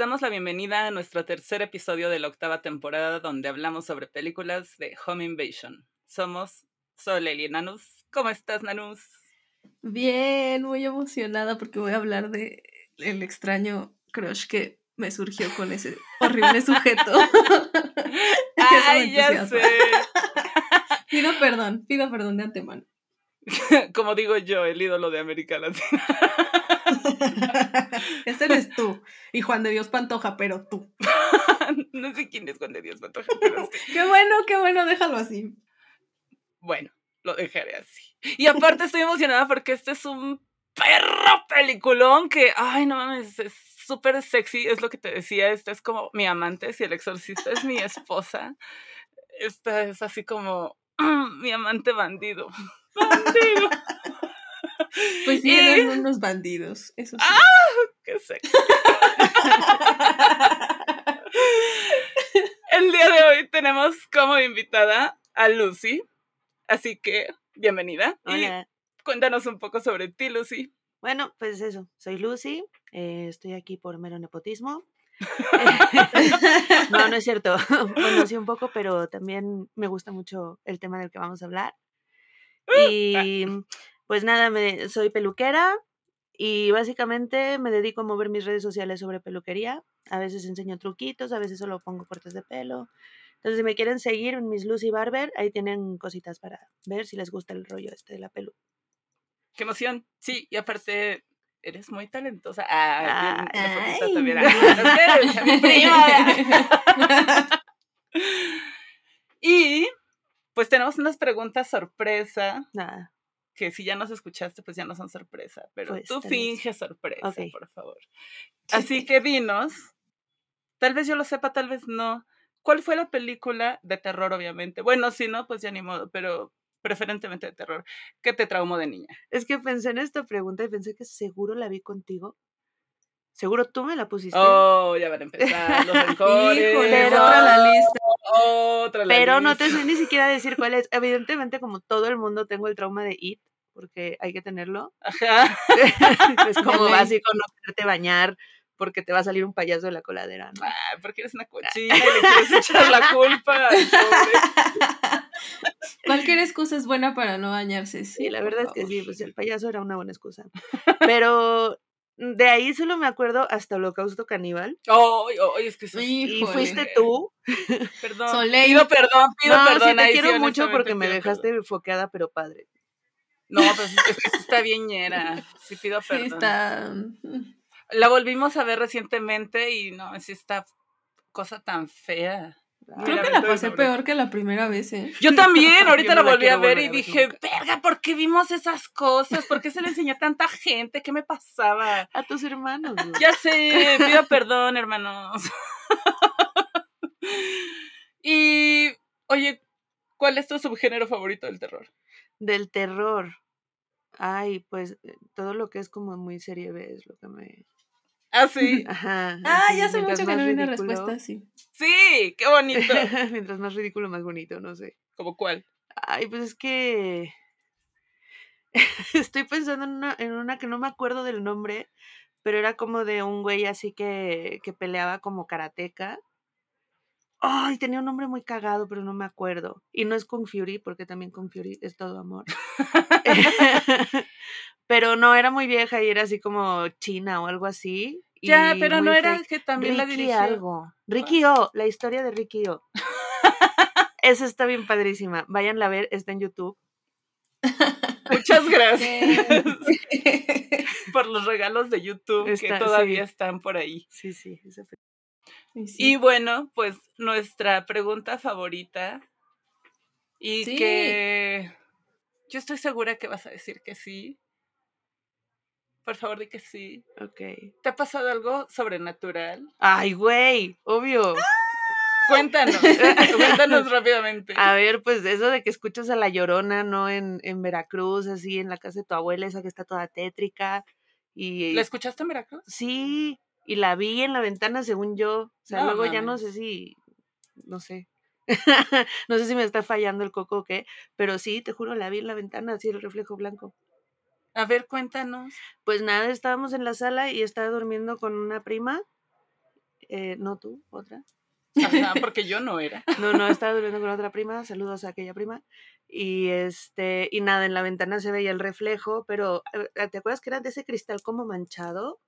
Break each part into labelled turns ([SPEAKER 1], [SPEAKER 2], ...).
[SPEAKER 1] Damos la bienvenida a nuestro tercer episodio de la octava temporada donde hablamos sobre películas de Home Invasion. Somos Solel y Nanus. ¿Cómo estás, Nanus?
[SPEAKER 2] Bien, muy emocionada porque voy a hablar de el extraño crush que me surgió con ese horrible sujeto.
[SPEAKER 1] Ay, ya sé.
[SPEAKER 2] pido perdón, pido perdón de antemano.
[SPEAKER 1] Como digo yo, el ídolo de América Latina.
[SPEAKER 2] Ese eres tú. Y Juan de Dios Pantoja, pero tú.
[SPEAKER 1] no sé quién es Juan de Dios Pantoja,
[SPEAKER 2] qué bueno, qué bueno, déjalo así.
[SPEAKER 1] Bueno, lo dejaré así. Y aparte estoy emocionada porque este es un perro peliculón que, ay, no mames, es súper sexy, es lo que te decía, esta es como mi amante, si el exorcista es mi esposa, esta es así como mi amante bandido. Bandido.
[SPEAKER 2] Pues sí, eran unos bandidos. Eso sí.
[SPEAKER 1] ¡Ah! ¡Qué sexy! El día de hoy tenemos como invitada a Lucy. Así que, bienvenida.
[SPEAKER 3] Hola.
[SPEAKER 1] Y cuéntanos un poco sobre ti, Lucy.
[SPEAKER 3] Bueno, pues eso, soy Lucy, eh, estoy aquí por mero nepotismo. no, no es cierto. Bueno, sí un poco, pero también me gusta mucho el tema del que vamos a hablar. Y pues nada, me, soy peluquera y básicamente me dedico a mover mis redes sociales sobre peluquería. A veces enseño truquitos, a veces solo pongo cortes de pelo. Entonces, si me quieren seguir en mis Lucy Barber, ahí tienen cositas para ver si les gusta el rollo este de la pelu.
[SPEAKER 1] ¡Qué emoción! Sí, y aparte, eres muy talentosa. Ah,
[SPEAKER 3] Ay.
[SPEAKER 1] también. a mi prima. y pues tenemos unas preguntas sorpresa
[SPEAKER 3] Nada.
[SPEAKER 1] que si ya nos escuchaste, pues ya no son sorpresa, pero
[SPEAKER 3] Pues,
[SPEAKER 1] tú finges sorpresa,
[SPEAKER 3] Ok.
[SPEAKER 1] por favor. Así que dinos, tal vez yo lo sepa, tal vez no. ¿Cuál fue la película de terror, obviamente? Bueno, si no, pues ya ni modo, pero preferentemente de terror. ¿Qué te traumó de niña?
[SPEAKER 3] Es que pensé en esta pregunta y pensé que seguro la vi contigo. Seguro tú me la pusiste.
[SPEAKER 1] Oh, ya van a empezar los rencores.
[SPEAKER 2] Híjole, otra la lista.
[SPEAKER 1] Otra la
[SPEAKER 3] pero no te sé ni siquiera decir cuál es. Evidentemente, como todo el mundo, tengo el trauma de It, porque hay que tenerlo.
[SPEAKER 1] Ajá.
[SPEAKER 3] es como básico no quererte bañar porque te va a salir un payaso de la coladera, ¿no?
[SPEAKER 1] Porque eres una cochina y le quieres echar la culpa al pobre.
[SPEAKER 2] Cualquier excusa es buena para no bañarse. Sí,
[SPEAKER 3] Sí, la verdad es que sí, pues el payaso era una buena excusa. Pero de ahí solo me acuerdo hasta Holocausto Caníbal.
[SPEAKER 1] Ay, ay, es que eso es-
[SPEAKER 3] Y fuiste tú.
[SPEAKER 1] Perdón.
[SPEAKER 2] Soleil.
[SPEAKER 1] Pido perdón, pido
[SPEAKER 3] no,
[SPEAKER 1] perdón.
[SPEAKER 3] sí, te
[SPEAKER 1] ahí
[SPEAKER 3] quiero mucho
[SPEAKER 1] honestamente
[SPEAKER 3] porque me dejaste foqueada, pero padre.
[SPEAKER 1] perdón. No, pues es que sí está bien ñera. Sí pido
[SPEAKER 2] Sí,
[SPEAKER 1] perdón.
[SPEAKER 2] está. mm,
[SPEAKER 1] La volvimos a ver recientemente y no, sí está cosa tan fea.
[SPEAKER 3] Ah,
[SPEAKER 2] Creo que la pasé
[SPEAKER 1] sobre-
[SPEAKER 2] peor que la primera vez, ¿eh?
[SPEAKER 1] Yo también, ahorita la
[SPEAKER 3] la
[SPEAKER 1] volví a ver y dije,
[SPEAKER 3] nunca.
[SPEAKER 1] verga, ¿por qué vimos esas cosas? ¿Por qué se le enseñó a tanta gente? ¿Qué me pasaba?
[SPEAKER 3] A tus hermanos. güey.
[SPEAKER 1] Ya sé, pido perdón, hermanos. y, oye, ¿cuál es tu subgénero favorito del terror?
[SPEAKER 3] Del terror. Ay, pues eh, todo lo que es como muy serie B es lo que me.
[SPEAKER 1] Ah, sí.
[SPEAKER 3] Ajá.
[SPEAKER 2] Ah,
[SPEAKER 3] así,
[SPEAKER 2] ya hace mucho que no vi una respuesta así.
[SPEAKER 1] Sí, qué bonito.
[SPEAKER 3] mientras más ridículo, más bonito, no sé.
[SPEAKER 1] ¿Como cuál?
[SPEAKER 3] Ay, pues es que. Estoy pensando en una, en una que no me acuerdo del nombre, pero era como de un güey así que, que peleaba como karateca. Ay, tenía un nombre muy cagado, pero no me acuerdo. Y no es Kung Fury, porque también Kung Fury es todo amor. pero no, era muy vieja y era así como china o algo así.
[SPEAKER 1] Ya, pero no era
[SPEAKER 3] fake.
[SPEAKER 1] que también la
[SPEAKER 3] Ricky
[SPEAKER 1] dirigió.
[SPEAKER 3] algo. Ricky O, la historia de Ricky O. Esa está bien padrísima. Váyanla a ver, está en YouTube.
[SPEAKER 1] Muchas gracias. por los regalos de YouTube que todavía
[SPEAKER 3] sí.
[SPEAKER 1] están por ahí.
[SPEAKER 3] Sí, sí,
[SPEAKER 2] Y sí.
[SPEAKER 1] Y bueno, pues nuestra pregunta favorita y
[SPEAKER 2] Sí.
[SPEAKER 1] que yo estoy segura que vas a decir que sí. Por favor, di que sí.
[SPEAKER 3] Ok.
[SPEAKER 1] ¿Te ha pasado algo sobrenatural?
[SPEAKER 3] Ay, güey, obvio.
[SPEAKER 1] Cuéntanos, cuéntanos rápidamente.
[SPEAKER 3] A ver, pues eso de que escuchas a la llorona, ¿no? En, en Veracruz, así, en la casa de tu abuela, esa que está toda tétrica. Y
[SPEAKER 1] ¿La escuchaste en Veracruz?
[SPEAKER 3] sí, y la vi en la ventana, según yo. O sea,
[SPEAKER 1] No
[SPEAKER 3] luego ya no sé si, no sé. no sé si me está fallando el coco o qué, pero sí, te juro, la vi en la ventana, así el reflejo blanco.
[SPEAKER 1] A ver, cuéntanos.
[SPEAKER 3] Pues nada, estábamos en la sala y estaba durmiendo con una prima. Eh, no tú, otra.
[SPEAKER 1] Ajá, porque yo no era.
[SPEAKER 3] No, no, estaba durmiendo con otra prima, saludos a aquella prima. Y este, y nada, en la ventana se veía el reflejo, pero eh, ¿te acuerdas que era de ese cristal como manchado?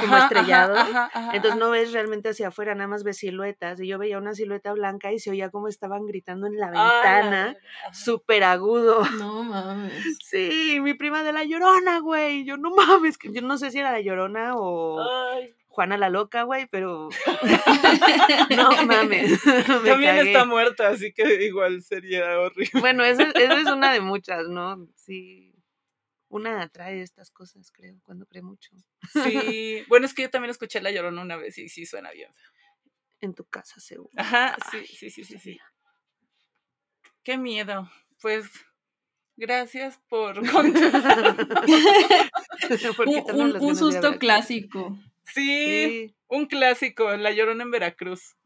[SPEAKER 3] Como
[SPEAKER 1] Ajá,
[SPEAKER 3] estrellado.
[SPEAKER 1] ajá, ajá, ajá,
[SPEAKER 3] Entonces no ves realmente hacia afuera, nada más ves siluetas. Y yo veía una silueta blanca y se oía como estaban gritando en la ventana, súper agudo.
[SPEAKER 2] No mames.
[SPEAKER 3] Sí, mi prima de la llorona, güey. Yo no mames, que yo no sé si era la llorona o
[SPEAKER 1] Ay,
[SPEAKER 3] Juana la loca, güey, pero no mames. me
[SPEAKER 1] también
[SPEAKER 3] cagué.
[SPEAKER 1] está muerta, así que igual sería horrible.
[SPEAKER 3] Bueno, esa, esa es una de muchas, ¿no? Sí. Una atrae estas cosas, creo, cuando cree mucho.
[SPEAKER 1] Sí, bueno, es que yo también escuché La Llorona una vez y sí suena bien.
[SPEAKER 3] En tu casa, seguro.
[SPEAKER 1] Ajá, sí,
[SPEAKER 3] Ay,
[SPEAKER 1] sí, sí, sí, sí. Qué miedo. Pues gracias por contar.
[SPEAKER 2] Un, susto clásico.
[SPEAKER 1] Sí,
[SPEAKER 3] Sí.
[SPEAKER 1] un clásico, La Llorona en Veracruz.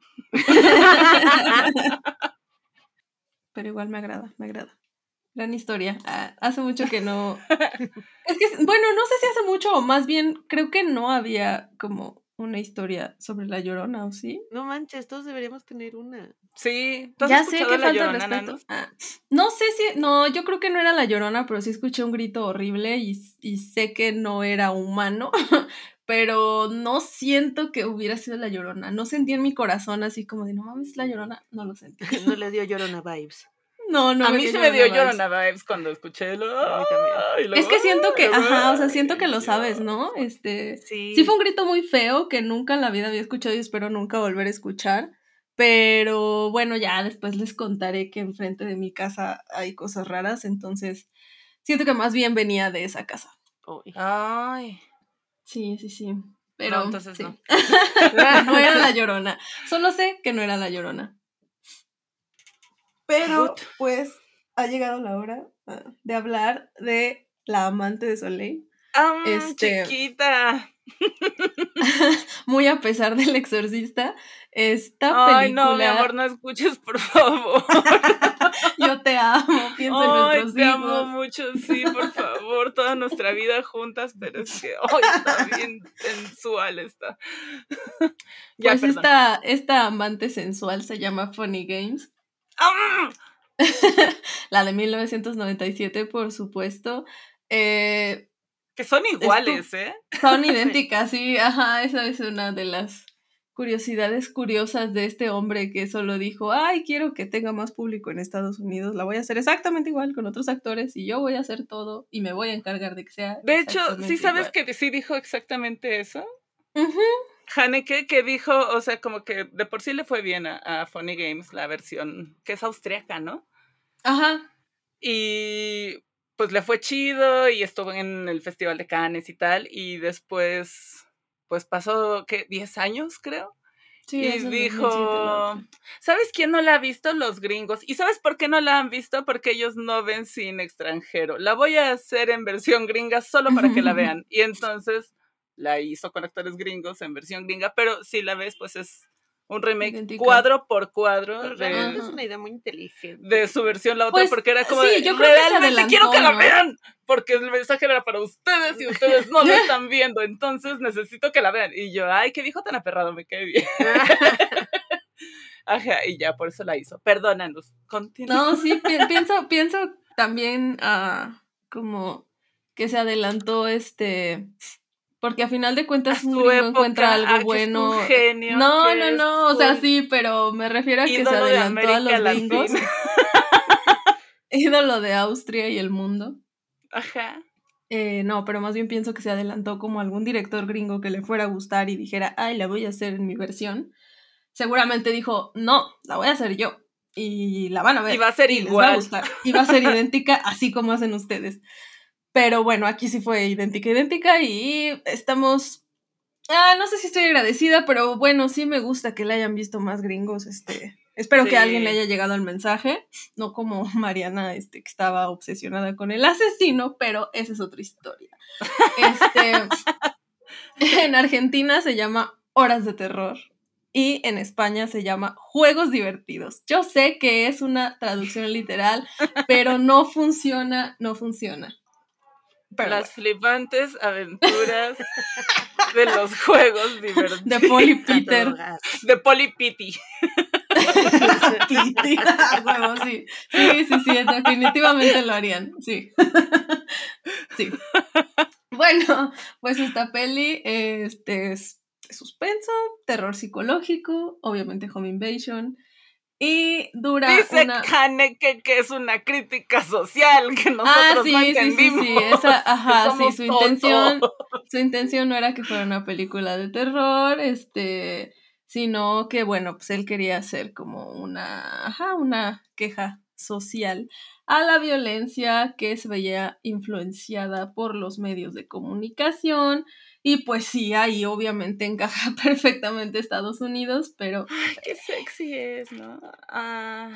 [SPEAKER 2] Pero igual me agrada, me agrada. Gran historia. Ah, hace mucho que no. Es que, bueno, no sé si hace mucho o más bien creo que no había como una historia sobre la llorona, ¿o sí?
[SPEAKER 3] No manches, todos deberíamos tener una.
[SPEAKER 1] Sí, ¿tú has
[SPEAKER 2] Ya sé que
[SPEAKER 1] La
[SPEAKER 2] falta
[SPEAKER 1] Llorona,
[SPEAKER 2] respeto. Ah, no sé si. No, yo creo que no era la llorona, pero sí escuché un grito horrible y, y sé que no era humano. Pero no siento que hubiera sido la llorona. No sentí en mi corazón así como de no mames, la llorona. No lo sentí.
[SPEAKER 3] No le dio llorona vibes.
[SPEAKER 2] No, no.
[SPEAKER 1] a mí se me dio llorona vibes cuando escuché lo.
[SPEAKER 3] A mí también.
[SPEAKER 1] Ay, luego,
[SPEAKER 2] Es que siento que, ajá, o sea, siento que lo sabes, ¿no? Este,
[SPEAKER 3] Sí.
[SPEAKER 2] sí fue un grito muy feo que nunca en la vida había escuchado y espero nunca volver a escuchar. Pero bueno, ya después les contaré que enfrente de mi casa hay cosas raras, entonces siento que más bien venía de esa casa.
[SPEAKER 3] Uy.
[SPEAKER 1] Ay.
[SPEAKER 2] Sí, sí, sí. Pero
[SPEAKER 1] No, entonces
[SPEAKER 2] sí.
[SPEAKER 1] no.
[SPEAKER 2] no era la llorona. Solo sé que no era la llorona. Pero pues ha llegado la hora ah, de hablar de la amante de Soleil.
[SPEAKER 1] Ah,
[SPEAKER 2] Este-
[SPEAKER 1] chiquita.
[SPEAKER 2] Muy a pesar del exorcista, esta
[SPEAKER 1] Ay, no, mi
[SPEAKER 2] película.
[SPEAKER 1] amor, no escuches, por favor.
[SPEAKER 2] Yo te amo, pienso en
[SPEAKER 1] Ay,
[SPEAKER 2] nuestros
[SPEAKER 1] te amo mucho, sí, por favor, toda nuestra vida juntas, pero es que, ay, está bien sensual está. ya,
[SPEAKER 2] Pues esta, esta amante sensual se llama Funny Games.
[SPEAKER 1] ¡Ah!
[SPEAKER 2] La de 1997, por supuesto. Eh,
[SPEAKER 1] Que son iguales, ¿eh?
[SPEAKER 2] son idénticas, sí, ajá, esa es una de las curiosidades curiosas de este hombre que solo dijo, ay, quiero que tenga más público en Estados Unidos, la voy a hacer exactamente igual con otros actores y yo voy a hacer todo y me voy a encargar de que sea.
[SPEAKER 1] De hecho, sí sabes
[SPEAKER 2] igual".
[SPEAKER 1] que sí dijo exactamente eso.
[SPEAKER 2] Ujú,
[SPEAKER 1] Haneke que dijo, o sea, como que de por sí le fue bien a, a Funny Games, la versión que es austriaca, ¿no?
[SPEAKER 2] Ajá,
[SPEAKER 1] Y pues le fue chido y estuvo en el Festival de Cannes y tal. Y después, pues pasó, ¿qué? ¿10 años, creo?
[SPEAKER 2] sí,
[SPEAKER 1] y
[SPEAKER 2] es del 2007 la
[SPEAKER 1] dijo. ¿sabes quién no la ha visto? Los gringos. ¿Y sabes por qué no la han visto? Porque ellos no ven cine extranjero. La voy a hacer en versión gringa solo para que la vean. Y entonces la hizo con actores gringos en versión gringa, pero si la ves, pues es un remake cuadro por cuadro
[SPEAKER 3] Pero
[SPEAKER 1] de,
[SPEAKER 3] es una idea muy inteligente.
[SPEAKER 1] de su versión la otra,
[SPEAKER 2] Pues,
[SPEAKER 1] porque era como
[SPEAKER 2] sí,
[SPEAKER 1] de,
[SPEAKER 2] yo creo que
[SPEAKER 1] realmente quiero que la vean, porque el mensaje era para ustedes y ustedes no lo están viendo, entonces necesito que la vean. Y yo, ay, qué viejo tan aperrado, me cae bien. Ajá, y ya por eso la hizo. Perdónanos. Continúa.
[SPEAKER 2] No, sí, pi- pienso, pienso también ah, como que se adelantó este, porque a final de cuentas un
[SPEAKER 1] su
[SPEAKER 2] gringo
[SPEAKER 1] época,
[SPEAKER 2] encuentra
[SPEAKER 1] ah,
[SPEAKER 2] algo
[SPEAKER 1] que es
[SPEAKER 2] bueno.
[SPEAKER 1] un genio,
[SPEAKER 2] no,
[SPEAKER 1] que
[SPEAKER 2] no,
[SPEAKER 1] es
[SPEAKER 2] no, o sea, sí, pero me refiero a que se adelantó a los gringos, ídolo de Austria y el mundo.
[SPEAKER 1] Ajá.
[SPEAKER 2] Eh, no, pero más bien pienso que se adelantó como algún director gringo que le fuera a gustar y dijera, ay, la voy a hacer en mi versión. Seguramente dijo, no, la voy a hacer yo. Y la van a ver.
[SPEAKER 1] Y va a ser
[SPEAKER 2] y les va a
[SPEAKER 1] igual.
[SPEAKER 2] gustar. Y va a ser idéntica, así como hacen ustedes. Pero bueno, aquí sí fue idéntica, idéntica y estamos... Ah, no sé si estoy agradecida, pero bueno, sí me gusta que le hayan visto más gringos, este... Espero que alguien le haya llegado el mensaje, no como Mariana, este, que estaba obsesionada con el asesino, pero esa es otra historia. Este, en Argentina se llama Horas de Terror y en España se llama Juegos Divertidos. Yo sé que es una traducción literal, pero no funciona, no funciona. Pero
[SPEAKER 1] Las flipantes aventuras de los juegos divertidos.
[SPEAKER 2] bueno, de Polly Peter.
[SPEAKER 1] De Polly Pitty.
[SPEAKER 2] Huevo, sí. Sí, sí, sí, definitivamente lo harían, sí. Sí. Bueno, pues esta peli este, es suspenso, terror psicológico, obviamente home invasion, y dura
[SPEAKER 1] Dice
[SPEAKER 2] una...
[SPEAKER 1] Haneke que es una crítica social que nosotros
[SPEAKER 2] Ah,
[SPEAKER 1] no
[SPEAKER 2] sí, sí, sí,
[SPEAKER 1] entendimos.
[SPEAKER 2] sí, esa, ajá, sí, su
[SPEAKER 1] tontos.
[SPEAKER 2] intención, su intención no era que fuera una película de terror, este, sino que, bueno, pues él quería hacer como una, ajá, una queja social a la violencia que se veía influenciada por los medios de comunicación y pues sí, ahí obviamente encaja perfectamente Estados Unidos, pero
[SPEAKER 1] Qué sexy es, ¿no? Ay,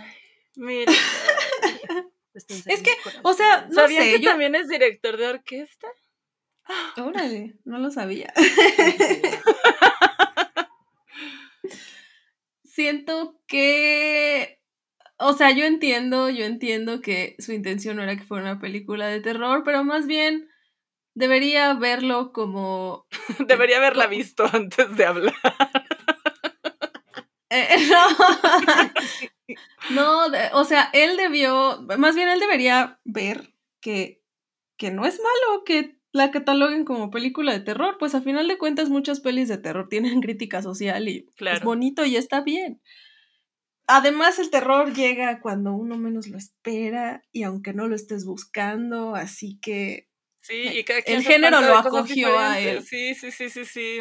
[SPEAKER 1] mira.
[SPEAKER 3] Están
[SPEAKER 2] Es que, o sea, no
[SPEAKER 1] ¿Sabían
[SPEAKER 2] sé,
[SPEAKER 1] que
[SPEAKER 2] yo...
[SPEAKER 1] también es director de orquesta?
[SPEAKER 2] Órale, no lo sabía. siento que, o sea, yo entiendo, yo entiendo que su intención no era que fuera una película de terror, pero más bien debería verlo como...
[SPEAKER 1] Debería haberla visto antes de hablar.
[SPEAKER 2] eh, no, no, de- o sea, él debió, más bien él debería ver que, que no es malo que la cataloguen como película de terror, pues a final de cuentas muchas pelis de terror tienen crítica social y es bonito y está bien. Además, el terror llega cuando uno menos lo espera y aunque no lo estés buscando, así que
[SPEAKER 1] Sí, y cada quien
[SPEAKER 2] El género lo acogió a
[SPEAKER 1] diferentes. Sí, sí, sí, sí, sí.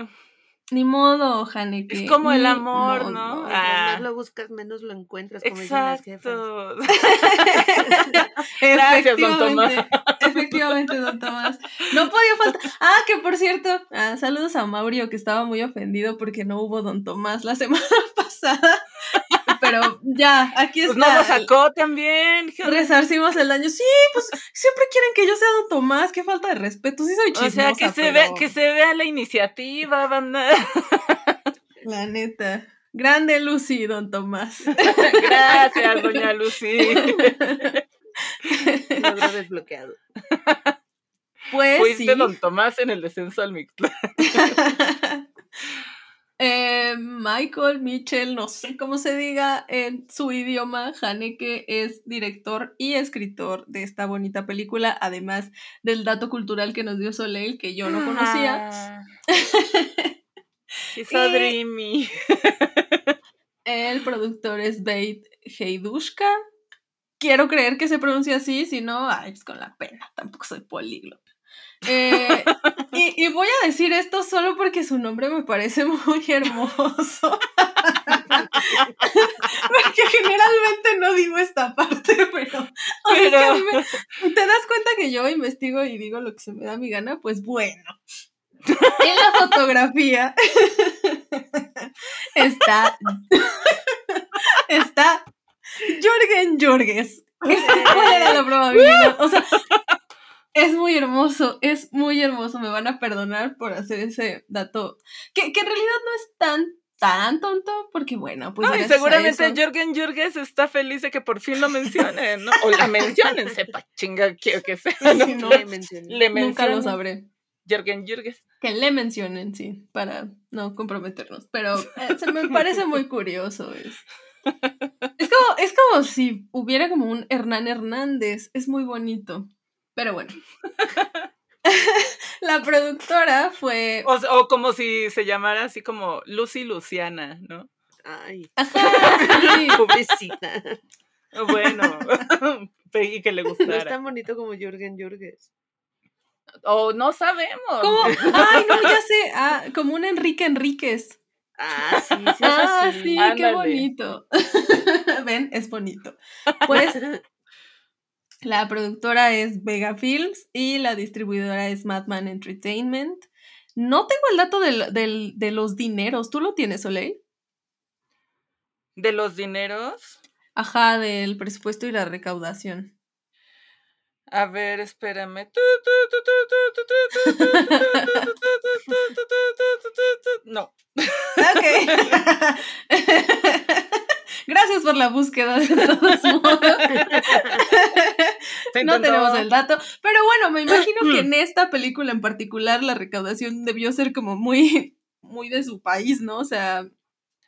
[SPEAKER 2] ni modo, Haneke.
[SPEAKER 1] Es como el amor, ¿no?
[SPEAKER 3] Mientras
[SPEAKER 1] Ah.
[SPEAKER 3] más lo buscas, menos lo encuentras, como dicen las jefas.
[SPEAKER 1] Exacto.
[SPEAKER 2] Efectivamente,
[SPEAKER 1] Gracias, don Tomás.
[SPEAKER 2] efectivamente, don Tomás. No podía faltar. Ah, que por cierto, ah, saludos a Maurio que estaba muy ofendido porque no hubo don Tomás la semana pasada. Pero ya, aquí está.
[SPEAKER 1] Pues no lo sacó también.
[SPEAKER 2] Resarcimos el daño. Sí, pues siempre quieren que yo sea don Tomás. Qué falta de respeto. Sí soy
[SPEAKER 1] O
[SPEAKER 2] chismosa,
[SPEAKER 1] sea, que se,
[SPEAKER 2] pero
[SPEAKER 1] vea, que se vea la iniciativa, banda.
[SPEAKER 2] La neta. Grande Lucy, don Tomás.
[SPEAKER 1] Gracias, doña Lucy.
[SPEAKER 3] Logro desbloqueado.
[SPEAKER 2] Pues
[SPEAKER 1] Fuiste
[SPEAKER 2] sí.
[SPEAKER 1] don Tomás en el descenso al Mictlán.
[SPEAKER 2] Eh, Michael Mitchell, no sé cómo se diga en su idioma, Haneke es director y escritor de esta bonita película, además del dato cultural que nos dio Soleil, que yo no conocía.
[SPEAKER 1] Ah. So dreamy.
[SPEAKER 2] El productor es Beit Heidushka. Quiero creer que se pronuncia así, si no, ay, pues con la pena, tampoco soy políglota. Eh, y, y voy a decir esto solo porque su nombre me parece muy hermoso. porque generalmente no digo esta parte, pero, o sea, es que me- te das cuenta que yo investigo y digo lo que se me da mi gana, pues bueno. En la fotografía está está Jorgen Jorges. ¿Cuál era la probabilidad? O sea, es muy hermoso, es muy hermoso. Me van a perdonar por hacer ese dato. Que, que en realidad no es tan, tan tonto, porque bueno, pues.
[SPEAKER 1] No, y seguramente Jorgen Jurges está feliz de que por fin lo mencionen, ¿no? O la mencionen, sepa chinga, quiero que sea. ¿no?
[SPEAKER 2] Sí, no,
[SPEAKER 3] Le mencioné.
[SPEAKER 1] Le
[SPEAKER 2] nunca lo
[SPEAKER 1] mencionen.
[SPEAKER 2] sabré.
[SPEAKER 1] Jorgen Jurges.
[SPEAKER 2] Que le mencionen, sí, para no comprometernos. Pero eh, se me parece muy curioso. Es, es, como, es como si hubiera como un Hernán Hernández. Es muy bonito. Pero bueno. La productora fue.
[SPEAKER 1] O, o como si se llamara así como Lucy Luciana, ¿no?
[SPEAKER 3] Ay,
[SPEAKER 2] Ajá, sí.
[SPEAKER 3] pobrecita.
[SPEAKER 1] Bueno, y que le
[SPEAKER 3] No es
[SPEAKER 1] gustara.
[SPEAKER 3] tan bonito como Jürgen Jürges.
[SPEAKER 1] O no sabemos.
[SPEAKER 2] ¿Cómo? Ay, no, ya sé. Ah, como un Enrique Enríquez.
[SPEAKER 3] Ah, sí, sí, es
[SPEAKER 2] Ah, sí, qué bonito. Ven, es bonito. Pues la productora es Vega Films y la distribuidora es Madman Entertainment. No tengo el dato del, de los dineros. ¿Tú lo tienes, Oley?
[SPEAKER 1] ¿De los dineros?
[SPEAKER 2] Ajá, del presupuesto y la recaudación.
[SPEAKER 1] A ver, espérame. No.
[SPEAKER 2] Ok. Gracias por la búsqueda de todos modos. No tenemos el dato. Pero bueno, me imagino que en esta película en particular la recaudación debió ser como muy, muy de su país, ¿no? O sea,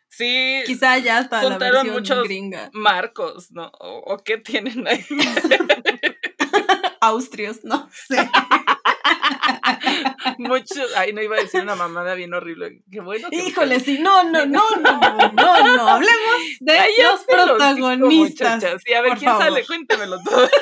[SPEAKER 1] Sí,
[SPEAKER 2] quizá ya hasta la versión
[SPEAKER 1] muchos
[SPEAKER 2] gringa.
[SPEAKER 1] marcos, ¿no? ¿O, o qué tienen ahí?
[SPEAKER 2] Austrios, no sé.
[SPEAKER 1] Muchos. Ay, no iba a decir una mamada bien horrible. Qué bueno. que
[SPEAKER 2] Híjole, sí, no, no, no, no, no, no, no. Hablemos de
[SPEAKER 1] Cállate
[SPEAKER 2] los protagonistas.
[SPEAKER 1] muchachas. Y a ver
[SPEAKER 2] por
[SPEAKER 1] quién
[SPEAKER 2] favor.
[SPEAKER 1] sale, cuéntamelo todo.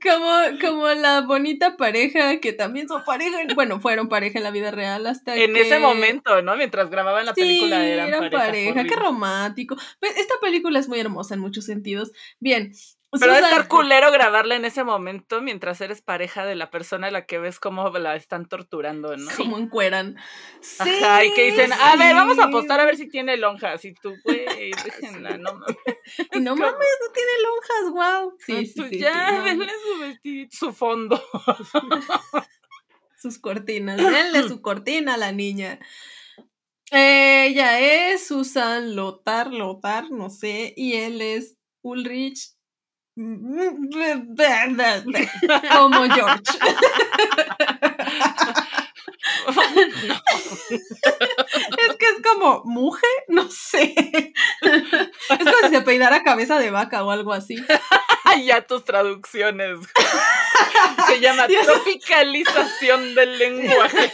[SPEAKER 2] Como, como la bonita pareja que también son pareja, en- bueno, fueron pareja en la vida real hasta
[SPEAKER 1] En
[SPEAKER 2] que-
[SPEAKER 1] ese momento, ¿no? Mientras grababan la película
[SPEAKER 2] Sí,
[SPEAKER 1] eran, pareja.
[SPEAKER 2] qué romántico. Pues, Esta película es muy hermosa en muchos sentidos. Bien.
[SPEAKER 1] Pero es
[SPEAKER 2] Susan-
[SPEAKER 1] estar culero grabarla en ese momento mientras eres pareja de la persona a la que ves cómo la están torturando, ¿no?
[SPEAKER 2] Como encueran. Sí,
[SPEAKER 1] Ajá, y que dicen, a ver, vamos a
[SPEAKER 2] sí.
[SPEAKER 1] apostar a ver si tiene lonjas. Y tú, güey, déjenla, no mames.
[SPEAKER 2] Y no mames, no tiene lonjas, wow. Sí, sí,
[SPEAKER 1] Tú
[SPEAKER 2] sí,
[SPEAKER 1] ya,
[SPEAKER 2] sí, no,
[SPEAKER 1] denle su vestido, su fondo.
[SPEAKER 2] Sus cortinas. Denle su cortina a la niña. Ella es Susan Lotar, Lotar, no sé, y él es Ulrich. Como George. Es que es como muje, no sé. Es como si se peidara cabeza de vaca o algo así.
[SPEAKER 1] Ya tus traducciones. Se llama tropicalización del lenguaje.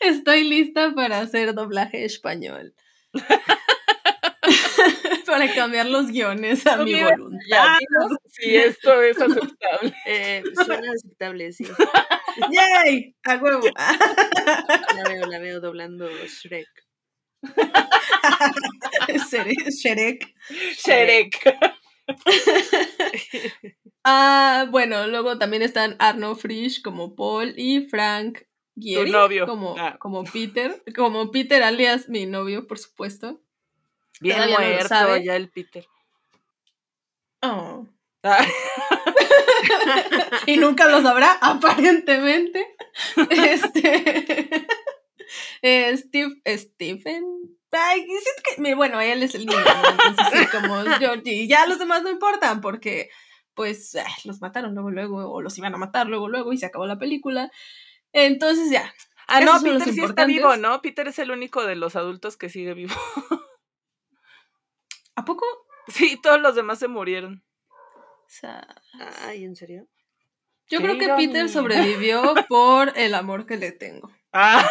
[SPEAKER 2] Estoy lista para hacer doblaje español. Para cambiar los guiones a mi voluntad.
[SPEAKER 1] Ya, dinos si esto es aceptable.
[SPEAKER 3] Eh, suena aceptable, sí.
[SPEAKER 2] ¡Yay! ¡A huevo!
[SPEAKER 3] La veo, la veo doblando Shrek.
[SPEAKER 2] Shrek. Shrek. Ah, bueno, luego también están Arno Frisch como Paul y Frank Gieri
[SPEAKER 1] novio.
[SPEAKER 2] Como,
[SPEAKER 1] Ah.
[SPEAKER 2] como Peter. Como Peter alias mi novio, por supuesto.
[SPEAKER 1] Bien
[SPEAKER 2] Todavía no lo
[SPEAKER 1] muerto
[SPEAKER 2] sabe.
[SPEAKER 1] ya el Peter.
[SPEAKER 2] Oh.
[SPEAKER 1] Ah,
[SPEAKER 2] y nunca lo sabrá, aparentemente. Este. eh, Steve, Stephen. Ay, que- mi- bueno, él es el niño, entonces sí, como Georgie. Y ya los demás no importan porque, pues, ah, los mataron luego, luego, o los iban a matar luego, luego, y se acabó la película. Entonces ya.
[SPEAKER 1] Ah, no, Peter sí está vivo, ¿no? Peter es el único de los adultos que sigue vivo.
[SPEAKER 2] ¿A poco?
[SPEAKER 1] Sí, todos los demás se murieron.
[SPEAKER 2] O sea,
[SPEAKER 3] Ay, ¿en serio?
[SPEAKER 2] yo creo que
[SPEAKER 1] ironía.
[SPEAKER 2] Peter sobrevivió por el amor que le tengo.
[SPEAKER 1] Ah,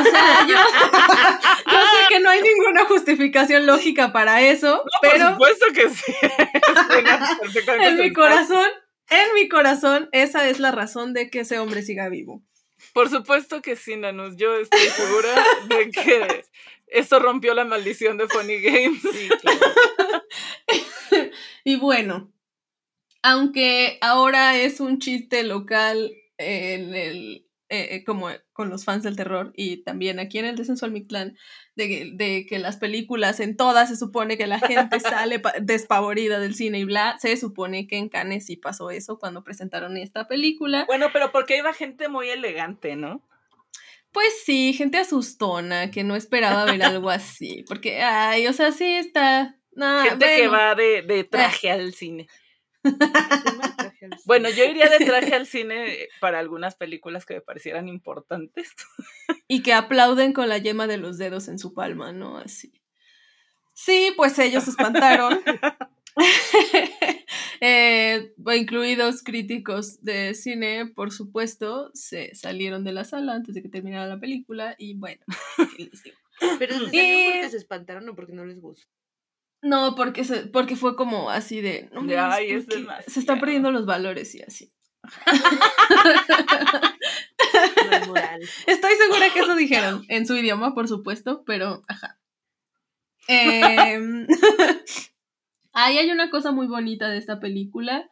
[SPEAKER 2] O sea, yo, yo sé que no hay ninguna justificación lógica para eso,
[SPEAKER 1] por
[SPEAKER 2] pero
[SPEAKER 1] supuesto que sí.
[SPEAKER 2] En mi corazón, en mi corazón, esa es la razón de que ese hombre siga vivo.
[SPEAKER 1] Por supuesto que sí, Nanus. Yo estoy segura de que eso rompió la maldición de Funny Games.
[SPEAKER 3] Sí, claro.
[SPEAKER 2] Y bueno, aunque ahora es un chiste local en el, eh, como con los fans del terror y también aquí en el Descenso al Mictlán, de, que- de que las películas en todas se supone que la gente sale pa- despavorida del cine y bla, se supone que en Cannes sí pasó eso cuando presentaron esta película.
[SPEAKER 1] Bueno, pero porque iba gente muy elegante, ¿no?
[SPEAKER 2] Pues sí, gente asustona que no esperaba ver algo así, porque, ay, o sea, sí está... nah,
[SPEAKER 1] gente que va de, de traje al cine. Bueno, yo iría de traje al cine para algunas películas que me parecieran importantes.
[SPEAKER 2] Y que aplauden con la yema de los dedos en su palma, ¿no? Así. Sí, pues ellos se espantaron. Eh, incluidos críticos de cine, por supuesto, se salieron de la sala antes de que terminara la película y bueno, ¿qué les digo?
[SPEAKER 3] Pero ¿se
[SPEAKER 2] Y-
[SPEAKER 3] porque se espantaron o porque no les gustó?
[SPEAKER 2] No, porque, se, porque fue como así de... No
[SPEAKER 1] De,
[SPEAKER 2] mames,
[SPEAKER 1] "Ay, es.
[SPEAKER 2] Se
[SPEAKER 1] demasiado".
[SPEAKER 2] están perdiendo los valores y así. Estoy segura que eso dijeron en su idioma, por supuesto, pero ajá. Em, ahí hay una cosa muy bonita de esta película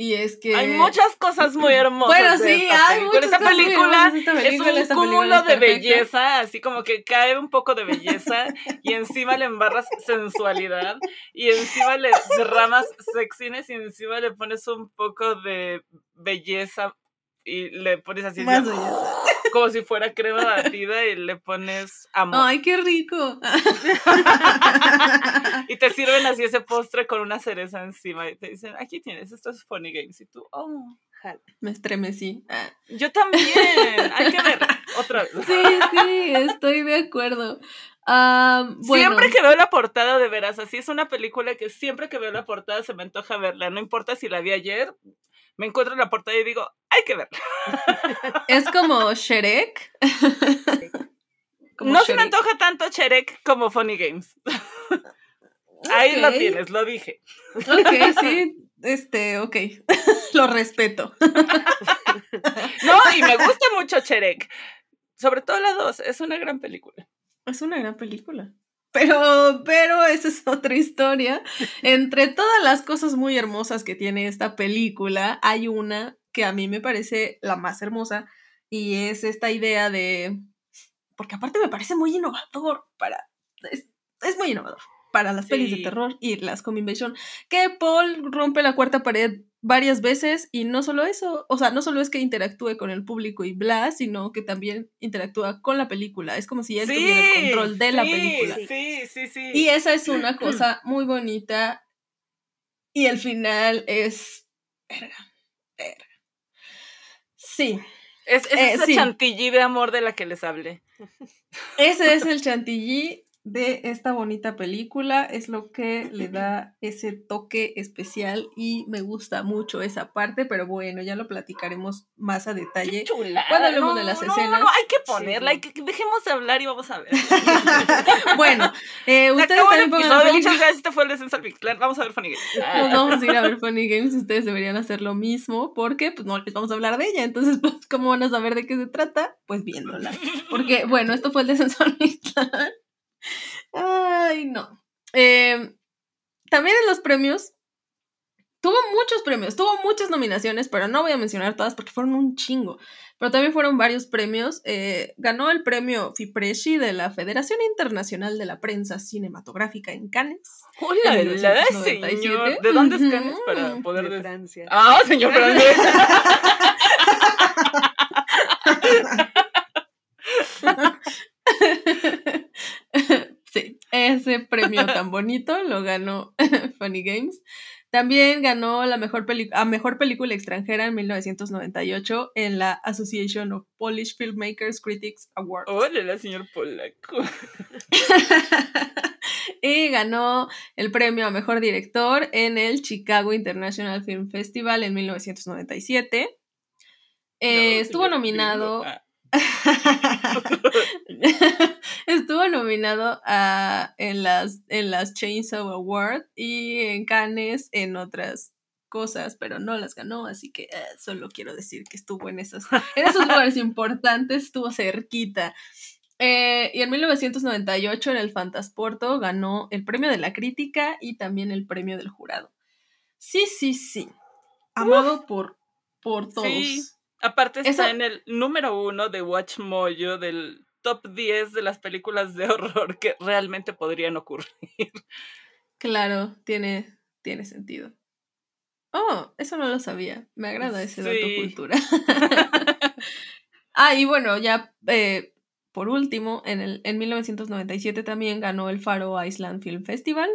[SPEAKER 2] y es que
[SPEAKER 1] Hay muchas cosas muy hermosas.
[SPEAKER 2] Bueno, sí, hay muchas
[SPEAKER 1] Esta
[SPEAKER 2] cosas
[SPEAKER 1] película
[SPEAKER 2] esta
[SPEAKER 1] es
[SPEAKER 2] película,
[SPEAKER 1] un
[SPEAKER 2] esta película
[SPEAKER 1] cúmulo
[SPEAKER 2] es
[SPEAKER 1] de belleza, así como que cae un poco de belleza y encima le embarras sensualidad y encima le derramas sexiness y encima le pones un poco de belleza y le pones así
[SPEAKER 2] Más belleza.
[SPEAKER 1] como si fuera crema batida y le pones amor.
[SPEAKER 2] Ay, qué rico.
[SPEAKER 1] Y te sirven así ese postre con una cereza encima y te dicen, aquí tienes, esto es Funny Games. Y tú, oh.
[SPEAKER 2] Me estremecí.
[SPEAKER 1] Yo también, hay que ver otra vez.
[SPEAKER 2] Sí, sí, estoy de acuerdo. Ah, bueno,
[SPEAKER 1] Siempre que veo la portada, de veras, así es una película que siempre que veo la portada se me antoja verla. No importa si la vi ayer, me encuentro en la portada y digo, hay que verla.
[SPEAKER 2] es como Shrek. Como
[SPEAKER 1] no se me
[SPEAKER 2] Shrek.
[SPEAKER 1] antoja tanto Cherek como Funny Games. Ahí lo tienes, lo dije.
[SPEAKER 2] Ok, sí, este, ok. Lo respeto.
[SPEAKER 1] No, y me gusta mucho Cherek. Sobre todo la 2, es una gran película.
[SPEAKER 2] Es una gran película. Pero, pero esa es otra historia. Entre todas las cosas muy hermosas que tiene esta película, hay una que a mí me parece la más hermosa y es esta idea de, porque aparte me parece muy innovador para, es, es muy innovador para las pelis de
[SPEAKER 1] Sí.
[SPEAKER 2] terror y las Invasion, que Paul rompe la cuarta pared varias veces y no solo eso, o sea, no solo es que interactúe con el público y bla, sino que también interactúa con la película. Es como si él tuviera el control de la película.
[SPEAKER 1] Sí, sí, sí.
[SPEAKER 2] Y esa es una cosa muy bonita. Y el final es. Verga, verga. Sí,
[SPEAKER 1] es es
[SPEAKER 2] eh,
[SPEAKER 1] esa
[SPEAKER 2] sí.
[SPEAKER 1] chantilly de amor de la que les hablé.
[SPEAKER 2] ese es el chantilly de esta bonita película. Es lo que le da ese toque especial y me gusta mucho esa parte, pero bueno, ya lo platicaremos más a detalle.
[SPEAKER 1] chula.
[SPEAKER 2] Cuando hablemos de las
[SPEAKER 1] no,
[SPEAKER 2] escenas.
[SPEAKER 1] No, hay que ponerla,
[SPEAKER 3] sí.
[SPEAKER 1] hay que, dejemos de hablar y vamos a ver.
[SPEAKER 2] bueno, eh, ustedes también pongan
[SPEAKER 1] muchas gracias, este fue el descenso al. Vamos a ver Funny Games.
[SPEAKER 2] Nos vamos a ir a ver Funny Games, ustedes deberían hacer lo mismo, porque pues no les vamos a hablar de ella, entonces pues ¿cómo van a saber de qué se trata? Pues viéndola. Porque bueno, esto fue el descenso al. Ay, no. Eh, también en los premios, tuvo muchos premios, tuvo muchas nominaciones, pero no voy a mencionar todas porque fueron un chingo. Pero también fueron varios premios. Eh, ganó el premio FIPRESCI de la Federación Internacional de la Prensa Cinematográfica en Cannes.
[SPEAKER 1] Hola,
[SPEAKER 2] en
[SPEAKER 1] la
[SPEAKER 2] 1997.
[SPEAKER 1] señor. ¿De dónde es. Cannes para poder
[SPEAKER 3] De? Francia.
[SPEAKER 1] Ah, señor francés.
[SPEAKER 2] ese premio tan bonito lo ganó Funny Games. También ganó la mejor, a mejor película extranjera en 1998 en la Association of Polish Filmmakers Critics Awards.
[SPEAKER 1] Hola, la señor polaco.
[SPEAKER 2] y ganó el premio a mejor director en el Chicago International Film Festival en 1997. Eh,
[SPEAKER 1] No,
[SPEAKER 2] estuvo nominado.
[SPEAKER 1] Ah,
[SPEAKER 2] Estuvo nominado a, en, las, en las Chainsaw Award y en Cannes en otras cosas, pero no las ganó, así que eh, solo quiero decir que estuvo en, esas, en esos lugares importantes, estuvo cerquita. Eh, y en 1998 en el Fantasporto ganó el premio de la crítica y también el premio del jurado. Sí, sí, sí. Amado por, por todos.
[SPEAKER 1] Sí. Aparte está
[SPEAKER 2] Eso-
[SPEAKER 1] en el número uno de Watch Mojo del top 10 de las películas de horror que realmente podrían ocurrir.
[SPEAKER 2] Claro, tiene, tiene sentido. Oh, eso no lo sabía. Me agrada ese dato
[SPEAKER 1] Sí.
[SPEAKER 2] cultura. ah, y bueno, ya eh, por último, en, el, en 1997 también ganó el Faro Island Film Festival.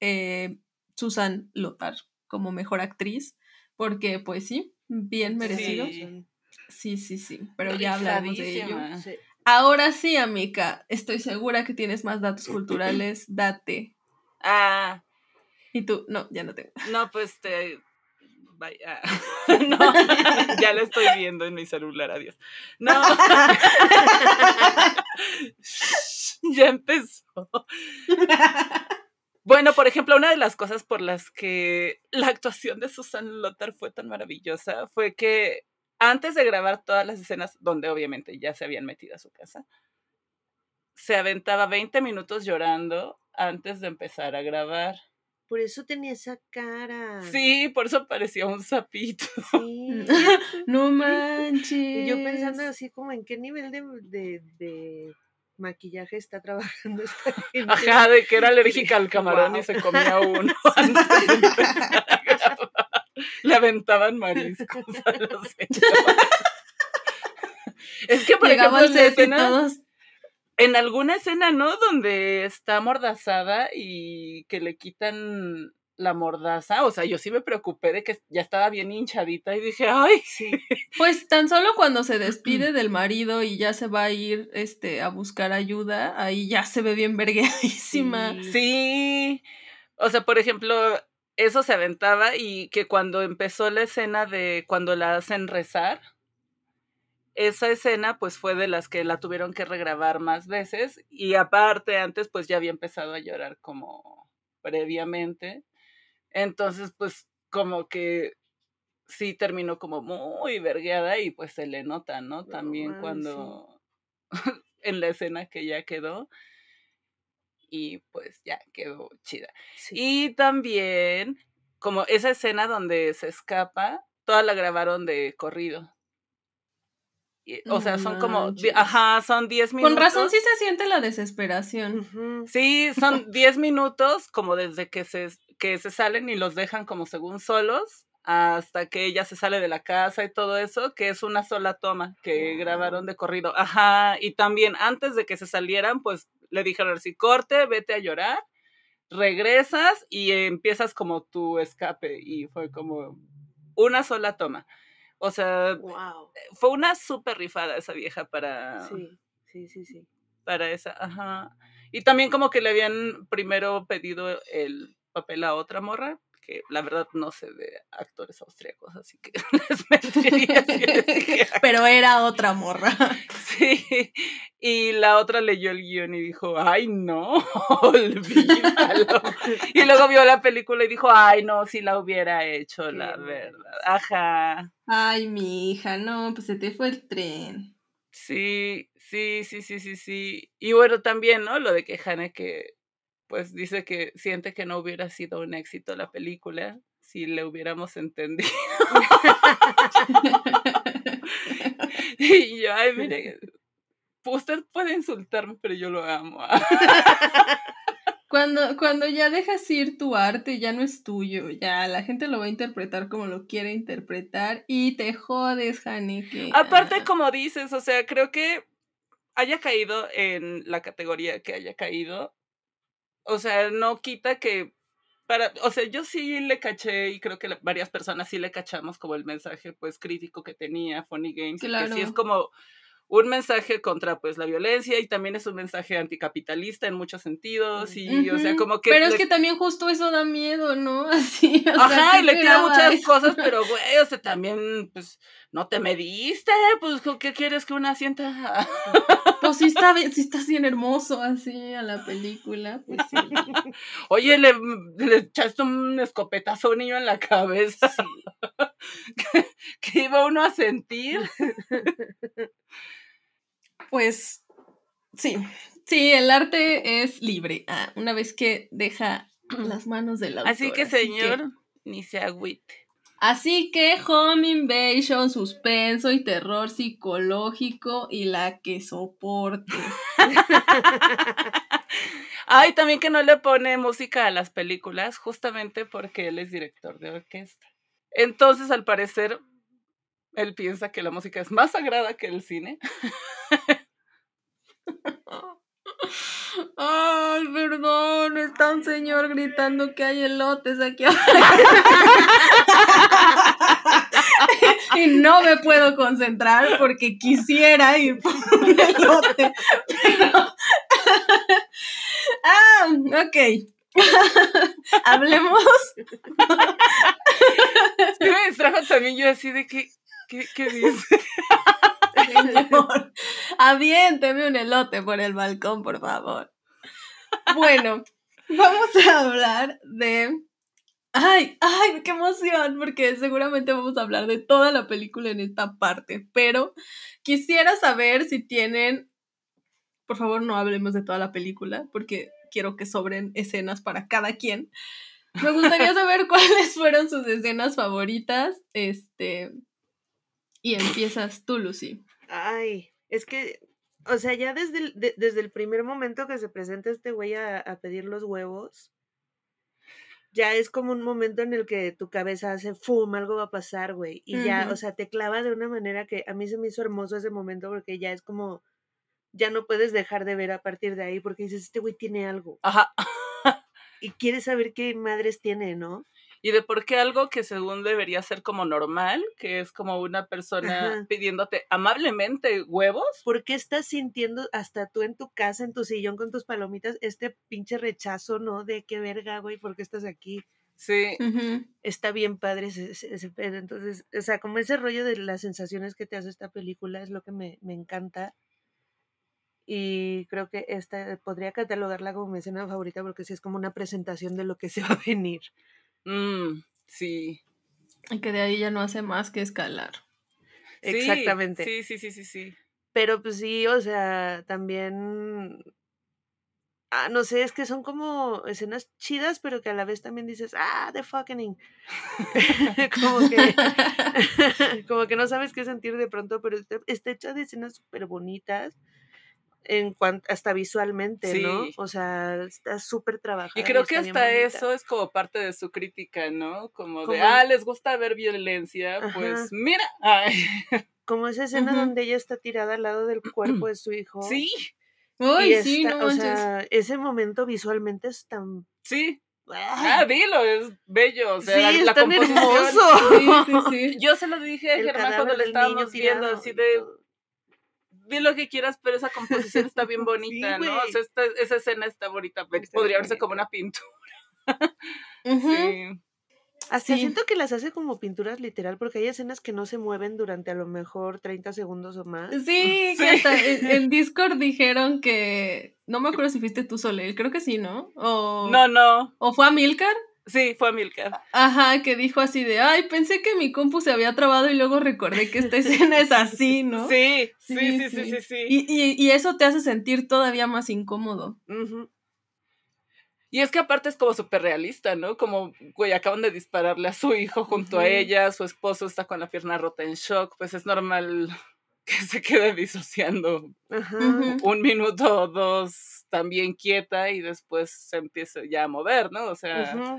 [SPEAKER 2] eh, Susan Lothar como mejor actriz. Porque, pues sí, bien merecido.
[SPEAKER 1] Sí.
[SPEAKER 2] Sí, sí, sí. Pero ya hablaremos de ello.
[SPEAKER 3] Sí.
[SPEAKER 2] Ahora sí, amiga, estoy segura que tienes más datos culturales. Date.
[SPEAKER 1] Ah,
[SPEAKER 2] Y tú, no, ya no tengo.
[SPEAKER 1] no, pues te. Vaya. No, ya lo estoy viendo en mi celular, adiós. No. ya empezó. Bueno, por ejemplo, una de las cosas por las que la actuación de Susan Lothar fue tan maravillosa fue que antes de grabar todas las escenas, donde obviamente ya se habían metido a su casa, se aventaba 20 minutos llorando antes de empezar a grabar.
[SPEAKER 3] Por eso tenía esa cara.
[SPEAKER 1] Sí, por eso parecía un sapito.
[SPEAKER 3] Sí.
[SPEAKER 2] No
[SPEAKER 3] Y
[SPEAKER 2] manches.
[SPEAKER 3] yo pensando así como en qué nivel de, de, de maquillaje está trabajando esta gente.
[SPEAKER 1] Ajá, de que era alérgica al camarón y se comía uno antes de empezar a grabar. Le aventaban mariscos a los. Es que, por
[SPEAKER 2] Llegaba
[SPEAKER 1] ejemplo, en, escena-
[SPEAKER 2] todos.
[SPEAKER 1] alguna escena, ¿no? Donde está amordazada y que le quitan la mordaza. O sea, yo sí me preocupé de que ya estaba bien hinchadita y dije, ay,
[SPEAKER 3] Sí.
[SPEAKER 2] Pues tan solo cuando se despide del marido y ya se va a ir este, a buscar ayuda, ahí ya se ve bien vergueadísima.
[SPEAKER 3] Sí.
[SPEAKER 1] Sí. O sea, por ejemplo, eso se aventaba y que cuando empezó la escena de cuando la hacen rezar, esa escena pues fue de las que la tuvieron que regrabar más veces y aparte antes pues ya había empezado a llorar como previamente. Entonces pues como que sí terminó como muy vergueada y pues se le nota, ¿no? También
[SPEAKER 3] sí.
[SPEAKER 1] cuando en la escena que ya quedó y pues ya quedó chida.
[SPEAKER 3] Sí.
[SPEAKER 1] Y también, como esa escena donde se escapa, toda la grabaron de corrido. Y, o sea, son como, di- ajá, son 10 minutos.
[SPEAKER 2] Con razón sí se siente la desesperación.
[SPEAKER 1] Sí, son 10 minutos como desde que se, que se salen y los dejan como según solos hasta que ella se sale de la casa y todo eso, que es una sola toma que grabaron de corrido. Ajá, y también antes de que se salieran, pues le dijeron así, corte, vete a llorar, regresas y empiezas como tu escape y fue como una sola toma. O sea,
[SPEAKER 3] Wow.
[SPEAKER 1] fue una súper rifada esa vieja para,
[SPEAKER 3] Sí, sí, sí, sí.
[SPEAKER 1] para esa, ajá. Y también como que le habían primero pedido el papel a otra morra, que la verdad no sé de actores austriacos, así que les mentiría
[SPEAKER 2] Pero era otra morra.
[SPEAKER 1] Sí, y la otra leyó el guion y dijo, ay no, olvídalo. Y luego vio la película y dijo, ay no, si la hubiera hecho,
[SPEAKER 3] Qué
[SPEAKER 1] la verdad. Ajá.
[SPEAKER 2] Ay, mi hija, no, pues se te fue el tren.
[SPEAKER 1] Sí, sí, sí, sí, sí, sí. Y bueno, también, ¿no? Lo de que que pues dice que siente que no hubiera sido un éxito la película si le hubiéramos entendido. y yo, ay, mire, usted puede insultarme, pero yo lo amo.
[SPEAKER 2] Cuando, cuando ya dejas ir tu arte, ya no es tuyo, ya la gente lo va a interpretar como lo quiere interpretar y te jodes, Haneke.
[SPEAKER 1] Aparte,
[SPEAKER 2] Ah,
[SPEAKER 1] como dices, o sea, creo que haya caído en la categoría que haya caído, o sea, no quita que para, o sea, yo sí le caché y creo que varias personas sí le cachamos como el mensaje pues crítico que tenía Funny Games, y que sí es
[SPEAKER 2] Claro.
[SPEAKER 1] como un mensaje contra pues la violencia y también es un mensaje anticapitalista en muchos sentidos y o sea, como que
[SPEAKER 2] Pero es que también justo eso da miedo, ¿no? Así, o
[SPEAKER 1] Ajá,
[SPEAKER 2] ¿qué
[SPEAKER 1] y le
[SPEAKER 2] esperabas?
[SPEAKER 1] muchas cosas, pero güey, o sea, también, pues, no te mediste, pues, ¿qué quieres que una sienta?
[SPEAKER 2] Pues sí está, bien- sí está bien hermoso así a la película, pues sí.
[SPEAKER 1] Oye, le, le echaste un escopetazo a un niño en la cabeza. ¿Qué, qué iba uno a sentir?
[SPEAKER 2] Pues sí, sí, el arte es libre. Ah, una vez que deja las manos del autor.
[SPEAKER 1] Así que, señor, ni se agüite.
[SPEAKER 2] Así que Home Invasion, suspenso y terror psicológico y la que soporte.
[SPEAKER 1] Ay, también que no le pone música a las películas, justamente porque él es director de orquesta. Entonces, al parecer, él piensa que la música es más sagrada que el cine.
[SPEAKER 2] Ay, perdón, está un señor gritando que hay elotes aquí y no me puedo concentrar porque quisiera ir por un elote. Pero... ah, ok. Hablemos.
[SPEAKER 1] Sí me distrajo también yo así de que, ¿qué, qué dice?
[SPEAKER 2] Señor, aviénteme un elote por el balcón, por favor. Bueno, Vamos a hablar de. Ay, ay, qué emoción, porque seguramente vamos a hablar de toda la película en esta parte, pero quisiera saber si tienen. Por favor, no hablemos de toda la película, porque quiero que sobren escenas para cada quien. Me gustaría saber cuáles fueron sus escenas favoritas. Este. Y empiezas tú, Lucy.
[SPEAKER 3] Ay, es que, o sea, ya desde el, de- desde el primer momento que se presenta este güey a, a pedir los huevos, ya es como un momento en el que tu cabeza hace fum, algo va a pasar, güey. Y ya, o sea, te clava de una manera que a mí se me hizo hermoso ese momento porque ya es como, ya no puedes dejar de ver a partir de ahí porque dices, este güey tiene algo.
[SPEAKER 1] Ajá.
[SPEAKER 3] Y quieres saber qué madres tiene, ¿no?
[SPEAKER 1] Y de por qué algo que según debería ser como normal, que es como una persona
[SPEAKER 3] Ajá.
[SPEAKER 1] pidiéndote amablemente huevos.
[SPEAKER 3] ¿Por qué estás sintiendo hasta tú en tu casa, en tu sillón con tus palomitas, este pinche rechazo, ¿no? De qué verga, güey, ¿por qué estás aquí?
[SPEAKER 1] Sí.
[SPEAKER 3] Está bien padre ese, ese- ese pedo. Entonces, o sea, como ese rollo de las sensaciones que te hace esta película es lo que me, me encanta. Y creo que esta podría catalogarla como mi escena favorita porque sí es como una presentación de lo que se va a venir.
[SPEAKER 1] Mm, sí.
[SPEAKER 2] Y que de ahí ya no hace más que escalar.
[SPEAKER 1] Sí,
[SPEAKER 3] Exactamente.
[SPEAKER 1] Sí, sí, sí, sí, sí.
[SPEAKER 3] Pero pues sí, o sea, también. Ah, no sé, es que son como escenas chidas, pero que a la vez también dices, ah, the fucking. como que. como que no sabes qué sentir de pronto, pero está, está hecha de escenas súper bonitas. En cuanto, hasta visualmente, ¿no? O sea, está súper trabajada.
[SPEAKER 1] Y creo que hasta eso es como parte de su crítica, ¿no? Como de, ah, les gusta ver violencia, pues mira. Ay,
[SPEAKER 3] Como esa escena donde ella está tirada al lado del cuerpo de su hijo.
[SPEAKER 1] sí,
[SPEAKER 2] Uy, sí, no
[SPEAKER 3] o
[SPEAKER 2] manches.
[SPEAKER 3] sea, ese momento visualmente es tan.
[SPEAKER 1] sí.
[SPEAKER 3] ¡Ah!
[SPEAKER 1] Dilo, es bello. O sea,
[SPEAKER 3] sí,
[SPEAKER 1] la, la
[SPEAKER 3] es tan
[SPEAKER 1] composición.
[SPEAKER 3] hermoso.
[SPEAKER 2] Sí, sí, sí.
[SPEAKER 1] Yo se lo dije a Germán cuando le estábamos viendo, así de. Di lo que quieras, pero esa composición está bien bonita, ¿no? O sea, esta- esa escena está bonita,
[SPEAKER 3] Está
[SPEAKER 1] podría
[SPEAKER 3] bien
[SPEAKER 1] verse como una pintura. Sí.
[SPEAKER 3] Hasta
[SPEAKER 2] Sí.
[SPEAKER 3] siento que las hace como pinturas literal, porque hay escenas que no se mueven durante a lo mejor 30 segundos o más.
[SPEAKER 2] Sí, que hasta en, en Discord dijeron que. No me acuerdo si fuiste tú, Soleil, creo que sí, ¿no? O,
[SPEAKER 1] No, no.
[SPEAKER 2] o fue Amilcar.
[SPEAKER 1] Sí, fue Milcar.
[SPEAKER 2] Ajá, que dijo así de, ay, pensé que mi compu se había trabado y luego recordé que esta escena es así, ¿no?
[SPEAKER 1] Sí, sí,
[SPEAKER 2] Sí,
[SPEAKER 1] sí, sí,
[SPEAKER 2] sí.
[SPEAKER 1] sí, sí.
[SPEAKER 2] Y, y, y eso te hace sentir todavía más incómodo.
[SPEAKER 1] Y es que aparte es como súper realista, ¿no? Como, güey, acaban de dispararle a su hijo junto a ella, su esposo está con la pierna rota en shock, pues es normal que se quede disociando un minuto o dos también quieta y después se empieza ya a mover, ¿no? O sea.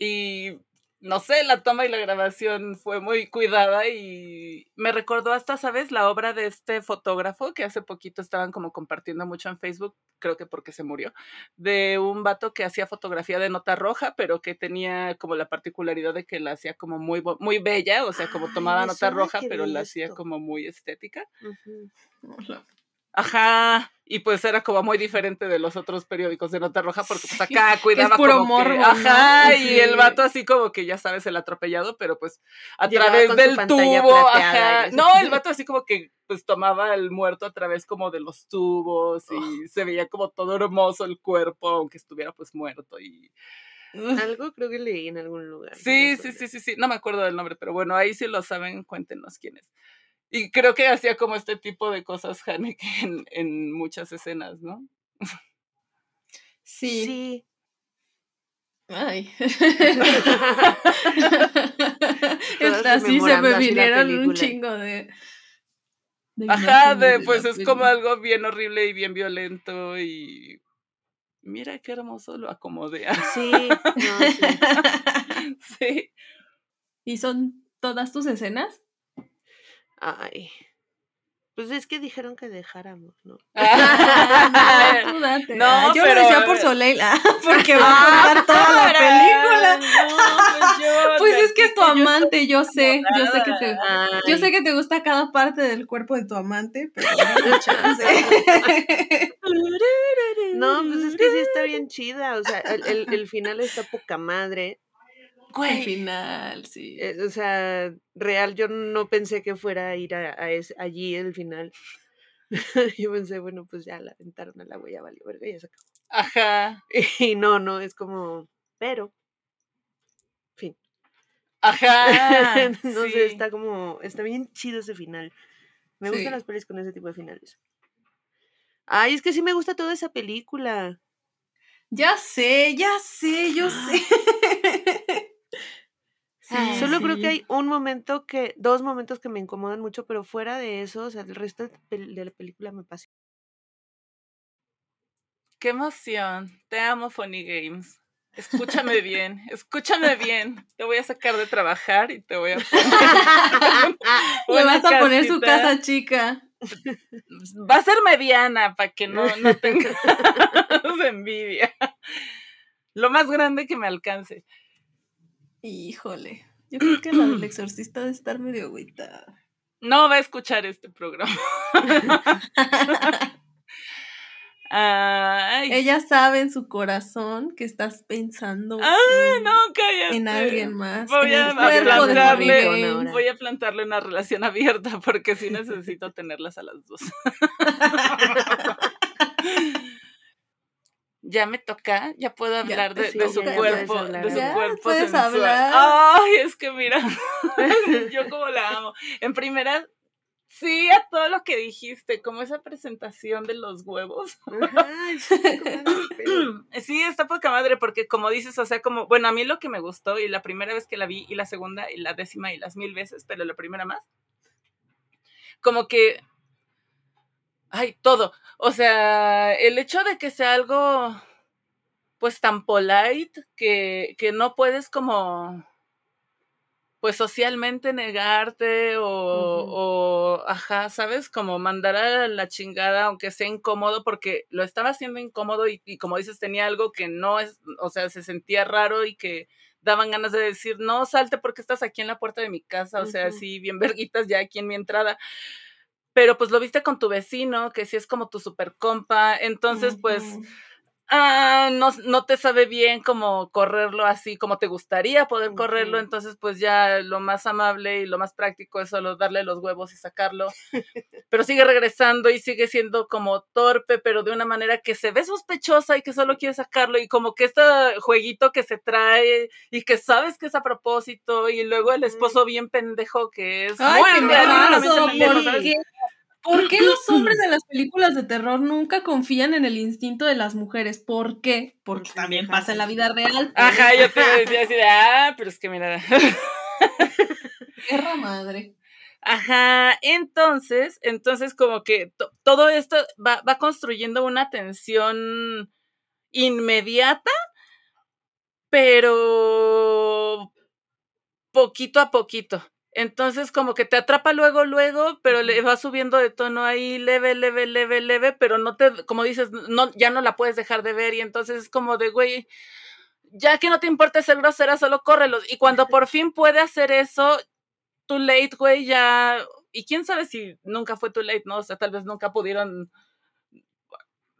[SPEAKER 1] Y no sé, la toma y la grabación fue muy cuidada y me recordó hasta, ¿sabes? La obra de este fotógrafo que hace poquito estaban como compartiendo mucho en Facebook, creo que porque se murió, de un vato que hacía fotografía de nota roja, pero que tenía como la particularidad de que la hacía como muy, muy bella, o sea, como
[SPEAKER 3] Ay,
[SPEAKER 1] tomaba
[SPEAKER 3] me
[SPEAKER 1] nota roja, pero la hacía como muy estética.
[SPEAKER 3] Ujú.
[SPEAKER 1] Ajá, y pues era como muy diferente de los otros periódicos de nota roja porque pues acá cuidaba
[SPEAKER 2] puro
[SPEAKER 1] como que- ajá, y el vato así como que ya sabes el atropellado, pero pues a
[SPEAKER 3] Llegaba
[SPEAKER 1] través del tubo, ajá. No, el vato así como que pues tomaba el muerto a través como de los tubos y se veía como todo hermoso el cuerpo aunque estuviera pues muerto y
[SPEAKER 3] Algo creo que leí en algún lugar. no
[SPEAKER 1] Sí, sí, sí, sí, sí, no me acuerdo del nombre, pero bueno, ahí sí lo saben, cuéntenos quién es. Y creo que hacía como este tipo de cosas Haneke en, en muchas escenas, ¿no?
[SPEAKER 2] Sí.
[SPEAKER 3] Sí.
[SPEAKER 2] Ay.
[SPEAKER 3] Todas
[SPEAKER 2] Esta sí se me
[SPEAKER 3] así
[SPEAKER 2] vinieron un chingo de. de
[SPEAKER 1] Ajá, de, pues es como algo bien horrible y bien violento y mira qué hermoso lo acomodé.
[SPEAKER 3] Sí, no, sí.
[SPEAKER 1] sí.
[SPEAKER 2] ¿Y son todas tus escenas?
[SPEAKER 3] Ay. Pues es que dijeron que dejáramos, ¿no?
[SPEAKER 1] Ah,
[SPEAKER 2] date.
[SPEAKER 1] No,
[SPEAKER 2] Ah, yo
[SPEAKER 1] pero-
[SPEAKER 2] lo decía por Soleil, ah, porque va a contar toda la película.
[SPEAKER 1] película.
[SPEAKER 2] Pues es que es tu amante, yo sé, yo sé que te,
[SPEAKER 3] Ay,
[SPEAKER 2] yo sé que te gusta cada parte del cuerpo de tu amante, pero dame chance.
[SPEAKER 3] No, pues es que sí está bien chida. O sea, el, el- el final está poca madre.
[SPEAKER 2] Al final, sí.
[SPEAKER 3] Eh, o sea, real, yo no pensé que fuera a ir a, allí el final. yo pensé, bueno, pues ya la aventaron a la huella, valió verga, ya se acabó.
[SPEAKER 1] Ajá.
[SPEAKER 3] Y no, no, es como, pero, fin.
[SPEAKER 1] Ajá.
[SPEAKER 3] no
[SPEAKER 1] sí.
[SPEAKER 3] sé, está como, está bien chido ese final. Me
[SPEAKER 2] Sí.
[SPEAKER 3] gustan las pelis con ese tipo de finales. Ay, es que sí me gusta toda esa película.
[SPEAKER 2] Ya sé, ya sé, yo sé. Sí,
[SPEAKER 1] Ah,
[SPEAKER 3] Solo creo que hay un momento que, dos momentos que me incomodan mucho, pero fuera de eso, o sea, el resto de la película me pasa.
[SPEAKER 1] Qué emoción. Te amo, Funny Games. Escúchame bien, escúchame bien. Te voy a sacar de trabajar y te voy a poner.
[SPEAKER 2] Le vas a poner su casa chica.
[SPEAKER 1] Va a ser mediana para que no, no tengas envidia. Lo más grande que me alcance.
[SPEAKER 2] Híjole. Yo creo que la del exorcista debe estar medio agüitada.
[SPEAKER 1] No va a escuchar este programa. Ay,
[SPEAKER 2] Ella sabe en su corazón que estás pensando
[SPEAKER 1] Ay,
[SPEAKER 2] en,
[SPEAKER 1] no, cállate.
[SPEAKER 2] en alguien más.
[SPEAKER 1] A,
[SPEAKER 2] de
[SPEAKER 1] plantarle, voy a plantarle una relación abierta porque sí necesito tenerlas a las dos. ya me toca, ya puedo
[SPEAKER 2] Ya
[SPEAKER 1] hablar
[SPEAKER 2] te
[SPEAKER 1] de, de su
[SPEAKER 2] ya
[SPEAKER 1] cuerpo,
[SPEAKER 3] hablar
[SPEAKER 1] de su cuerpo
[SPEAKER 2] Ya puedes
[SPEAKER 1] sensual.
[SPEAKER 2] hablar.
[SPEAKER 1] Ay, es que mira, yo como la amo. En primera, sí a todo lo que dijiste, como esa presentación de los huevos.
[SPEAKER 3] Sí.
[SPEAKER 1] Sí, está poca madre, porque como dices, o sea, como, bueno, a mí lo que me gustó, y la primera vez que la vi, y la segunda, y la décima, y las mil veces, pero la primera más, como que, ay, todo. O sea, el hecho de que sea algo, pues tan polite, que, que no puedes como, pues socialmente negarte o, o, ajá, ¿sabes? Como mandar a la chingada, aunque sea incómodo, porque lo estaba haciendo incómodo y, y como dices, tenía algo que no es, o sea, se sentía raro y que daban ganas de decir, no, salte porque estás aquí en la puerta de mi casa, o sea, así bien verguitas ya aquí en mi entrada. Pero pues lo viste con tu vecino, que sí es como tu super compa, entonces pues. Ah, no, no te sabe bien como correrlo así como te gustaría poder correrlo, entonces pues ya lo más amable y lo más práctico es solo darle los huevos y sacarlo, pero sigue regresando y sigue siendo como torpe, pero de una manera que se ve sospechosa y que solo quiere sacarlo y como que este jueguito que se trae y que sabes que es a propósito y luego el esposo bien pendejo que es
[SPEAKER 2] Ay,
[SPEAKER 1] muy
[SPEAKER 2] ¿por qué? ¿Por qué los hombres de las películas de terror nunca confían en el instinto de las mujeres? ¿Por qué? Porque
[SPEAKER 3] Por
[SPEAKER 2] también pasa en la vida real.
[SPEAKER 1] Ajá, yo te iba a decir así de, ah, pero es que mira.
[SPEAKER 2] Perra madre.
[SPEAKER 1] Ajá, entonces, entonces como que to- todo esto va, va construyendo una tensión inmediata, pero poquito a poquito. Entonces como que te atrapa luego, luego, pero le va subiendo de tono ahí leve, leve, leve, leve, pero no te, como dices, no, ya no la puedes dejar de ver y entonces es como de, güey, ya que no te importa ser grosera, solo córrelos. Y cuando por fin puede hacer eso, too late, güey, ya. Y quién sabe si nunca fue too late, ¿no? O sea, tal vez nunca pudieron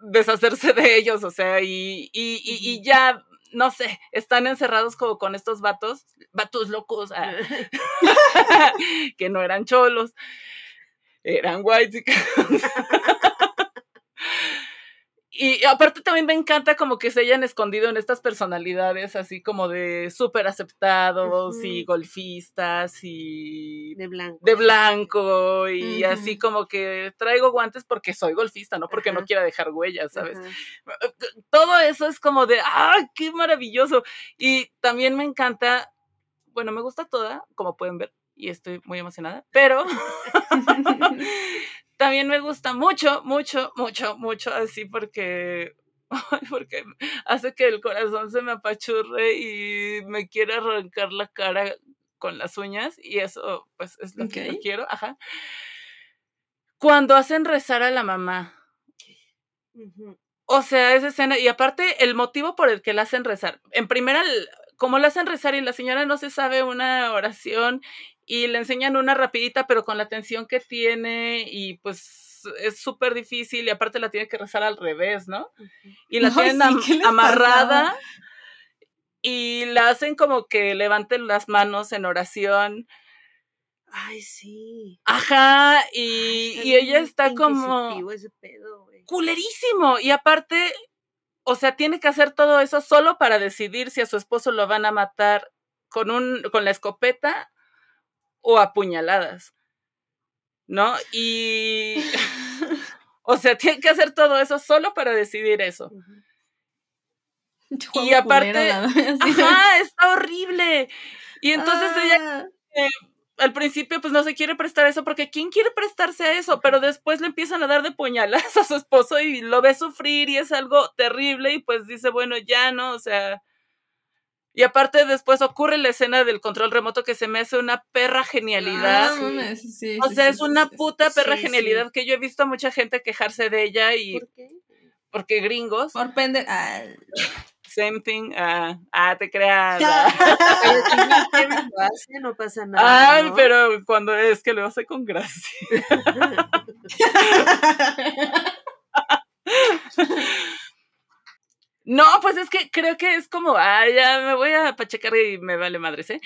[SPEAKER 1] deshacerse de ellos, o sea, y, y, y, y ya, no sé, están encerrados como con estos vatos, vatos locos, ah, que no eran cholos, eran white. Y aparte también me encanta como que se hayan escondido en estas personalidades así como de súper aceptados y golfistas y
[SPEAKER 3] De blanco.
[SPEAKER 1] de blanco y así como que traigo guantes porque soy golfista, no porque no quiera dejar huellas, ¿sabes? Todo eso es como de, ¡ah, qué maravilloso! Y también me encanta, bueno, me gusta toda, como pueden ver, y estoy muy emocionada, pero también me gusta mucho, mucho, mucho, mucho así porque, porque hace que el corazón se me apachurre y me quiere arrancar la cara con las uñas y eso pues es lo que yo quiero, ajá. Cuando hacen rezar a la mamá, o sea, esa escena, y aparte el motivo por el que la hacen rezar. En primera, como la hacen rezar y la señora no se sabe una oración y le enseñan una rapidita, pero con la tensión que tiene y pues es súper difícil y aparte la tiene que rezar al revés, ¿no? Y la tienen
[SPEAKER 2] sí,
[SPEAKER 1] am-
[SPEAKER 2] ¿qué les
[SPEAKER 1] amarrada
[SPEAKER 2] pasaba?
[SPEAKER 1] y la hacen como que levanten las manos en oración.
[SPEAKER 3] Ay, sí.
[SPEAKER 1] Ajá, y, y ella está como
[SPEAKER 3] ese pedo,
[SPEAKER 1] culerísimo. Y aparte, o sea, tiene que hacer todo eso solo para decidir si a su esposo lo van a matar con, un, con la escopeta o a puñaladas, ¿no? Y, o sea, tiene que hacer todo eso solo para decidir eso. Y aparte, ajá, está horrible. Y entonces ella, ah. eh, al principio, pues no se quiere prestar eso, porque ¿quién quiere prestarse a eso? Pero después le empiezan a dar de puñaladas a su esposo y lo ve sufrir y es algo terrible y pues dice, bueno, ya no, o sea. Y aparte después ocurre la escena del control remoto que se me hace una perra genialidad. Ah, o sea, es una puta perra genialidad que yo he visto a mucha gente quejarse de ella y... ¿Por qué? Porque gringos.
[SPEAKER 2] Por pende... Ah.
[SPEAKER 1] Same thing. ah, ah te creas.
[SPEAKER 3] no pasa nada.
[SPEAKER 1] Ay, pero cuando es que lo hace con gracia. no, pues es que creo que es como, ah, ya me voy a pachecar y me vale madres, ¿eh?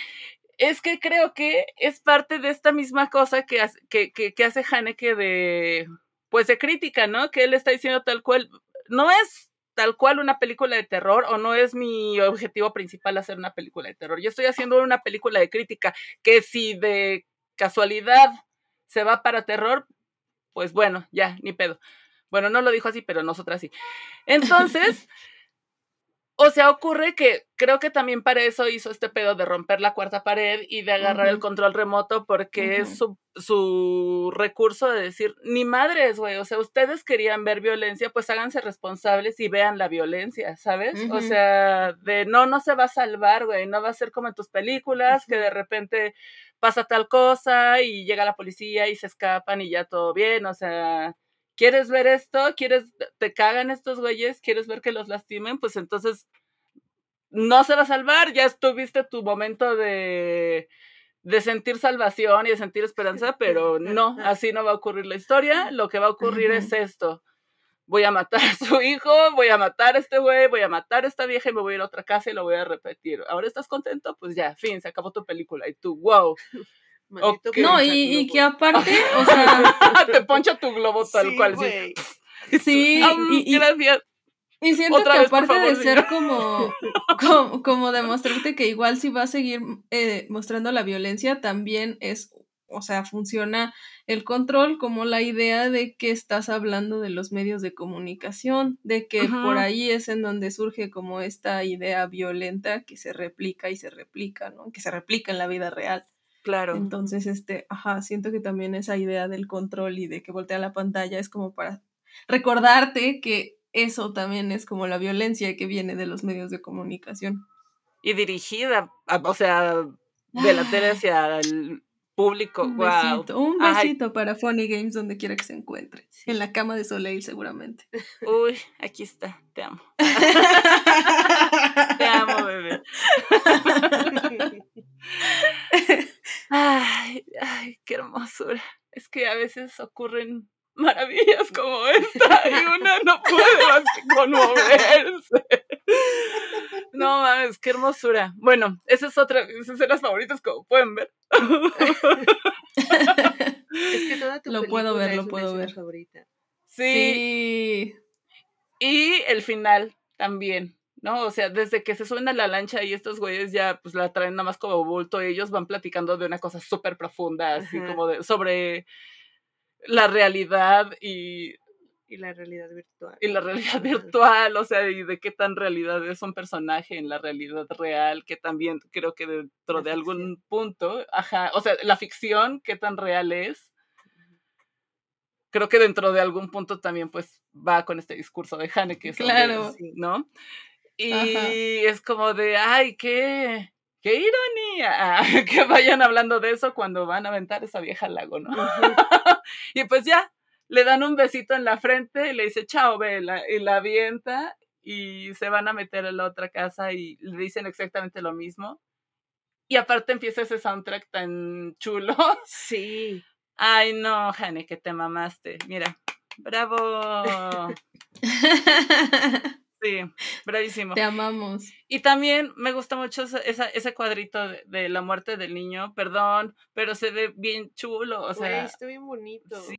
[SPEAKER 1] Es que creo que es parte de esta misma cosa que, que, que, que hace Haneke de, pues de crítica, ¿no? Que él está diciendo tal cual, no es tal cual una película de terror o no es mi objetivo principal hacer una película de terror. Yo estoy haciendo una película de crítica que si de casualidad se va para terror, pues bueno, ya, ni pedo. Bueno, no lo dijo así, pero nosotras sí. Entonces, o sea, ocurre que creo que también para eso hizo este pedo de romper la cuarta pared y de agarrar el control remoto porque es su, su, recurso de decir, ni madres, güey, o sea, ustedes querían ver violencia, pues háganse responsables y vean la violencia, ¿sabes? O sea, de no, no se va a salvar, güey, no va a ser como en tus películas, que de repente pasa tal cosa y llega la policía y se escapan y ya todo bien, o sea ¿Quieres ver esto? ¿Quieres, te cagan estos güeyes? ¿Quieres ver que los lastimen? Pues entonces no se va a salvar. Ya tuviste tu momento de, de sentir salvación y de sentir esperanza, pero no, así no va a ocurrir la historia. Lo que va a ocurrir es esto. Voy a matar a su hijo, voy a matar a este güey, voy a matar a esta vieja y me voy a ir a otra casa y lo voy a repetir. ¿Ahora estás contento? Pues ya, fin, se acabó tu película. Y tú, wow.
[SPEAKER 2] No, y, que aparte, o sea.
[SPEAKER 1] Te poncha tu globo tal cual. Sí,
[SPEAKER 2] sí y, gracias. Y siento que aparte de ser como, como, demostrarte que igual si va a seguir eh, mostrando la violencia, también es, o sea, funciona el control como la idea de que estás hablando de los medios de comunicación, de que por ahí es en donde surge como esta idea violenta que se replica y se replica, ¿no? Que se replica en la vida real.
[SPEAKER 1] Claro.
[SPEAKER 2] Entonces, este, ajá, siento que también esa idea del control y de que voltea la pantalla es como para recordarte que eso también es como la violencia que viene de los medios de comunicación.
[SPEAKER 1] Y dirigida, o sea, de la tele hacia el público. Un besito,
[SPEAKER 2] un besito para Funny Games donde quiera que se encuentre. En la cama de Soleil seguramente.
[SPEAKER 1] Uy, aquí está, te amo. te amo, bebé. Ay, ay, qué hermosura. Es que a veces ocurren maravillas como esta y una no puede más que conmoverse. No mames, qué hermosura. Bueno, esa es otra, esas son las favoritas como pueden ver.
[SPEAKER 3] Es que toda tu
[SPEAKER 2] lo puedo ver, lo puedo ver.
[SPEAKER 3] Favorita.
[SPEAKER 1] sí. Y el final también. ¿No? O sea, desde que se suben a la lancha y estos güeyes ya pues la traen nada más como bulto, y ellos van platicando de una cosa súper profunda, así como de, sobre la realidad y...
[SPEAKER 3] Y la realidad virtual.
[SPEAKER 1] Y la realidad virtual, o sea, y de qué tan realidad es un personaje en la realidad real, que también creo que dentro de algún punto, ajá, o sea, la ficción, qué tan real es. Creo que dentro de algún punto también pues va con este discurso de Haneke,
[SPEAKER 2] claro.
[SPEAKER 1] ¿no? Y es como de, ay, qué, qué ironía que vayan hablando de eso cuando van a aventar esa vieja al lago, ¿no? y pues ya, le dan un besito en la frente y le dice, chao, vela, y la avienta y se van a meter a la otra casa y le dicen exactamente lo mismo. Y aparte empieza ese soundtrack tan chulo.
[SPEAKER 3] Sí.
[SPEAKER 1] Ay, no, Jane, que te mamaste. Mira, bravo. Sí, bravísimo.
[SPEAKER 2] Te amamos.
[SPEAKER 1] Y también me gusta mucho esa, ese cuadrito de, la muerte del niño, perdón, pero se ve bien chulo, o sea.
[SPEAKER 3] está bien bonito. Sí.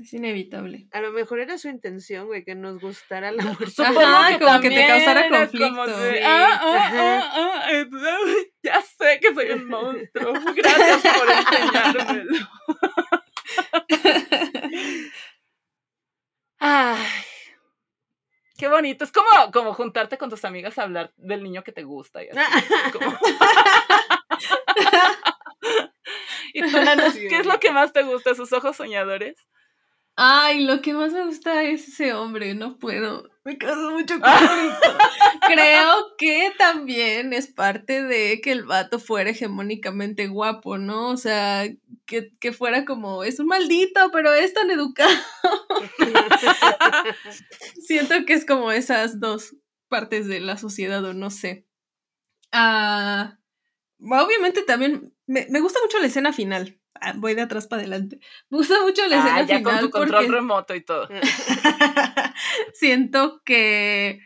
[SPEAKER 2] Es inevitable.
[SPEAKER 3] A lo mejor era su intención, güey, que nos gustara la muerte.
[SPEAKER 2] Ajá, como que te causara conflicto.
[SPEAKER 1] de,
[SPEAKER 3] Sí.
[SPEAKER 1] ah, ah, ah, ya sé que soy un monstruo. Gracias por enseñármelo. Ay, qué bonito. Es como, como juntarte con tus amigas a hablar del niño que te gusta. Y, así, como- ¿Y tú, qué es lo que más te gusta? ¿Sus ojos soñadores?
[SPEAKER 2] Ay, lo que más me gusta es ese hombre, no puedo. Me causa mucho conflicto. Creo que también es parte de que el vato fuera hegemónicamente guapo, ¿no? O sea, que, que fuera como, es un maldito, pero es tan educado. Siento que es como esas dos partes de la sociedad, o no sé. Ah, obviamente también me, me gusta mucho la escena final. Ah, voy de atrás para adelante. Me gusta mucho la escena
[SPEAKER 1] Ah, ya
[SPEAKER 2] final
[SPEAKER 1] con tu control
[SPEAKER 2] porque
[SPEAKER 1] remoto y todo.
[SPEAKER 2] siento que,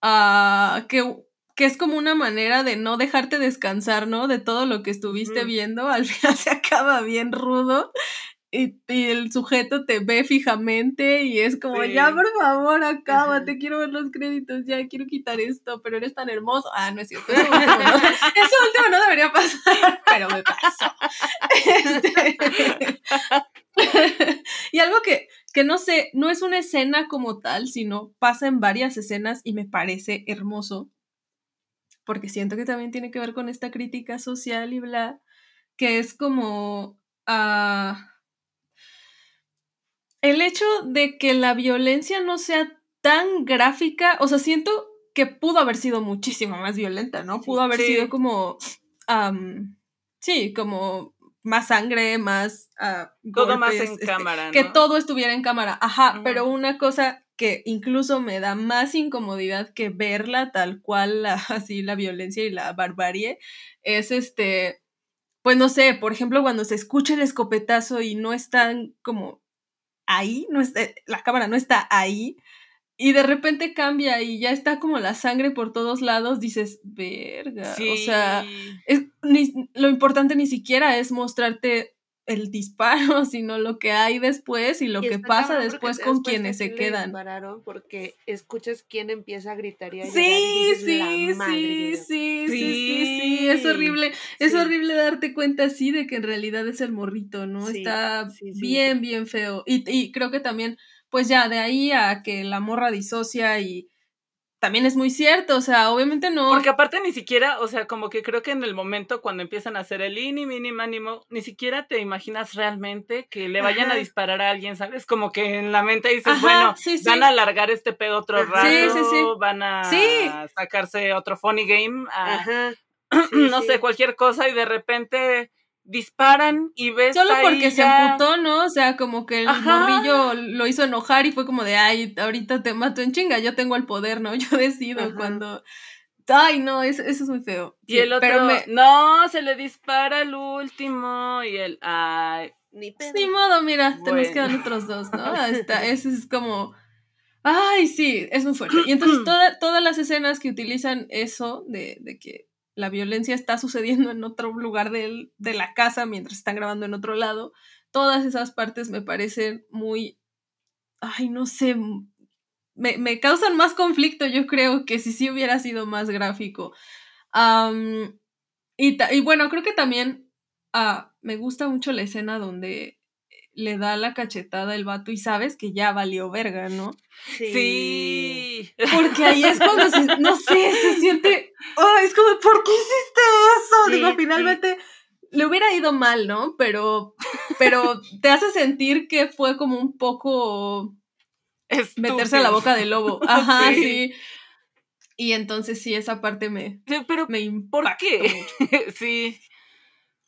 [SPEAKER 2] ah, que, que es como una manera de no dejarte descansar, ¿no? De todo lo que estuviste viendo. Al final se acaba bien rudo. Y, y el sujeto te ve fijamente y es como,
[SPEAKER 1] Sí.
[SPEAKER 2] ya por favor, acaba,
[SPEAKER 3] Ajá.
[SPEAKER 2] te quiero ver los créditos, ya quiero quitar esto, pero eres tan hermoso. Ah, no es cierto, eso último no, eso último no debería pasar, pero me pasó. Este, y algo que, que no sé, no es una escena como tal, sino pasa en varias escenas y me parece hermoso, porque siento que también tiene que ver con esta crítica social y bla, que es como ah, el hecho de que la violencia no sea tan gráfica, o sea, siento que pudo haber sido muchísimo más violenta, ¿no? Pudo haber
[SPEAKER 1] Sí.
[SPEAKER 2] sido como, sí, como más sangre, más... ah,
[SPEAKER 1] Todo más en
[SPEAKER 2] este,
[SPEAKER 1] cámara, ¿no?
[SPEAKER 2] que todo estuviera en cámara. Ajá, pero una cosa que incluso me da más incomodidad que verla tal cual, la- así la violencia y la barbarie, es este, pues no sé, por ejemplo, cuando se escucha el escopetazo y no están como ahí, no está, la cámara no está ahí, y de repente cambia y ya está como la sangre por todos lados, dices, verga,
[SPEAKER 1] Sí.
[SPEAKER 2] o sea, es, ni- lo importante ni siquiera es mostrarte el disparo, sino lo que hay después y lo
[SPEAKER 3] Y
[SPEAKER 2] que pasa después con quienes se quedan.
[SPEAKER 3] dispararon porque escuchas quién empieza a gritar y a
[SPEAKER 2] Sí,
[SPEAKER 3] y dices,
[SPEAKER 2] sí,
[SPEAKER 3] "La madre
[SPEAKER 2] sí,
[SPEAKER 3] de Dios".
[SPEAKER 2] sí, sí, sí, sí, es
[SPEAKER 1] Sí.
[SPEAKER 2] horrible, es
[SPEAKER 3] Sí.
[SPEAKER 2] horrible darte cuenta así de que en realidad es el morrito, ¿no?
[SPEAKER 3] Sí,
[SPEAKER 2] Está bien, bien feo. Y, y creo que también, pues ya, de ahí a que la morra disocia y también es muy cierto, o sea, obviamente no.
[SPEAKER 1] Porque aparte ni siquiera, o sea, como que creo que en el momento cuando empiezan a hacer el ini, mini, mánimo, ni siquiera te imaginas realmente que le vayan a disparar a alguien, ¿sabes? Como que en la mente dices,
[SPEAKER 2] Ajá,
[SPEAKER 1] bueno,
[SPEAKER 2] sí, sí.
[SPEAKER 1] van a alargar este pedo otro rato,
[SPEAKER 2] Sí,
[SPEAKER 1] van a sacarse otro funny game, a- no sé, cualquier cosa y de repente disparan y ves
[SPEAKER 2] Solo porque se
[SPEAKER 1] ya-
[SPEAKER 2] emputó, ¿no? O sea, como que el
[SPEAKER 1] Ajá.
[SPEAKER 2] morrillo lo hizo enojar y fue como de, ay, ahorita te mato en chinga, yo tengo el poder, ¿no? Yo decido
[SPEAKER 3] Ajá.
[SPEAKER 2] cuando... Ay, no, eso, eso es muy feo.
[SPEAKER 1] Y el otro,
[SPEAKER 2] Pero me...
[SPEAKER 1] no, se le dispara el último y el, ay,
[SPEAKER 3] Ni pedo.
[SPEAKER 2] ni modo, mira, te nos
[SPEAKER 1] Bueno.
[SPEAKER 2] quedan otros dos, ¿no? Está, eso es como... Ay, sí, es muy fuerte. Y entonces toda- todas las escenas que utilizan eso de, de que la violencia está sucediendo en otro lugar del- de la casa mientras están grabando en otro lado, todas esas partes me parecen muy... Ay, no sé, me, me causan más conflicto, yo creo, que si sí hubiera sido más gráfico. Y bueno, creo que también ah, me gusta mucho la escena donde le da la cachetada el vato y sabes que ya valió verga, ¿no?
[SPEAKER 3] Sí.
[SPEAKER 1] sí.
[SPEAKER 2] Porque ahí es cuando se, no sé, se siente, oh, es como, ¿por qué hiciste eso?
[SPEAKER 3] Sí,
[SPEAKER 2] Digo,
[SPEAKER 3] sí.
[SPEAKER 2] finalmente le hubiera ido mal, ¿no? Pero, pero te hace sentir que fue como un poco meterse a la boca del lobo. Ajá,
[SPEAKER 1] Sí.
[SPEAKER 2] sí. Y entonces sí, esa parte me,
[SPEAKER 1] Sí, pero
[SPEAKER 2] me
[SPEAKER 1] ¿por
[SPEAKER 2] impactó
[SPEAKER 1] qué?
[SPEAKER 2] mucho.
[SPEAKER 1] sí.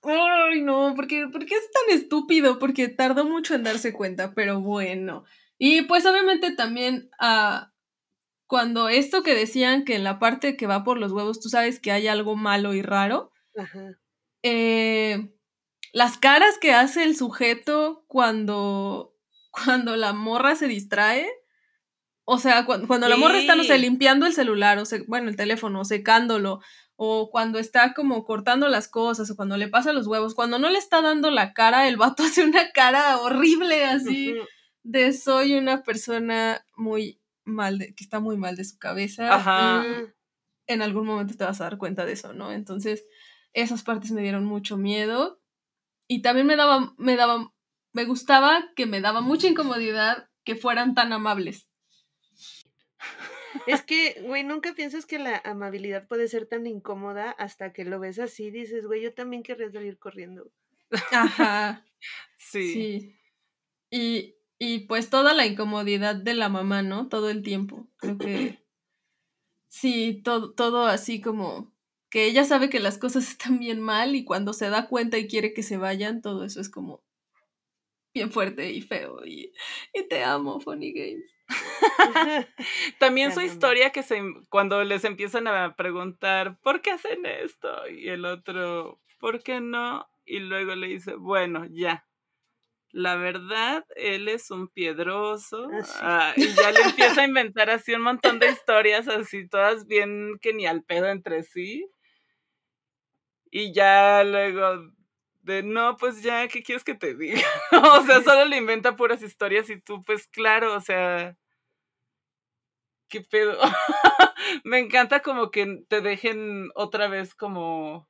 [SPEAKER 2] Ay, no, porque, porque es tan estúpido, porque tardó mucho en darse cuenta, pero bueno. Y pues obviamente también ah, cuando esto que decían que en la parte que va por los huevos, tú sabes que hay algo malo y raro,
[SPEAKER 3] Ajá.
[SPEAKER 2] eh, las caras que hace el sujeto cuando, cuando la morra se distrae. O sea, cuando, cuando la morra está, no sé, limpiando el celular, o se, bueno, el teléfono, secándolo, o cuando está como cortando las cosas, o cuando le pasa los huevos, cuando no le está dando la cara, el vato hace una cara horrible así. De soy una persona muy mal, de, que está muy mal de su cabeza.
[SPEAKER 1] Ajá.
[SPEAKER 3] Mm,
[SPEAKER 2] En algún momento te vas a dar cuenta de eso, ¿no? Entonces, esas partes me dieron mucho miedo. Y también me daba, me daba, me gustaba que me daba mucha incomodidad que fueran tan amables.
[SPEAKER 3] Es que, güey, nunca piensas que la amabilidad puede ser tan incómoda hasta que lo ves así. Dices, güey, yo también querría salir corriendo.
[SPEAKER 2] Ajá.
[SPEAKER 1] Sí.
[SPEAKER 2] Sí. Y, y pues toda la incomodidad de la mamá, ¿no? Todo el tiempo. Creo que sí, todo, todo así como que ella sabe que las cosas están bien mal y cuando se da cuenta y quiere que se vayan, todo eso es como bien fuerte y feo. Y, y te amo, Funny Games.
[SPEAKER 1] También su historia que se cuando les empiezan a preguntar ¿por qué hacen esto? y el otro ¿por qué no? y luego le dice bueno ya. La verdad él es un piedroso
[SPEAKER 3] Ah,
[SPEAKER 1] ah, y ya le empieza a inventar así un montón de historias así todas bien que ni al pedo entre sí. Y ya luego de no, pues ya, ¿qué quieres que te diga? o sea, solo le inventa puras historias y tú, pues claro, o sea, ¿qué pedo? Me encanta como que te dejen otra vez como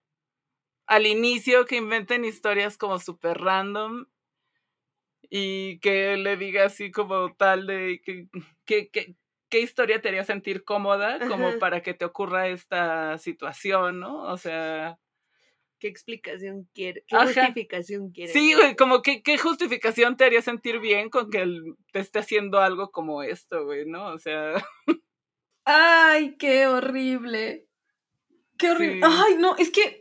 [SPEAKER 1] al inicio que inventen historias como súper random y que le diga así como tal de que, que, que- qué historia te haría sentir cómoda como
[SPEAKER 3] Ajá.
[SPEAKER 1] para que te ocurra esta situación, ¿no? O sea,
[SPEAKER 3] ¿Qué explicación quiere? ¿Qué
[SPEAKER 1] Ajá.
[SPEAKER 3] justificación quiere?
[SPEAKER 1] Sí, güey, como que qué justificación te haría sentir bien con que él te esté haciendo algo como esto, güey, ¿no? O sea,
[SPEAKER 2] Ay, qué horrible. Qué horrible.
[SPEAKER 1] Sí.
[SPEAKER 2] Ay, no, es que,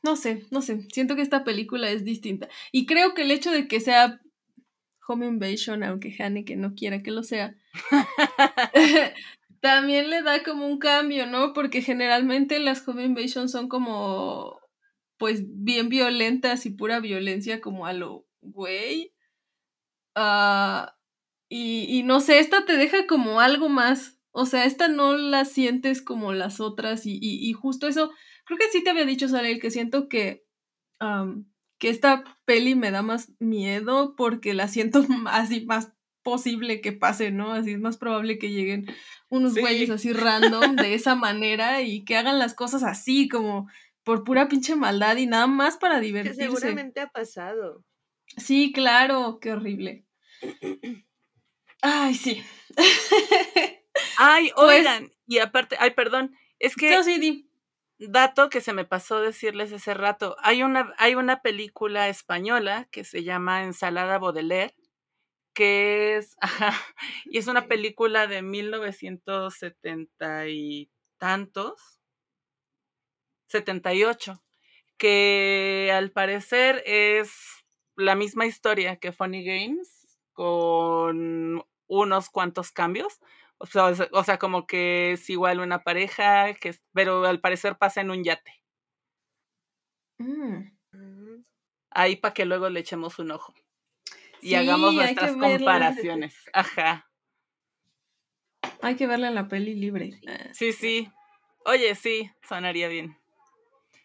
[SPEAKER 2] no sé, no sé. Siento que esta película es distinta. Y creo que el hecho de que sea Home Invasion, aunque Haneke no quiera que lo sea, también le da como un cambio, ¿no? Porque generalmente las Home Invasion son como, pues, bien violentas y pura violencia como a lo güey. Ah, y, y no sé, esta te deja como algo más. O sea, esta no la sientes como las otras. Y, y, y justo eso, creo que sí te había dicho, Sarel, que siento que, que esta peli me da más miedo porque la siento así más posible que pase, ¿no? Así es más probable que lleguen unos
[SPEAKER 1] Sí.
[SPEAKER 2] güeyes así random de esa manera y que hagan las cosas así como por pura pinche maldad y nada más para
[SPEAKER 3] Que
[SPEAKER 2] divertirse.
[SPEAKER 3] seguramente ha pasado.
[SPEAKER 2] Sí, claro, qué horrible. Ay, sí.
[SPEAKER 1] ay,
[SPEAKER 2] Pues-
[SPEAKER 1] oigan, y aparte, ay, perdón, es que
[SPEAKER 2] No, sí, di.
[SPEAKER 1] dato que se me pasó decirles hace rato, hay una, hay una película española que se llama Ensalada Baudelaire, que es, ajá, y es una película de 1970 y tantos, 78, que al parecer es la misma historia que Funny Games, con unos cuantos cambios. O sea, o sea- como que es igual una pareja, que, es- pero al parecer pasa en un yate.
[SPEAKER 2] Mm.
[SPEAKER 3] Mm.
[SPEAKER 1] Ahí para que luego le echemos un ojo. Y
[SPEAKER 2] Sí,
[SPEAKER 1] hagamos
[SPEAKER 2] hay que
[SPEAKER 1] nuestras comparaciones. Ajá.
[SPEAKER 2] Hay que verla en la peli libre.
[SPEAKER 3] Sí.
[SPEAKER 1] Sí, sí. Oye, sí, sonaría bien.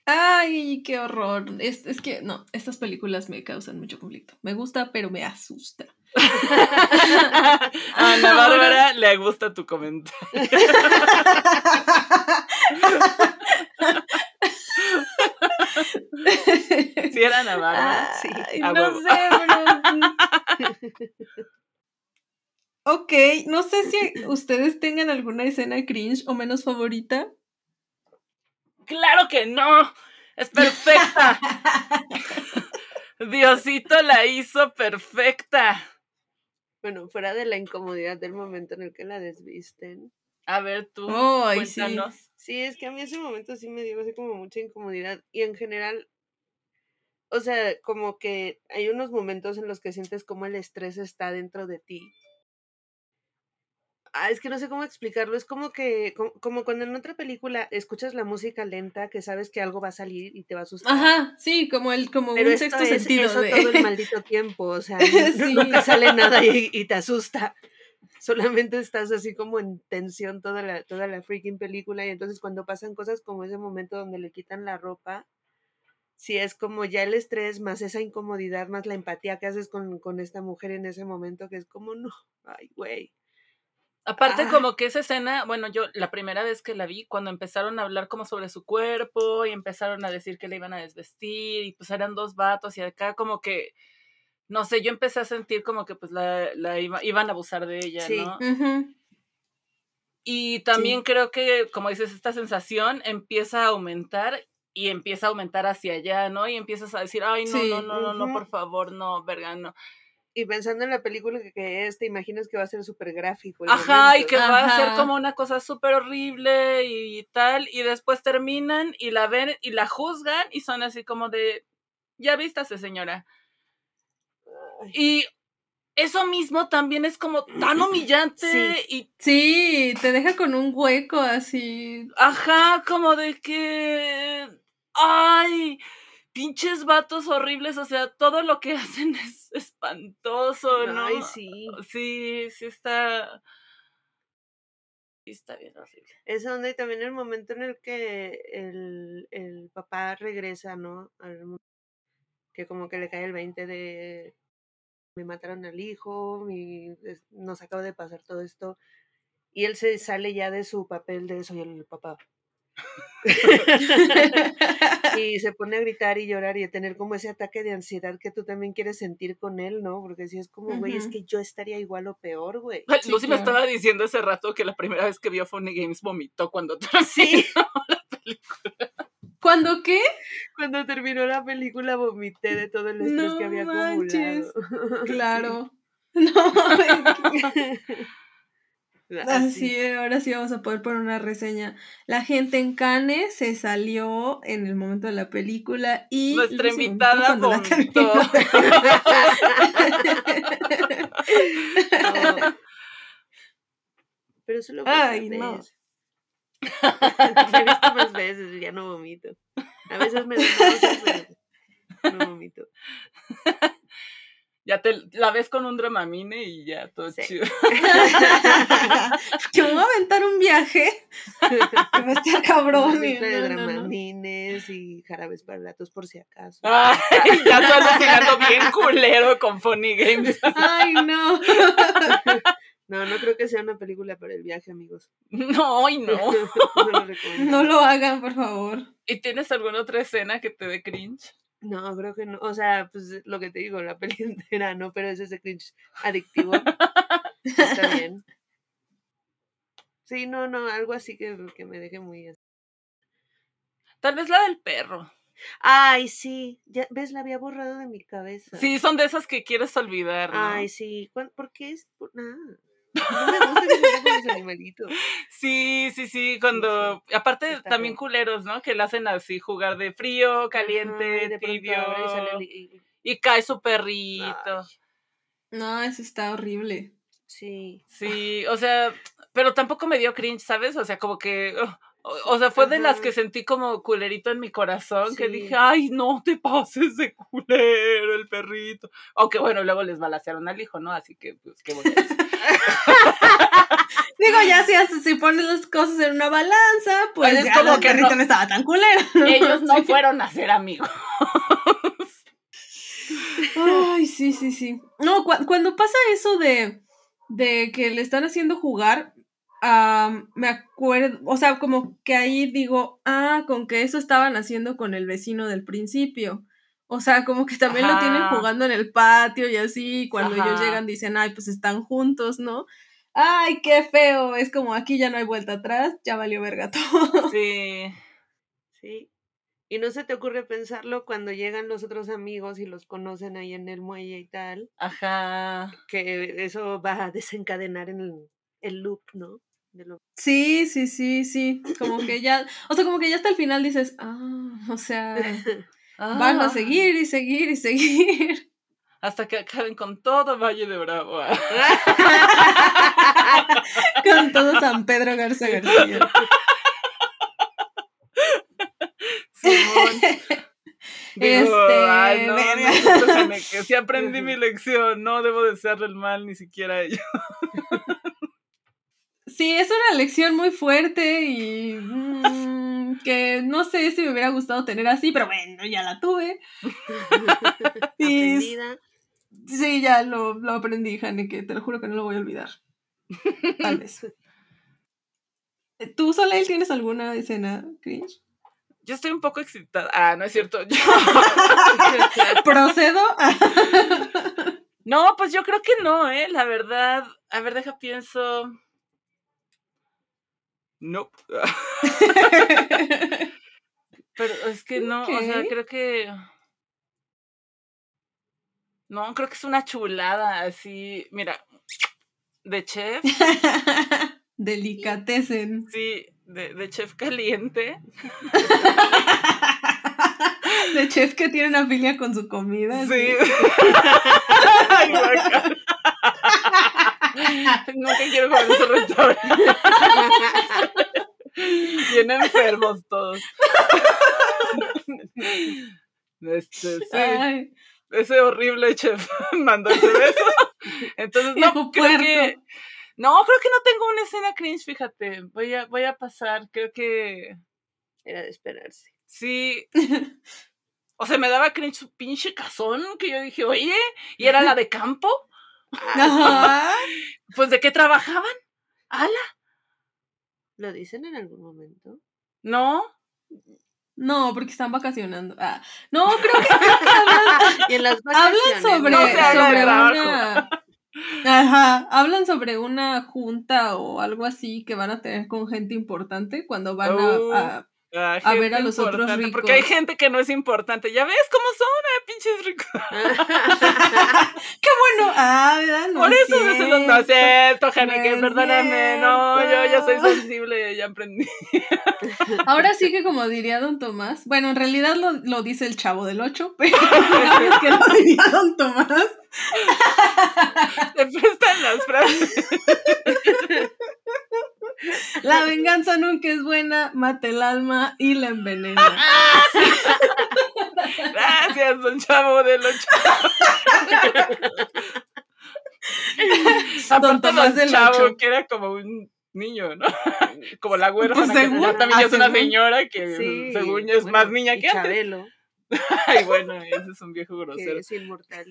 [SPEAKER 2] Ay, qué horror. Es, es que no, estas películas me causan mucho conflicto. Me gusta, pero me asusta.
[SPEAKER 1] A Ana Bárbara le gusta tu comentario. Sí, era Ana Bárbara.
[SPEAKER 3] sí,
[SPEAKER 2] no sé, pero... Ok, no sé si ustedes tengan alguna escena cringe o menos favorita.
[SPEAKER 1] Claro que no. Es perfecta. Diosito la hizo perfecta.
[SPEAKER 3] Bueno, fuera de la incomodidad del momento en el que la desvisten.
[SPEAKER 1] A ver tú,
[SPEAKER 2] sí.
[SPEAKER 1] cuéntanos.
[SPEAKER 3] Sí, es que a mí ese momento sí me dio así como mucha incomodidad. Y en general, o sea, como que hay unos momentos en los que sientes como el estrés está dentro de ti. Ah, es que no sé cómo explicarlo. Es como que, como, como cuando en otra película escuchas la música lenta, que sabes que algo va a salir y te va a asustar.
[SPEAKER 2] Ajá, sí, como el, como
[SPEAKER 3] Pero
[SPEAKER 2] un
[SPEAKER 3] esto
[SPEAKER 2] sexto
[SPEAKER 3] es
[SPEAKER 2] sentido
[SPEAKER 3] eso
[SPEAKER 2] de.
[SPEAKER 3] todo el maldito tiempo, o sea, no-
[SPEAKER 2] Sí.
[SPEAKER 3] nunca sale nada y, y te asusta. Solamente estás así como en tensión toda la, toda la freaking película y entonces cuando pasan cosas como ese momento donde le quitan la ropa, sí es como ya el estrés, más esa incomodidad, más la empatía que haces con, con esta mujer en ese momento, que es como, no, ay, güey.
[SPEAKER 1] Aparte,
[SPEAKER 3] Ah.
[SPEAKER 1] como que esa escena, bueno, yo la primera vez que la vi, cuando empezaron a hablar como sobre su cuerpo y empezaron a decir que le iban a desvestir y pues eran dos vatos y acá como que, no sé, yo empecé a sentir como que pues la, la iba- iban a abusar de ella,
[SPEAKER 3] Sí.
[SPEAKER 1] ¿no?
[SPEAKER 2] Ujú.
[SPEAKER 1] Y también creo que, como dices, esta sensación empieza a aumentar y empieza a aumentar hacia allá, ¿no? Y empiezas a decir, ay, no,
[SPEAKER 2] Sí,
[SPEAKER 1] no, no, no, no, por favor, no, verga, no.
[SPEAKER 3] Y pensando en la película que, que es, te imaginas que va a ser súper gráfico.
[SPEAKER 1] Ajá, y que va a ser como una cosa súper horrible y tal, y después terminan y la ven y la juzgan y son así como de, ya vístase señora.
[SPEAKER 3] Ay,
[SPEAKER 1] Y eso mismo también es como tan humillante y,
[SPEAKER 2] Sí, te deja con un hueco así.
[SPEAKER 1] ajá, como de que, ay, pinches vatos horribles, o sea, todo lo que hacen es espantoso, ¿no?
[SPEAKER 3] Ay, sí.
[SPEAKER 1] Sí, sí está... Sí está bien horrible.
[SPEAKER 3] Es donde también el momento en el que el, el papá regresa, ¿no? Que como que le cae el 20 de me mataron al hijo, es- nos acaba de pasar todo esto. Y él se sale ya de su papel de soy el papá. y se pone a gritar y llorar y a tener como ese ataque de ansiedad que tú también quieres sentir con él, ¿no? Porque si es como, güey, es que yo estaría igual o peor, güey.
[SPEAKER 2] Sí,
[SPEAKER 1] Lucy me estaba diciendo hace rato que la primera vez que vio Funny Games vomitó cuando
[SPEAKER 3] Sí.
[SPEAKER 2] ¿Cuándo qué?
[SPEAKER 3] Cuando terminó la película vomité de todo el estrés
[SPEAKER 2] No
[SPEAKER 3] que había
[SPEAKER 2] manches.
[SPEAKER 3] acumulado.
[SPEAKER 2] Claro. No,
[SPEAKER 3] Sí.
[SPEAKER 2] así, ahora sí vamos a poder poner una reseña. La gente en Cannes se salió en el momento de la película y
[SPEAKER 1] Nuestra invitada
[SPEAKER 2] la terminó.
[SPEAKER 3] No. Pero solo fue
[SPEAKER 2] Ay, no.
[SPEAKER 3] La he visto más veces y ya no vomito. A veces me da no vomito.
[SPEAKER 1] Ya te la ves con un dramamine y ya todo
[SPEAKER 3] Sí.
[SPEAKER 1] chido.
[SPEAKER 2] que me voy a aventar un viaje. Que me está cabrón.
[SPEAKER 3] De
[SPEAKER 2] no, no, no.
[SPEAKER 3] dramamines y jarabes para la tos por si acaso.
[SPEAKER 1] Ay, ya estoy alucinando bien culero con Funny Games.
[SPEAKER 2] Ay, no.
[SPEAKER 3] No, no creo que sea una película para el viaje, amigos.
[SPEAKER 1] No, y no.
[SPEAKER 3] No lo recomiendo.
[SPEAKER 2] No lo hagan, por favor.
[SPEAKER 1] ¿Y tienes alguna otra escena que te dé cringe?
[SPEAKER 3] No, creo que no. O sea, pues lo que te digo, la peli entera, ¿no? Pero es ese cringe adictivo. Está bien. Sí, no, no, algo así que, que me deje muy... así.
[SPEAKER 1] Tal vez la del perro.
[SPEAKER 3] Ay, sí. Ya, ¿Ves? La había borrado de mi cabeza.
[SPEAKER 1] Sí, son de esas que quieres olvidar, ¿no?
[SPEAKER 3] Ay, sí. ¿Cuán- ¿Por qué es? Por nada. No me gusta que se metan con los animalitos.
[SPEAKER 1] Sí, sí, sí, cuando... Aparte,
[SPEAKER 3] Está
[SPEAKER 1] también culeros, ¿no? Que le hacen así, jugar de frío, caliente,
[SPEAKER 3] de
[SPEAKER 1] tibio.
[SPEAKER 3] y sale el- y-
[SPEAKER 1] Y cae su perrito.
[SPEAKER 3] Ay,
[SPEAKER 2] No, eso está horrible.
[SPEAKER 3] sí.
[SPEAKER 1] Sí, o sea, pero tampoco me dio cringe, ¿sabes? O sea, como que, o, o sea, fue de las que sentí como culerito en mi corazón, que dije, ay, no te pases de culero el perrito. Aunque bueno, luego les balacearon al hijo, ¿no? Así que, pues, qué bueno.
[SPEAKER 2] Digo, ya si, si pones las cosas en una balanza, pues
[SPEAKER 1] Pues es
[SPEAKER 2] ya
[SPEAKER 1] como que no-
[SPEAKER 2] no, estaba tan culero.
[SPEAKER 1] Ellos no
[SPEAKER 2] Sí.
[SPEAKER 1] fueron a ser amigos.
[SPEAKER 2] Ay, sí, sí, sí. No, cu- cuando pasa eso de, de que le están haciendo jugar, am, me acuerdo, o sea, como que ahí digo, ah, con que eso estaban haciendo con el vecino del principio. O sea, como que también lo tienen jugando en el patio y así, y cuando ellos llegan dicen, ay, pues están juntos, ¿no? Ay, qué feo, es como aquí ya no hay vuelta atrás, ya valió verga todo.
[SPEAKER 1] Sí.
[SPEAKER 3] Sí. Y no se te ocurre pensarlo cuando llegan los otros amigos y los conocen ahí en el muelle y tal,
[SPEAKER 1] Ajá.
[SPEAKER 3] que eso va a desencadenar en el, el loop, ¿no? De lo-
[SPEAKER 2] Sí, sí, sí, sí, como que ya, o sea, como que ya hasta el final dices, ah, o sea, van a
[SPEAKER 1] Ah,
[SPEAKER 2] seguir y seguir y seguir.
[SPEAKER 1] Hasta que acaben con todo Valle de Bravo.
[SPEAKER 2] Con todo San Pedro Garza García.
[SPEAKER 1] Simón. Digo,
[SPEAKER 2] Este,
[SPEAKER 1] ay, no, sí aprendí mi lección, no debo desearle el mal ni siquiera a ellos.
[SPEAKER 2] Sí, es una lección muy fuerte y mm, que no sé si me hubiera gustado tener así, pero bueno, ya la tuve. y sí, ya lo, lo aprendí, Jane, que te lo juro que no lo voy a olvidar. Tal vez. ¿Tú, Soleil, tienes alguna escena cringe?
[SPEAKER 1] Yo estoy un poco excitada. Ah, no es cierto. Yo-
[SPEAKER 2] ¿Procedo?
[SPEAKER 1] No, pues yo creo que no, ¿eh? La verdad. A ver, deja pienso. No. Pero es que no, o sea, creo que. No, creo que es una chulada, así. Mira, de chef,
[SPEAKER 2] Delicatessen.
[SPEAKER 1] sí, de, de chef caliente.
[SPEAKER 2] De chef que tiene una filia con su comida.
[SPEAKER 1] Sí. Nunca quiero comer en ese restaurante. Bien enfermos todos. Este, sí,
[SPEAKER 2] Ay,
[SPEAKER 1] ese horrible chef mandó ese beso. Entonces, no, creo que. No, creo que no tengo una escena cringe, fíjate. Voy a, voy a pasar, creo que.
[SPEAKER 3] Era de esperarse.
[SPEAKER 1] Sí. O sea, me daba cringe su pinche cazón que yo dije, oye, y era la de campo.
[SPEAKER 2] Ajá.
[SPEAKER 1] Pues, ¿de qué trabajaban? ¿Ala?
[SPEAKER 3] ¿Lo dicen en algún momento?
[SPEAKER 1] No.
[SPEAKER 2] No, porque están vacacionando. Ah, no, creo que, hablan,
[SPEAKER 3] Y en las
[SPEAKER 2] hablan
[SPEAKER 3] vacaciones.
[SPEAKER 2] sobre,
[SPEAKER 1] No se habla de
[SPEAKER 2] sobre una. Ajá, hablan sobre una junta o algo así que van a tener con gente importante cuando van a-
[SPEAKER 1] Uh.
[SPEAKER 2] A, A ver a los otros
[SPEAKER 1] Porque hay gente que no es importante. Ya ves cómo son, eh, pinches ricos.
[SPEAKER 2] ¡Qué bueno! Ah, ¿verdad? No
[SPEAKER 1] Por
[SPEAKER 2] es
[SPEAKER 1] eso no se los no acepto,
[SPEAKER 2] es
[SPEAKER 1] perdóname. No, yo ya soy sensible, ya aprendí.
[SPEAKER 2] Ahora sí que como diría Don Tomás, bueno, en realidad lo, lo dice el chavo del 8, pero digamos que lo diría Don Tomás.
[SPEAKER 1] Te prestan las frases.
[SPEAKER 2] La venganza nunca es buena, mata el alma y la envenena.
[SPEAKER 1] Gracias, don Chavo del Ocho.
[SPEAKER 2] Don
[SPEAKER 1] Aparte,
[SPEAKER 2] Tomás
[SPEAKER 1] don
[SPEAKER 2] del
[SPEAKER 1] Chavo,
[SPEAKER 2] Ocho.
[SPEAKER 1] que era como un niño, ¿no? Como la huérfana.
[SPEAKER 2] Pues
[SPEAKER 1] que también ya
[SPEAKER 2] ah,
[SPEAKER 1] es una
[SPEAKER 2] según.
[SPEAKER 1] señora que
[SPEAKER 3] Sí,
[SPEAKER 1] según es
[SPEAKER 3] bueno,
[SPEAKER 1] más niña que antes.
[SPEAKER 3] Chabelo,
[SPEAKER 1] Ay, bueno, ese es un viejo
[SPEAKER 3] que
[SPEAKER 1] grosero.
[SPEAKER 3] es inmortal.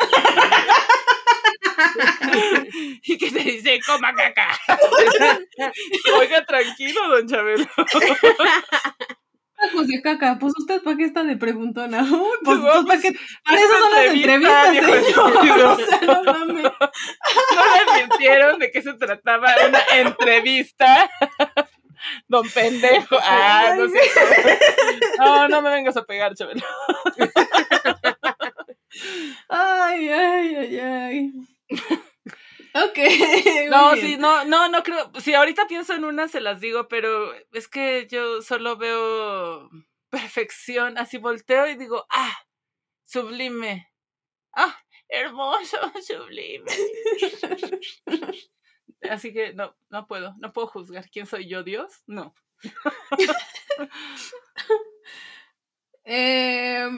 [SPEAKER 1] Y que te dice, coma caca. Oiga, tranquilo, don Chabelo.
[SPEAKER 2] Pues de caca, pues usted para qué está de preguntona. Uy, pues,
[SPEAKER 1] No,
[SPEAKER 2] pues, ¿para qué? Para
[SPEAKER 1] es
[SPEAKER 2] eso son las entrevistas,
[SPEAKER 1] viejo
[SPEAKER 2] señor.
[SPEAKER 1] estúpido.
[SPEAKER 2] O sea, no mames.
[SPEAKER 1] No le advirtieron de qué se trataba una entrevista. Don pendejo. Ah, no sé. No, no me vengas a pegar, Chabelo.
[SPEAKER 2] Ay, ay, ay, ay. Ok.
[SPEAKER 1] No, sí, no, no, no creo. Si ahorita pienso en una, se las digo, pero es que yo solo veo perfección. Así volteo y digo, ah, sublime. Ah, hermoso, sublime. Así que no, no puedo, no puedo juzgar. ¿Quién soy yo, Dios? No.
[SPEAKER 2] Eh.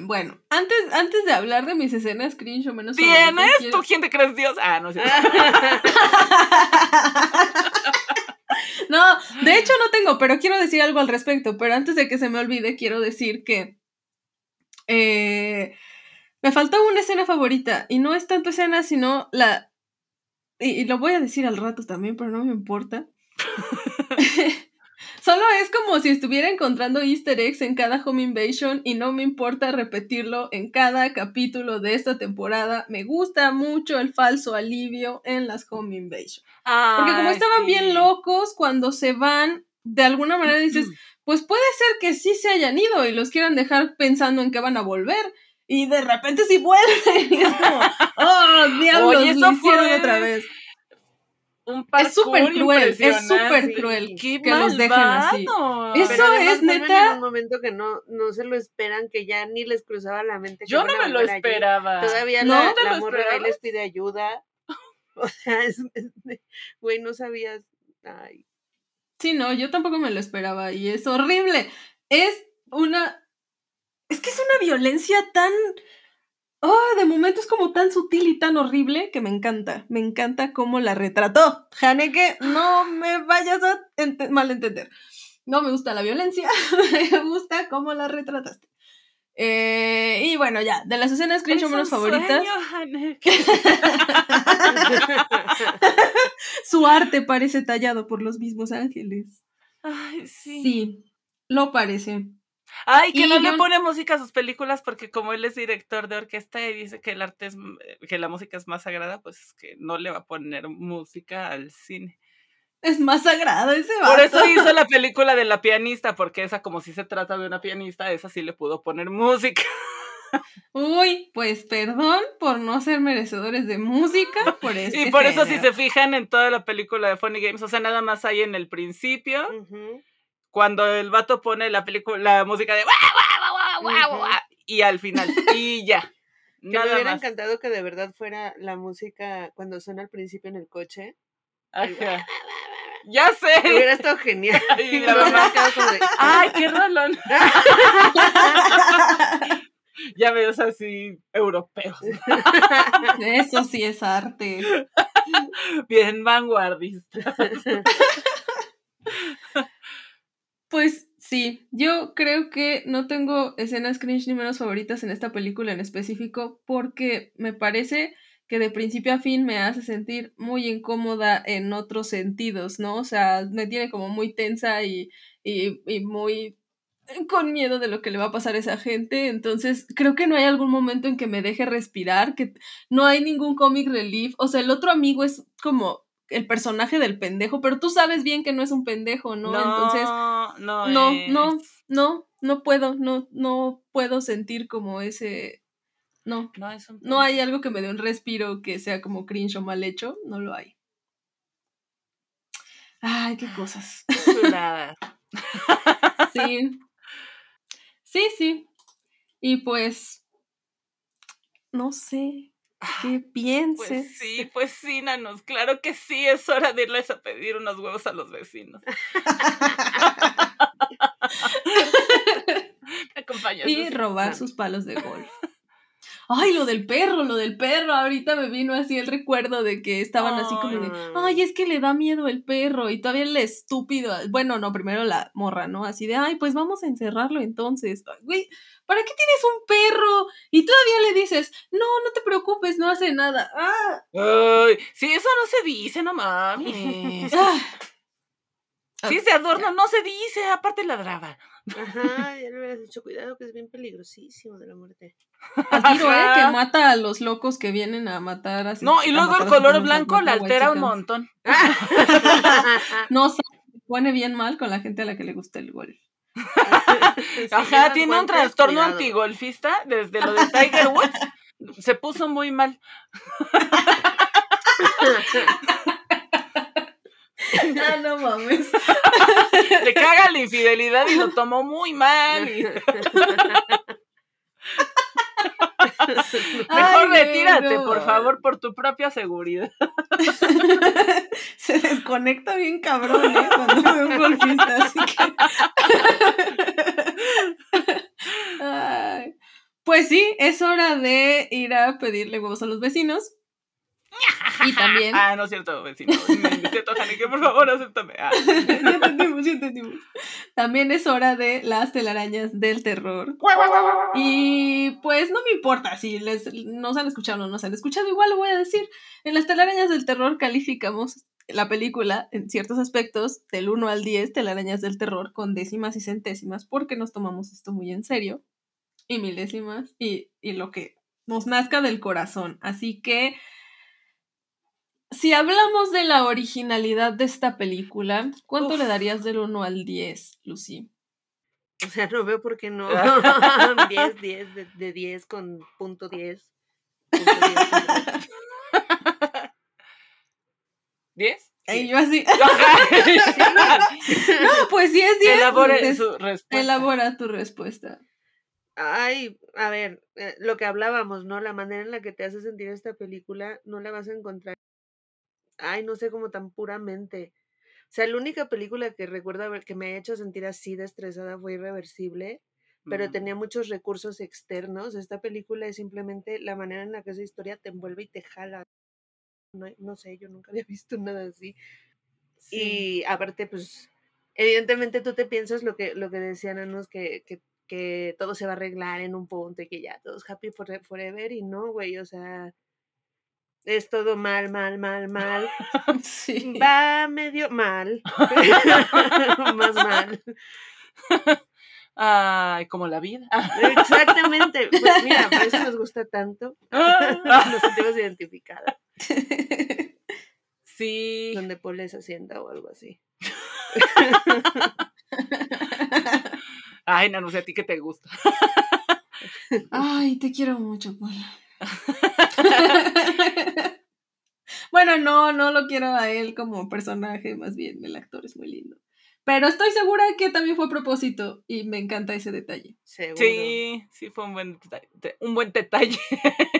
[SPEAKER 2] Bueno, antes, antes de hablar de mis escenas cringe o menos
[SPEAKER 1] ¿Tienes?
[SPEAKER 2] favoritas,
[SPEAKER 1] ¿Tú
[SPEAKER 2] quiero-
[SPEAKER 1] quién te crees Dios? Ah, no sé.
[SPEAKER 2] no, de hecho no tengo, pero quiero decir algo al respecto. Pero antes de que se me olvide, quiero decir que eh, me faltó una escena favorita. Y no es tanto escena, sino la. Y, y lo voy a decir al rato también, pero no me importa. Solo es como si estuviera encontrando easter eggs en cada Home Invasion y no me importa repetirlo en cada capítulo de esta temporada. Me gusta mucho el falso alivio en las Home Invasion. Porque como estaban
[SPEAKER 1] sí.
[SPEAKER 2] bien locos, cuando se van, de alguna manera dices, pues puede ser que sí se hayan ido y los quieran dejar pensando en que van a volver. Y de repente sí vuelven. Y es como, oh, diablos,
[SPEAKER 1] Oye,
[SPEAKER 2] lo
[SPEAKER 1] eso
[SPEAKER 2] hicieron
[SPEAKER 1] fue
[SPEAKER 2] otra vez.
[SPEAKER 1] Un
[SPEAKER 2] Es súper cruel, es súper cruel
[SPEAKER 1] Qué
[SPEAKER 2] que los dejen así.
[SPEAKER 1] malvado.
[SPEAKER 2] Eso
[SPEAKER 3] Pero
[SPEAKER 2] es, neta.
[SPEAKER 3] En un momento que no, no se lo esperan, que ya ni les cruzaba la mente. que
[SPEAKER 1] Yo no
[SPEAKER 3] a
[SPEAKER 1] me lo
[SPEAKER 3] volver allí.
[SPEAKER 1] esperaba.
[SPEAKER 3] Todavía
[SPEAKER 2] ¿No
[SPEAKER 3] la,
[SPEAKER 1] te
[SPEAKER 3] la
[SPEAKER 1] lo
[SPEAKER 3] morra ahí les pide ayuda. O sea, es, es de- güey, no sabías. Ay,
[SPEAKER 2] Sí, no, yo tampoco me lo esperaba y es horrible. Es una... Es que es una violencia tan oh, de momento es como tan sutil y tan horrible que me encanta. Me encanta cómo la retrató. Haneke, no me vayas a malentender. No me gusta la violencia, me gusta cómo la retrataste. Eh, y bueno, ya, de las escenas cringe menos favoritas. Su arte parece tallado por los mismos ángeles.
[SPEAKER 1] Ay, sí.
[SPEAKER 2] Sí, lo parece.
[SPEAKER 1] Ay, que
[SPEAKER 2] Y
[SPEAKER 1] no le pone música a sus películas porque como él es director de orquesta y dice que el arte es, eh, que la música es más sagrada, pues que no le va a poner música al cine.
[SPEAKER 2] Es más sagrado ese
[SPEAKER 1] Por eso
[SPEAKER 2] vato.
[SPEAKER 1] hizo la película de la pianista, porque esa como si se trata de una pianista, esa sí le pudo poner música.
[SPEAKER 2] Uy, pues perdón por no ser merecedores de música por este
[SPEAKER 1] Y por eso si se fijan en toda la película de Funny Games, o sea, nada más hay en el principio. Cuando el vato pone la película, la música de y al final, y ya.
[SPEAKER 3] Que me hubiera
[SPEAKER 1] más.
[SPEAKER 3] encantado que de verdad fuera la música cuando suena al principio en el coche.
[SPEAKER 1] Ajá. Ya sé.
[SPEAKER 3] Hubiera estado genial.
[SPEAKER 1] Y
[SPEAKER 3] Me
[SPEAKER 1] la mamá,
[SPEAKER 3] de,
[SPEAKER 1] Ay, qué rolón. ya ves así europeos,
[SPEAKER 2] Eso sí es arte.
[SPEAKER 1] bien vanguardistas.
[SPEAKER 2] Pues sí, yo creo que no tengo escenas cringe ni menos favoritas en esta película en específico porque me parece que de principio a fin me hace sentir muy incómoda en otros sentidos, ¿no? O sea, me tiene como muy tensa y, y, muy con miedo de lo que le va a pasar a esa gente. Entonces, creo que no hay algún momento en que me deje respirar, que no hay ningún comic relief. O sea, el otro amigo es como el personaje del pendejo, pero tú sabes bien que no es un pendejo, ¿no? Entonces,
[SPEAKER 1] no,
[SPEAKER 2] no,
[SPEAKER 1] es.
[SPEAKER 2] no, no, no puedo, no, no puedo sentir como ese, no,
[SPEAKER 1] No es un
[SPEAKER 2] no hay algo que me dé un respiro que sea como cringe o mal hecho, no lo hay. Ay, qué cosas. Sí, sí, sí. Y pues, no sé, ¿qué pienses?
[SPEAKER 1] Pues sí, pues sí, nanos, claro que sí, es hora de irles a pedir unos huevos a los vecinos. ¿Me acompañas?
[SPEAKER 2] y robar sus palos de golf. Ay, lo del perro, lo del perro. Ahorita me vino así el recuerdo de que estaban así como de,
[SPEAKER 3] Ay.
[SPEAKER 2] es que le da miedo el perro. Y todavía el estúpido, bueno, no, primero la morra, ¿no? Así de, ay, pues vamos a encerrarlo entonces. Güey, ¿para qué tienes un perro? Y todavía le dices, no, no te preocupes, no hace nada. Ah,
[SPEAKER 1] Ay, sí, eso no se dice, no mames.
[SPEAKER 2] ah.
[SPEAKER 1] Sí, ese adorno no se dice, aparte ladraba.
[SPEAKER 3] Ajá, ya le hubieras dicho cuidado que es bien peligrosísimo de la muerte.
[SPEAKER 2] Al tiro, ¿eh?
[SPEAKER 1] Ajá.
[SPEAKER 2] Que mata a los locos que vienen a matar así.
[SPEAKER 1] No, y luego el color blanco la altera un montón.
[SPEAKER 2] No, se pone bien mal con la gente a la que le gusta el golf.
[SPEAKER 1] Ajá, tiene un trastorno
[SPEAKER 3] cuidado.
[SPEAKER 1] antigolfista desde lo de Tiger Woods. Se puso muy mal.
[SPEAKER 2] Ah, no mames.
[SPEAKER 1] Le caga la infidelidad y lo tomó muy mal. y- Mejor
[SPEAKER 2] Ay,
[SPEAKER 1] retírate,
[SPEAKER 2] no.
[SPEAKER 1] por favor, por tu propia seguridad.
[SPEAKER 2] Se desconecta bien cabrón, ¿eh? Cuando ve un golfista, así que. Ay. Pues sí, es hora de ir a pedirle huevos a los vecinos. Y también.
[SPEAKER 1] Ah, no es cierto, vecino. No es cierto, Haneke, por favor, acéptame. Ah.
[SPEAKER 2] ya entendimos, ya entendimos. También es hora de las telarañas del terror. Y pues no me importa si les nos han escuchado o no nos han escuchado, igual lo voy a decir. En las telarañas del terror calificamos la película en ciertos aspectos del 1 al 10, telarañas del terror con décimas y centésimas, porque nos tomamos esto muy en serio. Y milésimas y, y lo que nos nazca del corazón. Así que si hablamos de la originalidad de esta película, ¿cuánto
[SPEAKER 1] Uf.
[SPEAKER 2] le darías del 1 al 10, Lucy?
[SPEAKER 3] O sea, no veo por qué no. 10, 10, de, de 10 con punto 10. Punto 10, punto 10.
[SPEAKER 1] ¿Diez?
[SPEAKER 2] Y yo así, no, pues si es 10,
[SPEAKER 1] Elabore
[SPEAKER 2] pues,
[SPEAKER 1] su respuesta.
[SPEAKER 2] elabora tu respuesta.
[SPEAKER 3] Ay, a ver, eh, lo que hablábamos, ¿no? La manera en la que te hace sentir esta película no la vas a encontrar. Ay, no sé, como tan puramente. O sea, la única película que recuerdo haber, que me ha hecho sentir así de estresada fue Irreversible. pero
[SPEAKER 1] Mm.
[SPEAKER 3] tenía muchos recursos externos. Esta película es simplemente la manera en la que esa historia te envuelve y te jala. No, no sé, yo nunca había visto nada así.
[SPEAKER 1] Sí.
[SPEAKER 3] Y aparte, pues, evidentemente tú te piensas lo que, lo que decían Anos, que, que, que todo se va a arreglar en un punto y que ya todos happy for- forever y no, güey, o sea, es todo mal, mal, mal, mal.
[SPEAKER 2] Sí.
[SPEAKER 3] Va medio mal. Más mal.
[SPEAKER 1] Ay, como la vida.
[SPEAKER 3] Exactamente. Pues mira, por eso nos gusta tanto. Nos sentimos identificadas.
[SPEAKER 1] Sí.
[SPEAKER 3] Donde Paul es hacienda o algo así.
[SPEAKER 1] Ay, no, no sé a ti qué te gusta.
[SPEAKER 2] Ay, te quiero mucho, Paula. bueno, no, no lo quiero a él como personaje, más bien el actor es muy lindo. Pero estoy segura que también fue a propósito y me encanta ese detalle.
[SPEAKER 3] Seguro.
[SPEAKER 1] Sí, sí fue un buen detalle. Un buen detalle.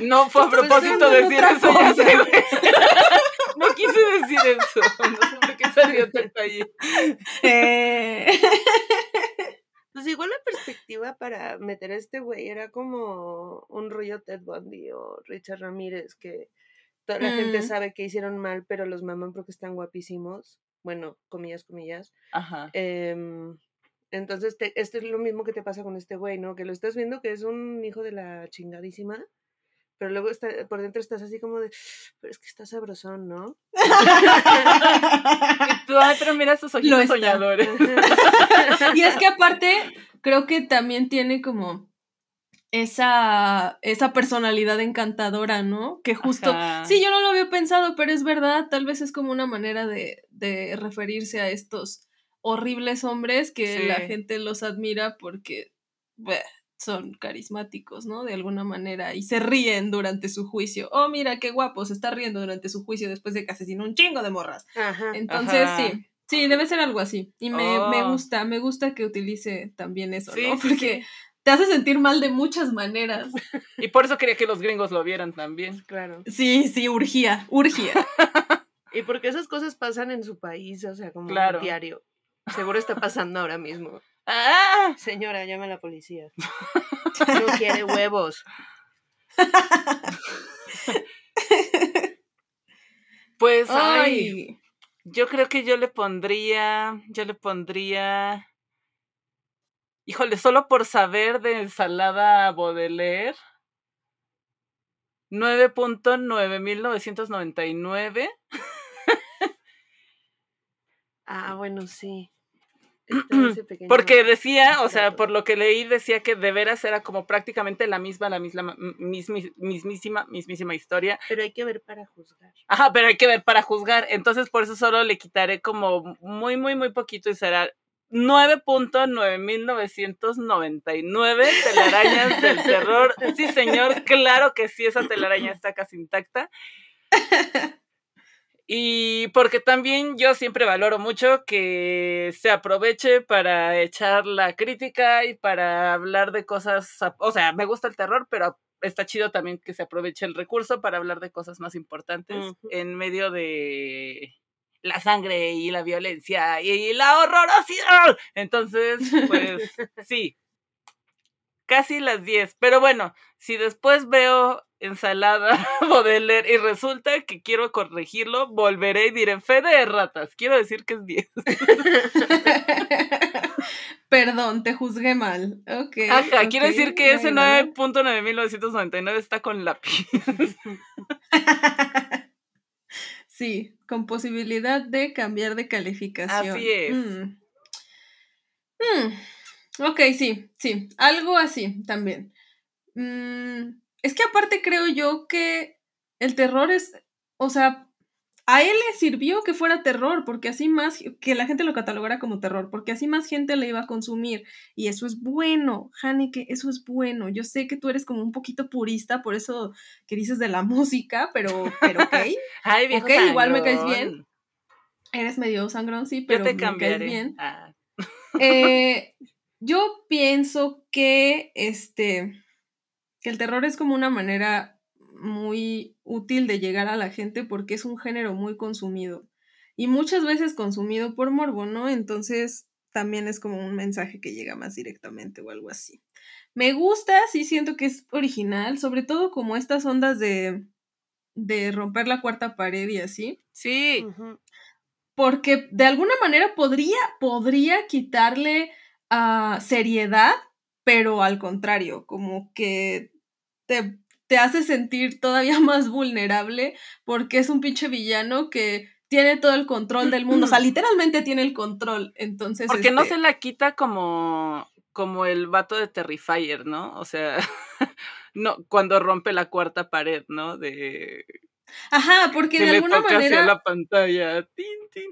[SPEAKER 1] No fue a propósito decir eso, ya sé. No quise decir eso. No sé por qué salió detalle.
[SPEAKER 2] Eh,
[SPEAKER 3] Pues igual la perspectiva para meter a este güey era como un rollo Ted Bundy o Richard Ramírez, que toda la gente
[SPEAKER 2] Mm.
[SPEAKER 3] sabe que hicieron mal, pero los maman porque están guapísimos. Bueno, comillas, comillas.
[SPEAKER 1] Ajá.
[SPEAKER 3] Em, entonces, te- esto es lo mismo que te pasa con este güey, ¿no? Que lo estás viendo que es un hijo de la chingadísima, pero luego está, por dentro estás así como de, pero es que está sabrosón, ¿no?
[SPEAKER 1] Y tú, ay, pero mira esos
[SPEAKER 2] Lo
[SPEAKER 1] ojitos soñadores.
[SPEAKER 2] y es que aparte, creo que también tiene como esa, esa personalidad encantadora, ¿no? Que justo,
[SPEAKER 1] Ajá.
[SPEAKER 2] sí, yo no lo había pensado, pero es verdad, tal vez es como una manera de, de referirse a estos horribles hombres que
[SPEAKER 1] Sí.
[SPEAKER 2] la gente los admira porque bleh, son carismáticos, ¿no? De alguna manera, y se ríen durante su juicio. Oh, mira, qué guapo, se está riendo durante su juicio después de que asesinó un chingo de morras.
[SPEAKER 3] Ajá.
[SPEAKER 2] Entonces,
[SPEAKER 1] Ajá.
[SPEAKER 2] sí, sí, debe ser algo así. Y me, me
[SPEAKER 1] Oh.
[SPEAKER 2] gusta, me gusta que utilice también eso,
[SPEAKER 1] Sí,
[SPEAKER 2] ¿no?
[SPEAKER 1] sí,
[SPEAKER 2] Porque te hace sentir mal de muchas maneras.
[SPEAKER 1] Y por eso quería que los gringos lo vieran también.
[SPEAKER 3] Claro.
[SPEAKER 2] Sí, sí, urgía, urgía.
[SPEAKER 3] Y porque esas cosas pasan en su país, o sea, como
[SPEAKER 1] Claro.
[SPEAKER 3] diario. Seguro está pasando ahora mismo.
[SPEAKER 1] ¡Ah!
[SPEAKER 3] Señora, llame a la policía. No quiere huevos.
[SPEAKER 1] Pues, ay,
[SPEAKER 2] Ay,
[SPEAKER 1] yo creo que yo le pondría, yo le pondría, híjole, solo por saber de ensalada Baudelaire, 9.9999.
[SPEAKER 3] Ah, bueno, sí.
[SPEAKER 1] Porque decía, o sea, por lo que leí, decía que de veras era como prácticamente la misma, la misma, mismi- mismísima, mismísima historia.
[SPEAKER 3] Pero hay que ver para juzgar.
[SPEAKER 1] Ajá, pero hay que ver para juzgar. Entonces, por eso solo le quitaré como muy, muy, muy poquito y será 9.9999 telarañas del terror. Sí, señor, claro que sí, esa telaraña está casi intacta. Y porque también yo siempre valoro mucho que se aproveche para echar la crítica y para hablar de cosas, o sea, me gusta el terror, pero está chido también que se aproveche el recurso para hablar de cosas más importantes en medio de la sangre y la violencia y la horrorosidad. Entonces, pues sí, casi las 10. Pero bueno, si después veo ensalada Baudelaire y resulta que quiero corregirlo, volveré y diré fe de ratas. Quiero decir que es 10.
[SPEAKER 2] Perdón, te juzgué mal. Ok.
[SPEAKER 1] Ajá, quiero decir que ese
[SPEAKER 2] bueno.
[SPEAKER 1] 9.9999 está con lápiz.
[SPEAKER 2] Sí, con posibilidad de cambiar de calificación.
[SPEAKER 1] Así es.
[SPEAKER 2] Mm. Mm, Ok, sí, sí, algo así también. Mm, es que aparte creo yo que el terror es, o sea, a él le sirvió que fuera terror, porque así más, que la gente lo catalogara como terror, porque así más gente le iba a consumir. Y eso es bueno, Haneke, eso es bueno. Yo sé que tú eres como un poquito purista, por eso que dices de la música, pero, pero ok.
[SPEAKER 1] Ay, viejo
[SPEAKER 2] Ok, igual me caes bien, Eres medio sangrón, sí,
[SPEAKER 1] Yo
[SPEAKER 2] pero
[SPEAKER 1] te
[SPEAKER 2] me caes bien.
[SPEAKER 1] Ah,
[SPEAKER 2] Eh, yo pienso que este que el terror es como una manera muy útil de llegar a la gente porque es un género muy consumido y muchas veces consumido por morbo, ¿no? Entonces también es como un mensaje que llega más directamente o algo así. Me gusta, sí siento que es original, sobre todo como estas ondas de, de romper la cuarta pared y así.
[SPEAKER 1] Sí.
[SPEAKER 2] Porque de alguna manera podría, podría quitarle seriedad, pero al contrario, como que te, te hace sentir todavía más vulnerable porque es un pinche villano que tiene todo el control del mundo, o sea, literalmente tiene el control, entonces...
[SPEAKER 1] Porque no
[SPEAKER 2] este
[SPEAKER 1] se la quita como, como el vato de Terrifier, ¿no? O sea, no, cuando rompe la cuarta pared, ¿no? De...
[SPEAKER 2] Ajá, porque
[SPEAKER 1] que
[SPEAKER 2] de alguna manera...
[SPEAKER 1] la pantalla. Tin, tin.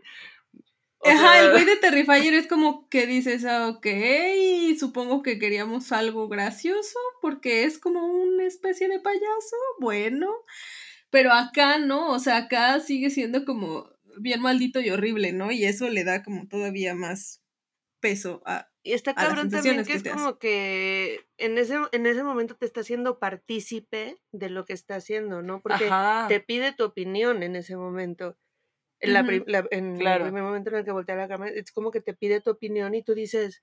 [SPEAKER 1] O
[SPEAKER 2] Ajá, el güey de Terrifier es como que dices, ah, ok, supongo que queríamos algo gracioso, porque es como una especie de payaso, bueno, pero acá no, o sea, acá sigue siendo como bien maldito y horrible, ¿no? Y eso le da como todavía más peso a...
[SPEAKER 3] Y está cabrón también que
[SPEAKER 2] que
[SPEAKER 3] es como que en ese, en ese momento te está haciendo partícipe de lo que está haciendo, ¿no? Porque
[SPEAKER 1] Ajá.
[SPEAKER 3] te pide tu opinión en ese momento. En, la
[SPEAKER 2] Ujú.
[SPEAKER 3] prim- la- en
[SPEAKER 1] Claro.
[SPEAKER 3] el primer momento en el que voltea la cámara, es como que te pide tu opinión y tú dices,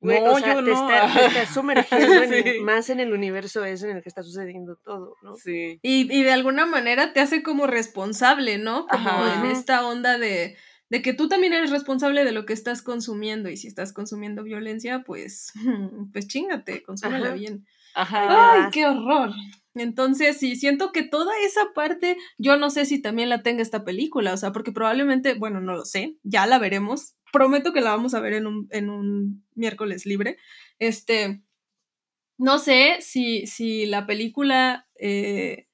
[SPEAKER 3] güey,
[SPEAKER 1] No,
[SPEAKER 3] o sea,
[SPEAKER 1] yo
[SPEAKER 3] te,
[SPEAKER 1] no.
[SPEAKER 3] está- te sumergiendo en más en el universo ese en el que está sucediendo todo, ¿no?
[SPEAKER 1] Sí.
[SPEAKER 2] Y, y de alguna manera te hace como responsable, ¿no? Como
[SPEAKER 1] Ajá.
[SPEAKER 2] en esta onda de, de que tú también eres responsable de lo que estás consumiendo y si estás consumiendo violencia, pues, pues chingate, consúmela bien.
[SPEAKER 1] Ajá.
[SPEAKER 2] ¡Ay, qué horror! Entonces, sí, siento que toda esa parte, yo no sé si también la tenga esta película, o sea, porque probablemente, bueno, no lo sé, ya la veremos. Prometo que la vamos a ver en un, en un miércoles libre. Este, no sé si, si la película, eh,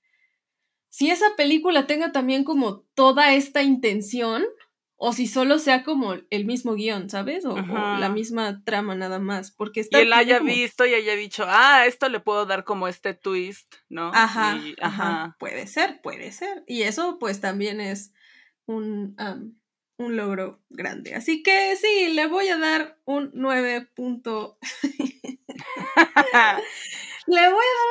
[SPEAKER 2] si esa película tenga también como toda esta intención, o si solo sea como el mismo guion, ¿sabes? O, o la misma trama nada más, porque
[SPEAKER 1] Y
[SPEAKER 2] está...
[SPEAKER 1] él
[SPEAKER 2] tiene
[SPEAKER 1] haya
[SPEAKER 2] como-
[SPEAKER 1] visto y haya dicho, ah, esto le puedo dar como este twist, ¿no?
[SPEAKER 2] Ajá,
[SPEAKER 1] Y-
[SPEAKER 2] ajá, puede ser, puede ser. Y eso pues también es un, un logro grande. Así que sí, le voy a dar un 9. punto- le voy a dar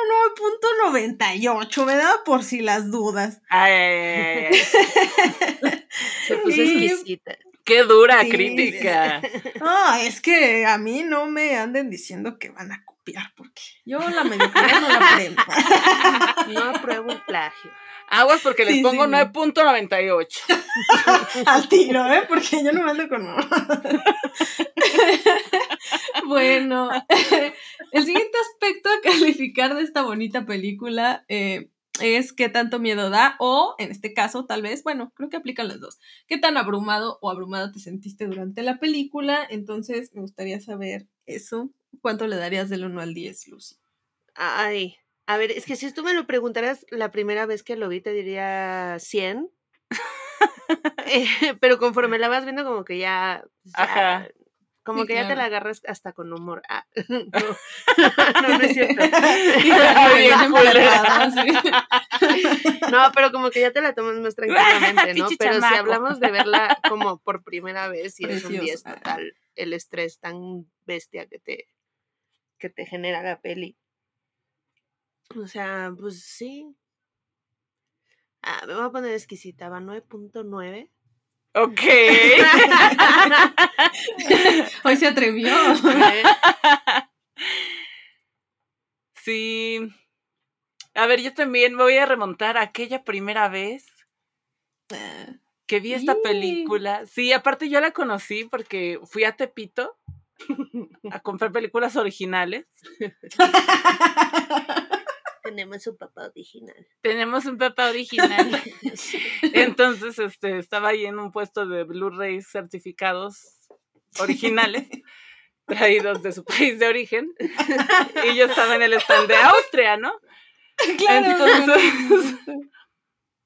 [SPEAKER 2] un 9.98, ¿verdad? Por si las dudas.
[SPEAKER 1] Ay, ay, ay.
[SPEAKER 3] Se puso
[SPEAKER 2] Sí.
[SPEAKER 3] exquisita.
[SPEAKER 1] Qué dura
[SPEAKER 2] Sí,
[SPEAKER 1] crítica.
[SPEAKER 2] Ah, es que a mí no me anden diciendo que van a copiar, porque yo la mediocridad no la aprendo.
[SPEAKER 3] No apruebo el plagio.
[SPEAKER 1] Aguas porque les
[SPEAKER 2] Sí,
[SPEAKER 1] pongo
[SPEAKER 2] sí, no.
[SPEAKER 1] 9.98.
[SPEAKER 2] Al tiro, ¿eh? Porque yo no me ando con... bueno, el siguiente aspecto a calificar de esta bonita película eh, es qué tanto miedo da o, en este caso, tal vez, bueno, creo que aplican las dos. ¿Qué tan abrumado o abrumada te sentiste durante la película? Entonces, me gustaría saber eso. ¿Cuánto le darías del 1 al 10, Lucy?
[SPEAKER 3] Ay, a ver, es que si tú me lo preguntaras la primera vez que lo vi, te diría 100. Eh, pero conforme la vas viendo, como que ya. ya-
[SPEAKER 1] Ajá.
[SPEAKER 3] Como
[SPEAKER 2] Sí,
[SPEAKER 3] que ya te la agarras hasta con humor. Ah, no. no, no es cierto. No, pero como que ya te la tomas más tranquilamente, ¿no? Pero si hablamos de verla como por primera vez y es un 10
[SPEAKER 2] Preciosa.
[SPEAKER 3] total, el estrés tan bestia que te, que te genera la peli. O sea, pues sí. Ah, me voy a poner exquisita, va 9.9.
[SPEAKER 1] Ok.
[SPEAKER 2] Hoy se atrevió.
[SPEAKER 1] Sí. A ver, yo también me voy a remontar a aquella primera vez que vi esta película. Sí, aparte yo la conocí porque fui a Tepito a comprar películas originales.
[SPEAKER 3] Tenemos un papá original.
[SPEAKER 1] Tenemos un papá original. Entonces, este, estaba ahí en un puesto de Blu-ray certificados originales, traídos de su país de origen. Y yo estaba en el stand de Austria, ¿no?
[SPEAKER 2] claro.
[SPEAKER 1] Entonces-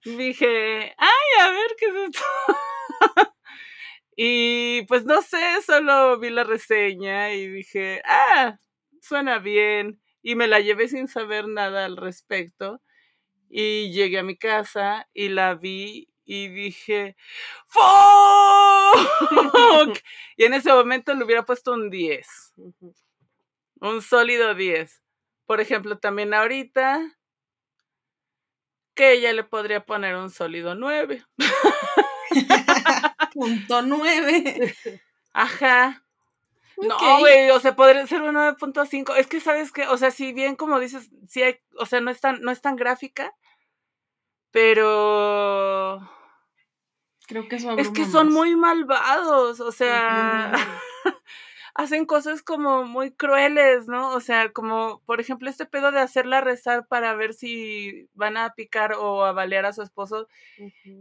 [SPEAKER 1] Dije, ay, a ver qué es esto. y pues no sé, solo vi la reseña y dije, ah, suena bien. Y me la llevé sin saber nada al respecto. Y llegué a mi casa y la vi y dije, ¡Fuck! y en ese momento le hubiera puesto un 10,
[SPEAKER 3] Ujú.
[SPEAKER 1] un sólido 10. Por ejemplo, también ahorita, que ella le podría poner un sólido 9.
[SPEAKER 2] Punto nueve.
[SPEAKER 1] Ajá. No, güey, o sea, podría ser un 9.5. Es que, ¿sabes qué? O sea, si bien como dices, sí hay, o sea, no es tan, no es tan gráfica, pero
[SPEAKER 2] Creo que eso
[SPEAKER 1] es que son
[SPEAKER 2] más.
[SPEAKER 1] muy malvados, o sea, hacen cosas como muy crueles, ¿no? O sea, como, por ejemplo, este pedo de hacerla rezar para ver si van a picar o a balear a su esposo,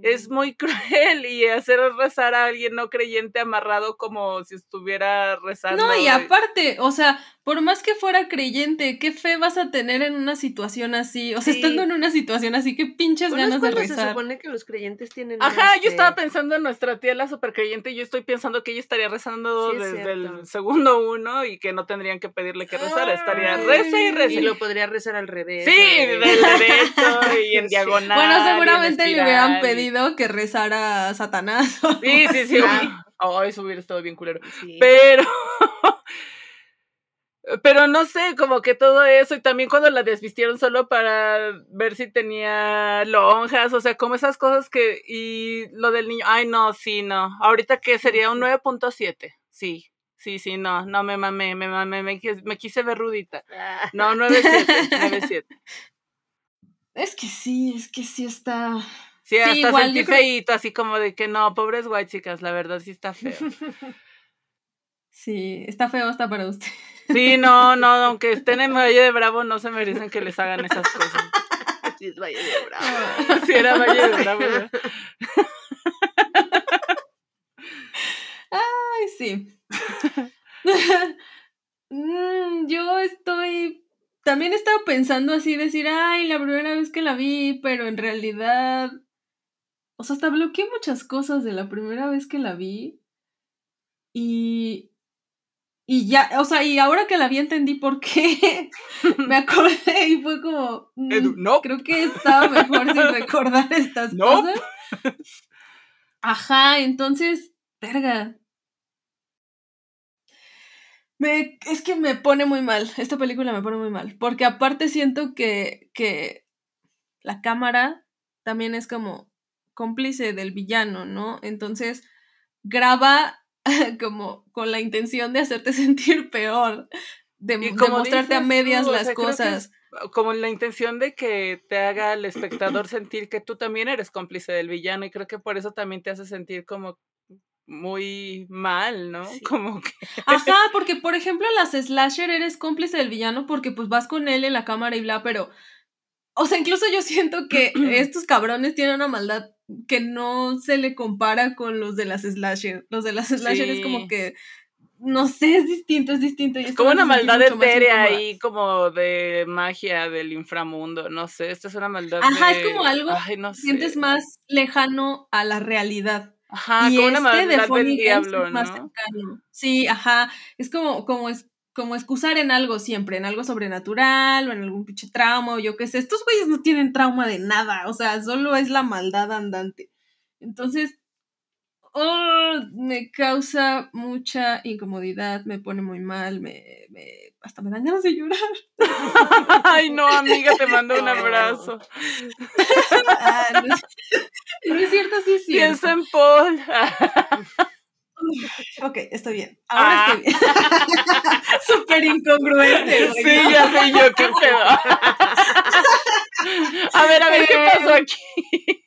[SPEAKER 1] es muy cruel y hacer rezar a alguien no creyente amarrado como si estuviera rezando.
[SPEAKER 2] No, y aparte, o sea, por más que fuera creyente, ¿qué fe vas a tener en una situación así? O sea,
[SPEAKER 3] Sí.
[SPEAKER 2] estando en una situación así, qué pinches
[SPEAKER 3] Bueno,
[SPEAKER 2] ganas de
[SPEAKER 3] cuando se
[SPEAKER 2] rezar.
[SPEAKER 3] supone que los creyentes tienen
[SPEAKER 1] Ajá, yo
[SPEAKER 3] fe.
[SPEAKER 1] estaba pensando en nuestra tía la supercreyente y yo estoy pensando que ella estaría rezando
[SPEAKER 3] Sí, es
[SPEAKER 1] desde
[SPEAKER 3] cierto.
[SPEAKER 1] el segundo uno y que no tendrían que pedirle que rezara, estaría reza y
[SPEAKER 3] Y
[SPEAKER 1] reza.
[SPEAKER 3] lo podría rezar al revés.
[SPEAKER 1] Sí,
[SPEAKER 3] al
[SPEAKER 1] del
[SPEAKER 3] revés.
[SPEAKER 1] derecho y en
[SPEAKER 3] Sí.
[SPEAKER 1] diagonal. y
[SPEAKER 2] Bueno,
[SPEAKER 1] en
[SPEAKER 2] seguramente le hubieran
[SPEAKER 1] y-
[SPEAKER 2] pedido que rezara a Satanás.
[SPEAKER 1] Sí, sí, sí.
[SPEAKER 3] Ah.
[SPEAKER 1] Oh, eso hubiera estado bien culero.
[SPEAKER 3] Sí.
[SPEAKER 1] Pero. Pero no sé, como que todo eso, y también cuando la desvistieron solo para ver si tenía lonjas, o sea, como esas cosas que, y lo del niño, ay no, sí, no, ahorita que sería un 9.7, sí, sí, sí, no, no me mamé, me mamé, me, quis- me quise ver rudita,
[SPEAKER 3] Ah,
[SPEAKER 1] no, 9.7, 9.7,
[SPEAKER 2] Es que sí, es que sí está.
[SPEAKER 1] sí, hasta
[SPEAKER 2] igual,
[SPEAKER 1] sentí
[SPEAKER 2] creo-
[SPEAKER 1] feíto, así como de que no, pobres white chicas, la verdad sí está feo.
[SPEAKER 2] Sí, está feo hasta para usted.
[SPEAKER 1] Sí, no, no, aunque estén en Valle de Bravo, no se merecen que les hagan esas cosas.
[SPEAKER 3] sí, es Valle de Bravo.
[SPEAKER 1] Sí, era Valle de Bravo. ¿verdad?
[SPEAKER 2] Ay, sí. Mm, yo estoy. También he estado pensando así, decir, ay, la primera vez que la vi, pero en realidad. O sea, hasta bloqueé muchas cosas de la primera vez que la vi. Y. Y ya, o sea, y ahora que la vi entendí por qué. Me acordé y fue como. mm,
[SPEAKER 1] Edu, no.
[SPEAKER 2] Creo que estaba mejor sin recordar estas
[SPEAKER 1] No.
[SPEAKER 2] cosas. Ajá, entonces, verga. Me, es que me pone muy mal. Esta película me pone muy mal. Porque aparte siento que, que la cámara también es como cómplice del villano, ¿no? Entonces graba como con la intención de hacerte sentir peor. De, mostrarte a medias
[SPEAKER 1] tú, o
[SPEAKER 2] las
[SPEAKER 1] sea,
[SPEAKER 2] cosas.
[SPEAKER 1] como la intención de que te haga al espectador sentir que tú también eres cómplice del villano y creo que por eso también te hace sentir como muy mal, ¿no?
[SPEAKER 3] Sí.
[SPEAKER 1] Como que
[SPEAKER 2] Ajá, porque por ejemplo en las slasher eres cómplice del villano porque pues vas con él en la cámara y bla, pero o sea, incluso yo siento que estos cabrones tienen una maldad que no se le compara con los de las slasher. Los de las slasher es como que no sé, es distinto, es distinto. Y
[SPEAKER 1] es como una maldad etérea ahí, como de magia del inframundo, no sé, esta es una maldad
[SPEAKER 2] Ajá, es como algo
[SPEAKER 1] Ay, no sé.
[SPEAKER 2] Sientes más lejano a la realidad.
[SPEAKER 1] Ajá,
[SPEAKER 2] y
[SPEAKER 1] como una
[SPEAKER 2] este de
[SPEAKER 1] diablo,
[SPEAKER 2] es más
[SPEAKER 1] ¿no?
[SPEAKER 2] cercano. Sí, ajá. Es como, como es como excusar en algo siempre, en algo sobrenatural o en algún pinche trauma o yo qué sé. Estos güeyes no tienen trauma de nada, o sea, solo es la maldad andante. Entonces, oh, me causa mucha incomodidad, me pone muy mal, me, me hasta me dan ganas de llorar.
[SPEAKER 1] Ay, no, amiga, te mando un abrazo.
[SPEAKER 2] Ah, no, es, no es cierto, sí es cierto.
[SPEAKER 1] Piensa en Paul.
[SPEAKER 2] Ok, estoy bien. Ahora
[SPEAKER 1] Ah.
[SPEAKER 2] estoy bien. Súper incongruente. güey,
[SPEAKER 1] Sí,
[SPEAKER 2] ¿no?
[SPEAKER 1] ya sé yo qué pedo. A ver, a ver, ¿qué pasó aquí?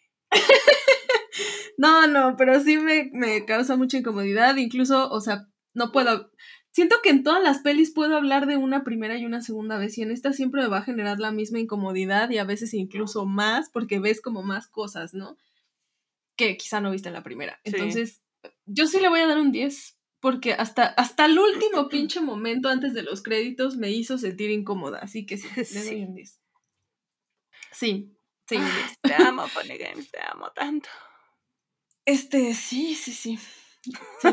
[SPEAKER 2] No, no, pero sí me, me causa mucha incomodidad. Incluso, o sea, no puedo. Siento que en todas las pelis puedo hablar de una primera y una segunda vez, y en esta siempre me va a generar la misma incomodidad y a veces incluso más, porque ves como más cosas, ¿no? Que quizá no viste en la primera.
[SPEAKER 1] Sí.
[SPEAKER 2] Entonces, yo sí le voy a dar un 10, porque hasta, hasta el último pinche momento antes de los créditos me hizo sentir incómoda, así que sí, le doy
[SPEAKER 3] Sí.
[SPEAKER 2] un 10. Sí, sí, un 10.
[SPEAKER 1] Te amo, Pony Games, te amo tanto.
[SPEAKER 2] Este, sí, sí, sí. Sí.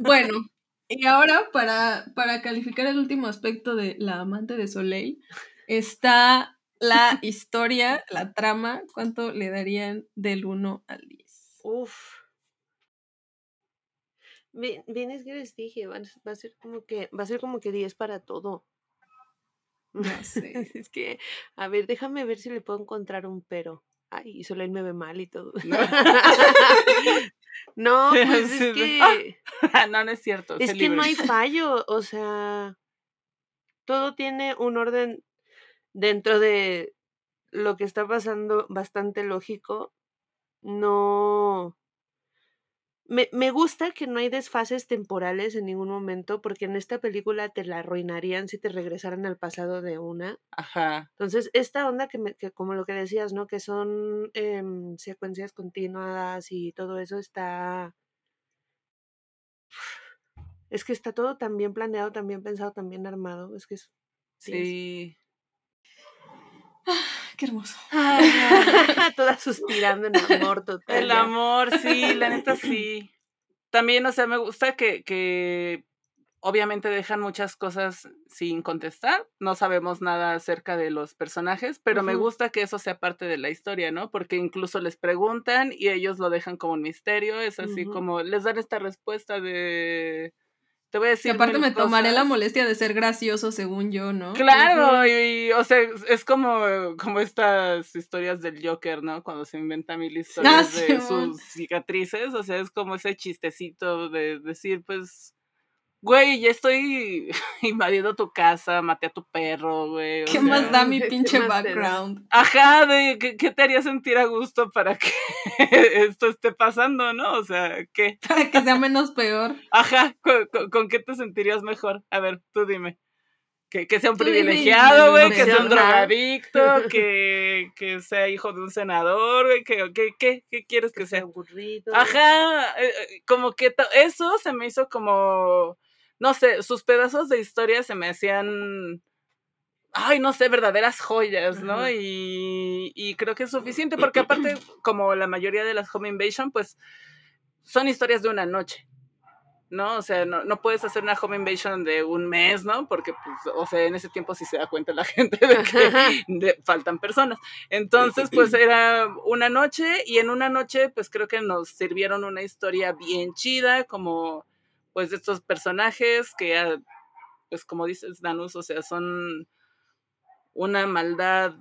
[SPEAKER 2] bueno, y ahora para, para calificar el último aspecto de La amante de Soleil, está la historia, la trama. ¿Cuánto le darían del 1 al 10?
[SPEAKER 3] Uf. Bien, bien es que les dije, va, a- ser como que, va a ser como que 10 para todo.
[SPEAKER 2] Ya sé.
[SPEAKER 3] Es que, a ver, déjame ver si le puedo encontrar un pero. Ay, y solo él me ve mal y todo. No, pues es
[SPEAKER 1] ¡Ah!
[SPEAKER 3] que.
[SPEAKER 1] no, no es cierto.
[SPEAKER 3] Es que no hay fallo, o sea, todo tiene un orden dentro de lo que está pasando bastante lógico. No. Me, me gusta que no hay desfases temporales en ningún momento, porque en esta película te la arruinarían si te regresaran al pasado de una.
[SPEAKER 1] Ajá.
[SPEAKER 3] Entonces, esta onda que, me- que como lo que decías, ¿no? Que son em, secuencias continuadas y todo eso está... Es que está todo tan bien planeado, tan bien pensado, tan bien armado. Es que es...
[SPEAKER 1] Sí.
[SPEAKER 2] Qué hermoso.
[SPEAKER 3] Toda suspirando en amor total.
[SPEAKER 1] El amor, sí, la neta sí. También, o sea, me gusta que, que obviamente dejan muchas cosas sin contestar. No sabemos nada acerca de los personajes, pero me gusta que eso sea parte de la historia, ¿no? Porque incluso les preguntan y ellos lo dejan como un misterio. Es así como les dan esta respuesta de. Te voy a
[SPEAKER 2] Y aparte me tomaré la
[SPEAKER 1] cosas".
[SPEAKER 2] molestia de ser gracioso, según yo, ¿no?
[SPEAKER 1] Claro, y, y, o sea, es- como, como estas historias del Joker, ¿no? Cuando se inventa mil historias de
[SPEAKER 2] Simón.
[SPEAKER 1] sus cicatrices, o sea, es como ese chistecito de decir, pues, güey, ya estoy invadiendo tu casa, maté a tu perro, güey. o
[SPEAKER 2] ¿Qué
[SPEAKER 1] sea,
[SPEAKER 2] más da mi
[SPEAKER 3] ¿qué
[SPEAKER 2] pinche background?
[SPEAKER 1] Ajá, de ¿qué, qué te haría sentir a gusto para que esto esté pasando, ¿no? O sea, ¿qué?
[SPEAKER 2] Para que sea menos peor.
[SPEAKER 1] Ajá, ¿con, con- con qué te sentirías mejor? A ver, tú dime. Que, que sea un privilegiado, güey, que sea un drogadicto, que, que sea hijo de un senador, güey, que, que, que- ¿qué quieres que,
[SPEAKER 3] Que sea
[SPEAKER 1] sea?
[SPEAKER 3] aburrido.
[SPEAKER 1] Ajá, eh, eh, como que eso se me hizo como, no sé, sus pedazos de historia se me hacían, ay, no sé, verdaderas joyas, ¿no? Y, y creo que es suficiente porque aparte, como la mayoría de las Home Invasion, pues son historias de una noche. ¿no? O sea, no, no puedes hacer una home invasion de un mes, ¿no? Porque, pues, o sea, en ese tiempo sí se da cuenta la gente de que de- faltan personas. Entonces, pues era una noche y en una noche, pues creo que nos sirvieron una historia bien chida, como, pues, de estos personajes que, pues, como dices, Danus, o sea, son una maldad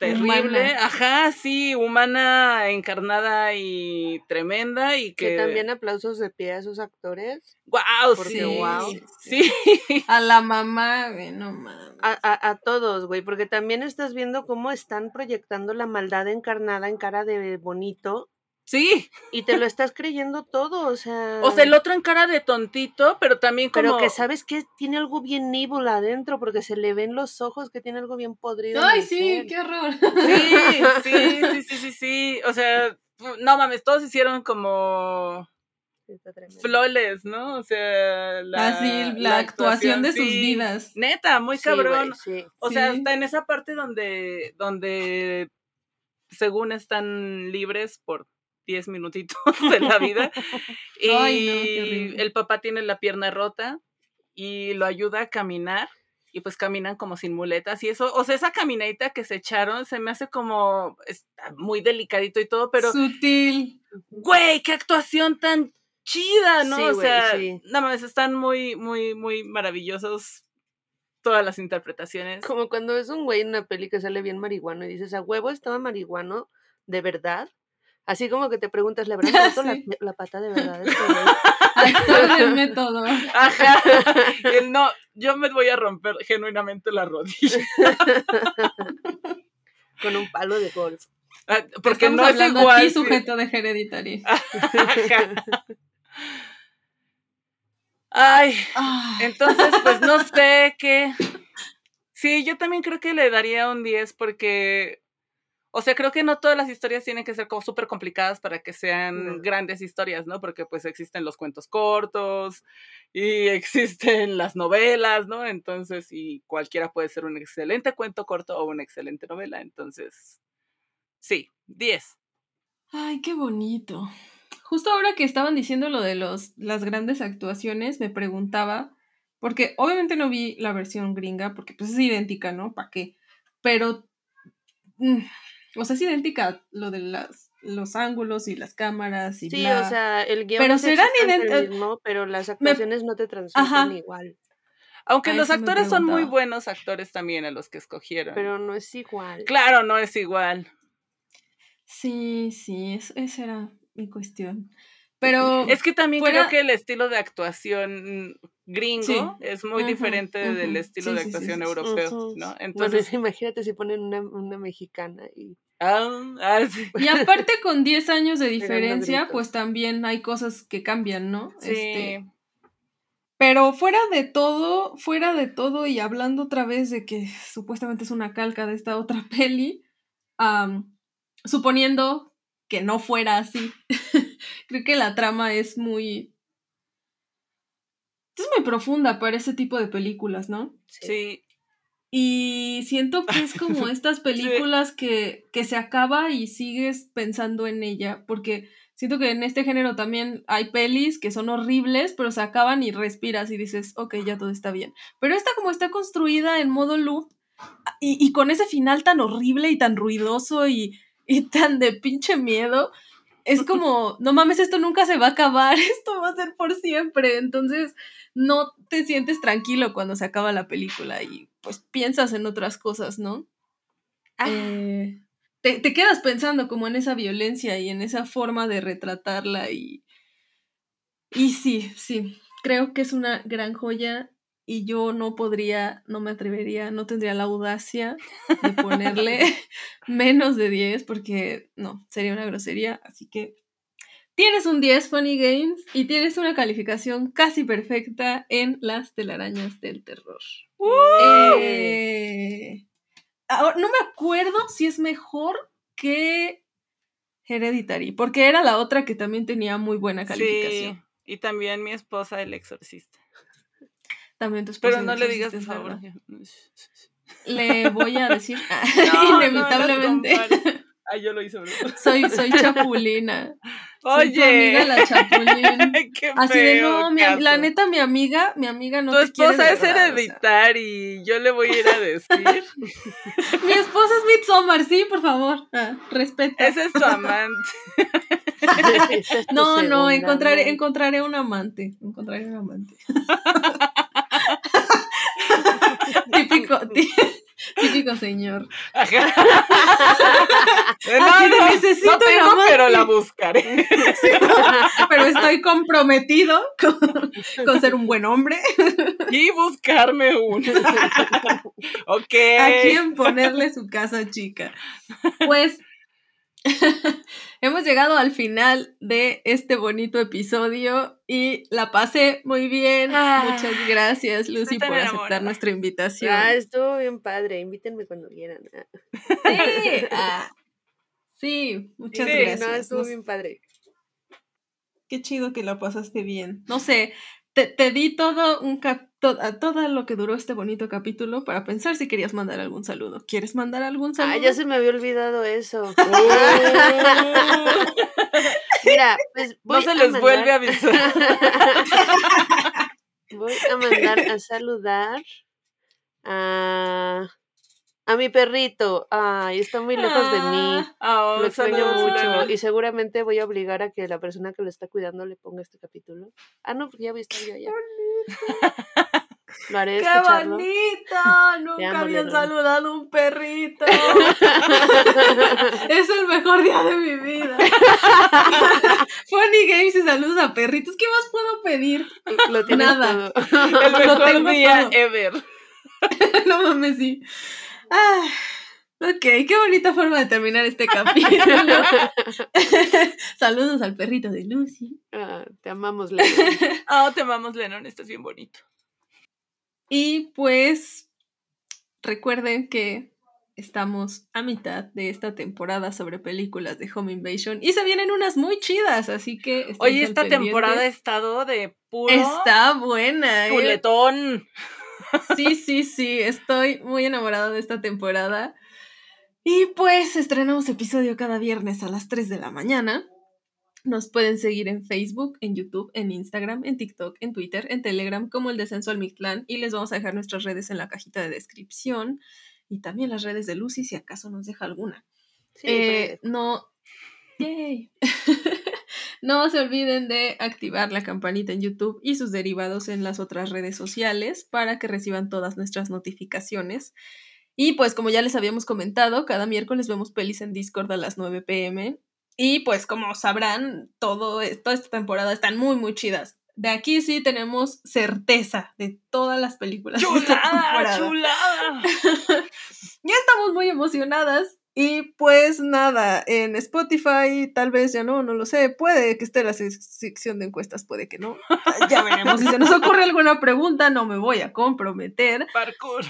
[SPEAKER 1] terrible,
[SPEAKER 2] Humana.
[SPEAKER 1] ajá, sí, humana, encarnada y tremenda y que,
[SPEAKER 3] Que también aplausos de pie a esos actores.
[SPEAKER 1] wow,
[SPEAKER 3] porque
[SPEAKER 1] sí,
[SPEAKER 3] guau.
[SPEAKER 1] sí,
[SPEAKER 2] A la mamá, güey, no mames.
[SPEAKER 3] A, a, a todos, güey, porque también estás viendo cómo están proyectando la maldad encarnada en cara de bonito
[SPEAKER 1] sí,
[SPEAKER 3] y te lo estás creyendo todo, o sea.
[SPEAKER 1] o sea, el otro en cara de tontito, pero también como,
[SPEAKER 3] Pero que sabes que tiene algo bien evil adentro, porque se le ven los ojos que tiene algo bien podrido.
[SPEAKER 2] Ay, sí,
[SPEAKER 3] ser.
[SPEAKER 2] qué horror.
[SPEAKER 1] sí, sí, sí, sí, sí, sí, o sea, no mames, todos hicieron como flawless, ¿no? O sea, la,
[SPEAKER 2] Así, la, actuación de sus
[SPEAKER 1] sí.
[SPEAKER 2] vidas.
[SPEAKER 1] Neta, muy
[SPEAKER 3] Sí,
[SPEAKER 1] cabrón.
[SPEAKER 3] sí.
[SPEAKER 1] O sea,
[SPEAKER 2] Sí.
[SPEAKER 1] hasta en esa parte donde, donde según están libres por 10 minutitos de la vida. y
[SPEAKER 2] Ay, no,
[SPEAKER 1] el papá tiene la pierna rota y lo ayuda a caminar. Y pues caminan como sin muletas y eso, o sea, esa caminadita que se echaron se me hace como está muy delicadito y todo, pero
[SPEAKER 2] Sutil.
[SPEAKER 1] güey, qué actuación tan chida, ¿no?
[SPEAKER 3] Sí,
[SPEAKER 1] o
[SPEAKER 3] güey,
[SPEAKER 1] sea,
[SPEAKER 3] sí.
[SPEAKER 1] no mames, están muy, muy, muy maravillosos todas las interpretaciones.
[SPEAKER 3] Como cuando ves un güey en una peli que sale bien marihuano y dices, a huevo estaba marihuano, ¿de verdad? Así como que te preguntas, ¿le habrán roto la,
[SPEAKER 2] Sí.
[SPEAKER 3] la pata de verdad? a este?
[SPEAKER 2] Actor del método.
[SPEAKER 1] Ajá. El no, yo me voy a romper genuinamente la rodilla.
[SPEAKER 3] Con un palo de golf.
[SPEAKER 1] Ah, Porque
[SPEAKER 2] Estamos
[SPEAKER 1] no es igual.
[SPEAKER 2] aquí sujeto de Hereditary.
[SPEAKER 1] Ajá. Ay, entonces, pues no sé qué. Sí, yo también creo que le daría un 10 porque, o sea, creo que no todas las historias tienen que ser como súper complicadas para que sean
[SPEAKER 3] No.
[SPEAKER 1] grandes historias, ¿no? Porque pues existen los cuentos cortos y existen las novelas, ¿no? Entonces, y cualquiera puede ser un excelente cuento corto o una excelente novela. Entonces, sí, 10.
[SPEAKER 2] Ay, qué bonito. Justo ahora que estaban diciendo lo de los, las grandes actuaciones, me preguntaba, porque obviamente no vi la versión gringa, porque pues es idéntica, ¿no? ¿Para qué? Pero, mm, o sea, es idéntica lo de las, los ángulos y las cámaras y
[SPEAKER 3] Sí,
[SPEAKER 2] bla.
[SPEAKER 3] o sea, el guion
[SPEAKER 2] Pero
[SPEAKER 3] es
[SPEAKER 2] serán
[SPEAKER 3] el mismo, pero las actuaciones no te transmiten
[SPEAKER 2] Ajá.
[SPEAKER 3] igual.
[SPEAKER 1] Aunque los actores son muy buenos actores también a los que escogieron.
[SPEAKER 3] Pero no es igual.
[SPEAKER 1] Claro, no es igual.
[SPEAKER 2] Sí, sí, eso- esa era mi cuestión. Pero
[SPEAKER 1] Es que también
[SPEAKER 2] Fuera-
[SPEAKER 1] creo que el estilo de actuación gringo
[SPEAKER 2] Sí.
[SPEAKER 1] es muy diferente del estilo
[SPEAKER 2] Sí,
[SPEAKER 1] de actuación
[SPEAKER 2] sí, sí.
[SPEAKER 1] europeo. ¿no?
[SPEAKER 3] Bueno,
[SPEAKER 1] Entonces,
[SPEAKER 3] imagínate si ponen una, una mexicana y
[SPEAKER 1] ah, ah, sí.
[SPEAKER 2] Y aparte con 10 años de diferencia, pues también hay cosas que cambian, ¿no?
[SPEAKER 1] Sí.
[SPEAKER 2] Este, pero fuera de todo, fuera de todo y hablando otra vez de que supuestamente es una calca de esta otra peli, am, suponiendo que no fuera así, creo que la trama es muy... Es muy profunda para ese tipo de películas, ¿no?
[SPEAKER 1] sí,
[SPEAKER 2] Y siento que es como estas películas que, que se acaba y sigues pensando en ella, porque siento que en este género también hay pelis que son horribles, pero se acaban y respiras y dices, ok, ya todo está bien. Pero esta como está construida en modo loop y, y con ese final tan horrible y tan ruidoso y, y tan de pinche miedo, es como, no mames, esto nunca se va a acabar, esto va a ser por siempre. Entonces, no te sientes tranquilo cuando se acaba la película y pues piensas en otras cosas, ¿no?
[SPEAKER 3] Ah.
[SPEAKER 2] Eh, te, te quedas pensando como en esa violencia y en esa forma de retratarla y... Y sí, sí, creo que es una gran joya y yo no podría, no me atrevería, no tendría la audacia de ponerle menos de 10 porque no, sería una grosería, así que tienes un 10 Funny Games y tienes una calificación casi perfecta en las telarañas del terror. Eh, ahora, no me acuerdo si es mejor que Hereditary, porque era la otra que también tenía muy buena calificación.
[SPEAKER 1] sí. Y también mi esposa, el exorcista.
[SPEAKER 2] También tu esposa
[SPEAKER 1] Pero no le digas, por favor.
[SPEAKER 2] Le voy a decir
[SPEAKER 1] No, no
[SPEAKER 2] inevitablemente.
[SPEAKER 1] compares. Ay, yo lo hice, bro.
[SPEAKER 2] soy, soy chapulina. Soy tu
[SPEAKER 1] Oye.
[SPEAKER 2] amiga la chapulín.
[SPEAKER 1] Qué
[SPEAKER 2] Así de no, mi la neta, mi amiga, mi amiga no
[SPEAKER 1] tu
[SPEAKER 2] te quiere
[SPEAKER 1] esposa es
[SPEAKER 2] verdad, o sea.
[SPEAKER 1] hereditar y yo le voy a ir a decir.
[SPEAKER 2] Mi esposa es Midsommar, sí, por favor. Ah, respeta.
[SPEAKER 1] Ese es tu amante.
[SPEAKER 3] Esa es tu
[SPEAKER 2] No, no, encontraré, encontraré un amante. Encontraré un amante. típico, tí- típico señor.
[SPEAKER 1] Ajá.
[SPEAKER 2] Así de, necesito
[SPEAKER 1] no tengo, pero la buscaré.
[SPEAKER 2] Pero estoy comprometido con, con ser un buen hombre.
[SPEAKER 1] y buscarme uno. ok.
[SPEAKER 2] ¿A quién ponerle su casa chica? Pues hemos llegado al final de este bonito episodio y la pasé muy bien.
[SPEAKER 1] Ah,
[SPEAKER 2] Muchas gracias, Lucy, por aceptar
[SPEAKER 1] enamorada.
[SPEAKER 2] nuestra invitación.
[SPEAKER 3] Ah, estuvo bien padre. Invítenme cuando quieran. Ah.
[SPEAKER 2] Sí, ah, sí, muchas
[SPEAKER 1] Sí,
[SPEAKER 2] gracias.
[SPEAKER 3] No, estuvo bien padre.
[SPEAKER 2] Qué chido que la pasaste bien. No sé, te, te di todo un cap to- a todo lo que duró este bonito capítulo para pensar si querías mandar algún saludo. ¿Quieres mandar algún saludo?
[SPEAKER 3] Ah, ya se me había olvidado eso. Mira, pues voy
[SPEAKER 1] no se
[SPEAKER 3] a
[SPEAKER 1] les
[SPEAKER 3] mandar-
[SPEAKER 1] vuelve a avisar.
[SPEAKER 3] Voy a mandar a saludar a, a mi perrito. Ay, está muy lejos de mí.
[SPEAKER 1] Ah, oh,
[SPEAKER 3] Lo extraño
[SPEAKER 1] saludos,
[SPEAKER 3] mucho. Y seguramente voy a obligar a que la persona que lo está cuidando le ponga este capítulo. Ah, no, porque ya voy a estar yo allá. Lo haré
[SPEAKER 2] ¡Qué
[SPEAKER 3] escucharlo.
[SPEAKER 2] bonito! Nunca
[SPEAKER 3] amo,
[SPEAKER 2] habían saludado a un perrito. es el mejor día de mi vida. Funny Games y saludos a perritos. ¿Qué más puedo pedir?
[SPEAKER 3] Lo
[SPEAKER 2] Nada.
[SPEAKER 3] todo.
[SPEAKER 1] El mejor día
[SPEAKER 2] todo.
[SPEAKER 1] ever.
[SPEAKER 2] no mames, sí. Ah, ok, qué bonita forma de terminar este capítulo. saludos al perrito de Lucy.
[SPEAKER 3] Ah, te amamos, Leo.
[SPEAKER 1] Ah, te amamos, Lennon. Estás bien bonito.
[SPEAKER 2] Y pues recuerden que estamos a mitad de esta temporada sobre películas de Home Invasion y se vienen unas muy chidas, así que... al
[SPEAKER 1] esta temporada ha estado de puro
[SPEAKER 2] está buena. ¿eh? Sí, sí, sí, estoy muy enamorada de esta temporada. Y pues estrenamos episodio cada viernes a las 3 de la mañana. Nos pueden seguir en Facebook, en YouTube, en Instagram, en TikTok, en Twitter, en Telegram, como el Descenso al Mictlán. Y les vamos a dejar nuestras redes en la cajita de descripción. Y también las redes de Lucy, si acaso nos deja alguna.
[SPEAKER 3] Sí,
[SPEAKER 2] Eh, no. Yay. no se olviden de activar la campanita en YouTube y sus derivados en las otras redes sociales para que reciban todas nuestras notificaciones. Y pues como ya les habíamos comentado, cada miércoles vemos pelis en Discord a las 9 pm Y pues como sabrán, todo, toda esta temporada están muy, muy chidas. De aquí sí tenemos certeza de todas las películas.
[SPEAKER 1] ¡Chulada! ¡Chulada!
[SPEAKER 2] ya estamos muy emocionadas. Y pues nada, en Spotify tal vez ya no, no lo sé. Puede que esté la sec- sección de encuestas, puede que no. Ya veremos. Si se nos ocurre alguna pregunta, no me voy a comprometer.
[SPEAKER 1] Parkour.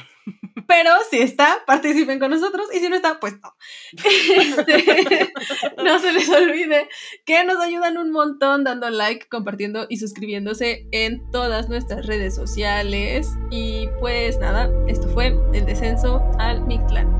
[SPEAKER 2] Pero si está, participen con nosotros. Y si no está, pues no. Este, no se les olvide que nos ayudan un montón dando like, compartiendo y suscribiéndose en todas nuestras redes sociales. Y pues nada, esto fue el descenso al Mictlán.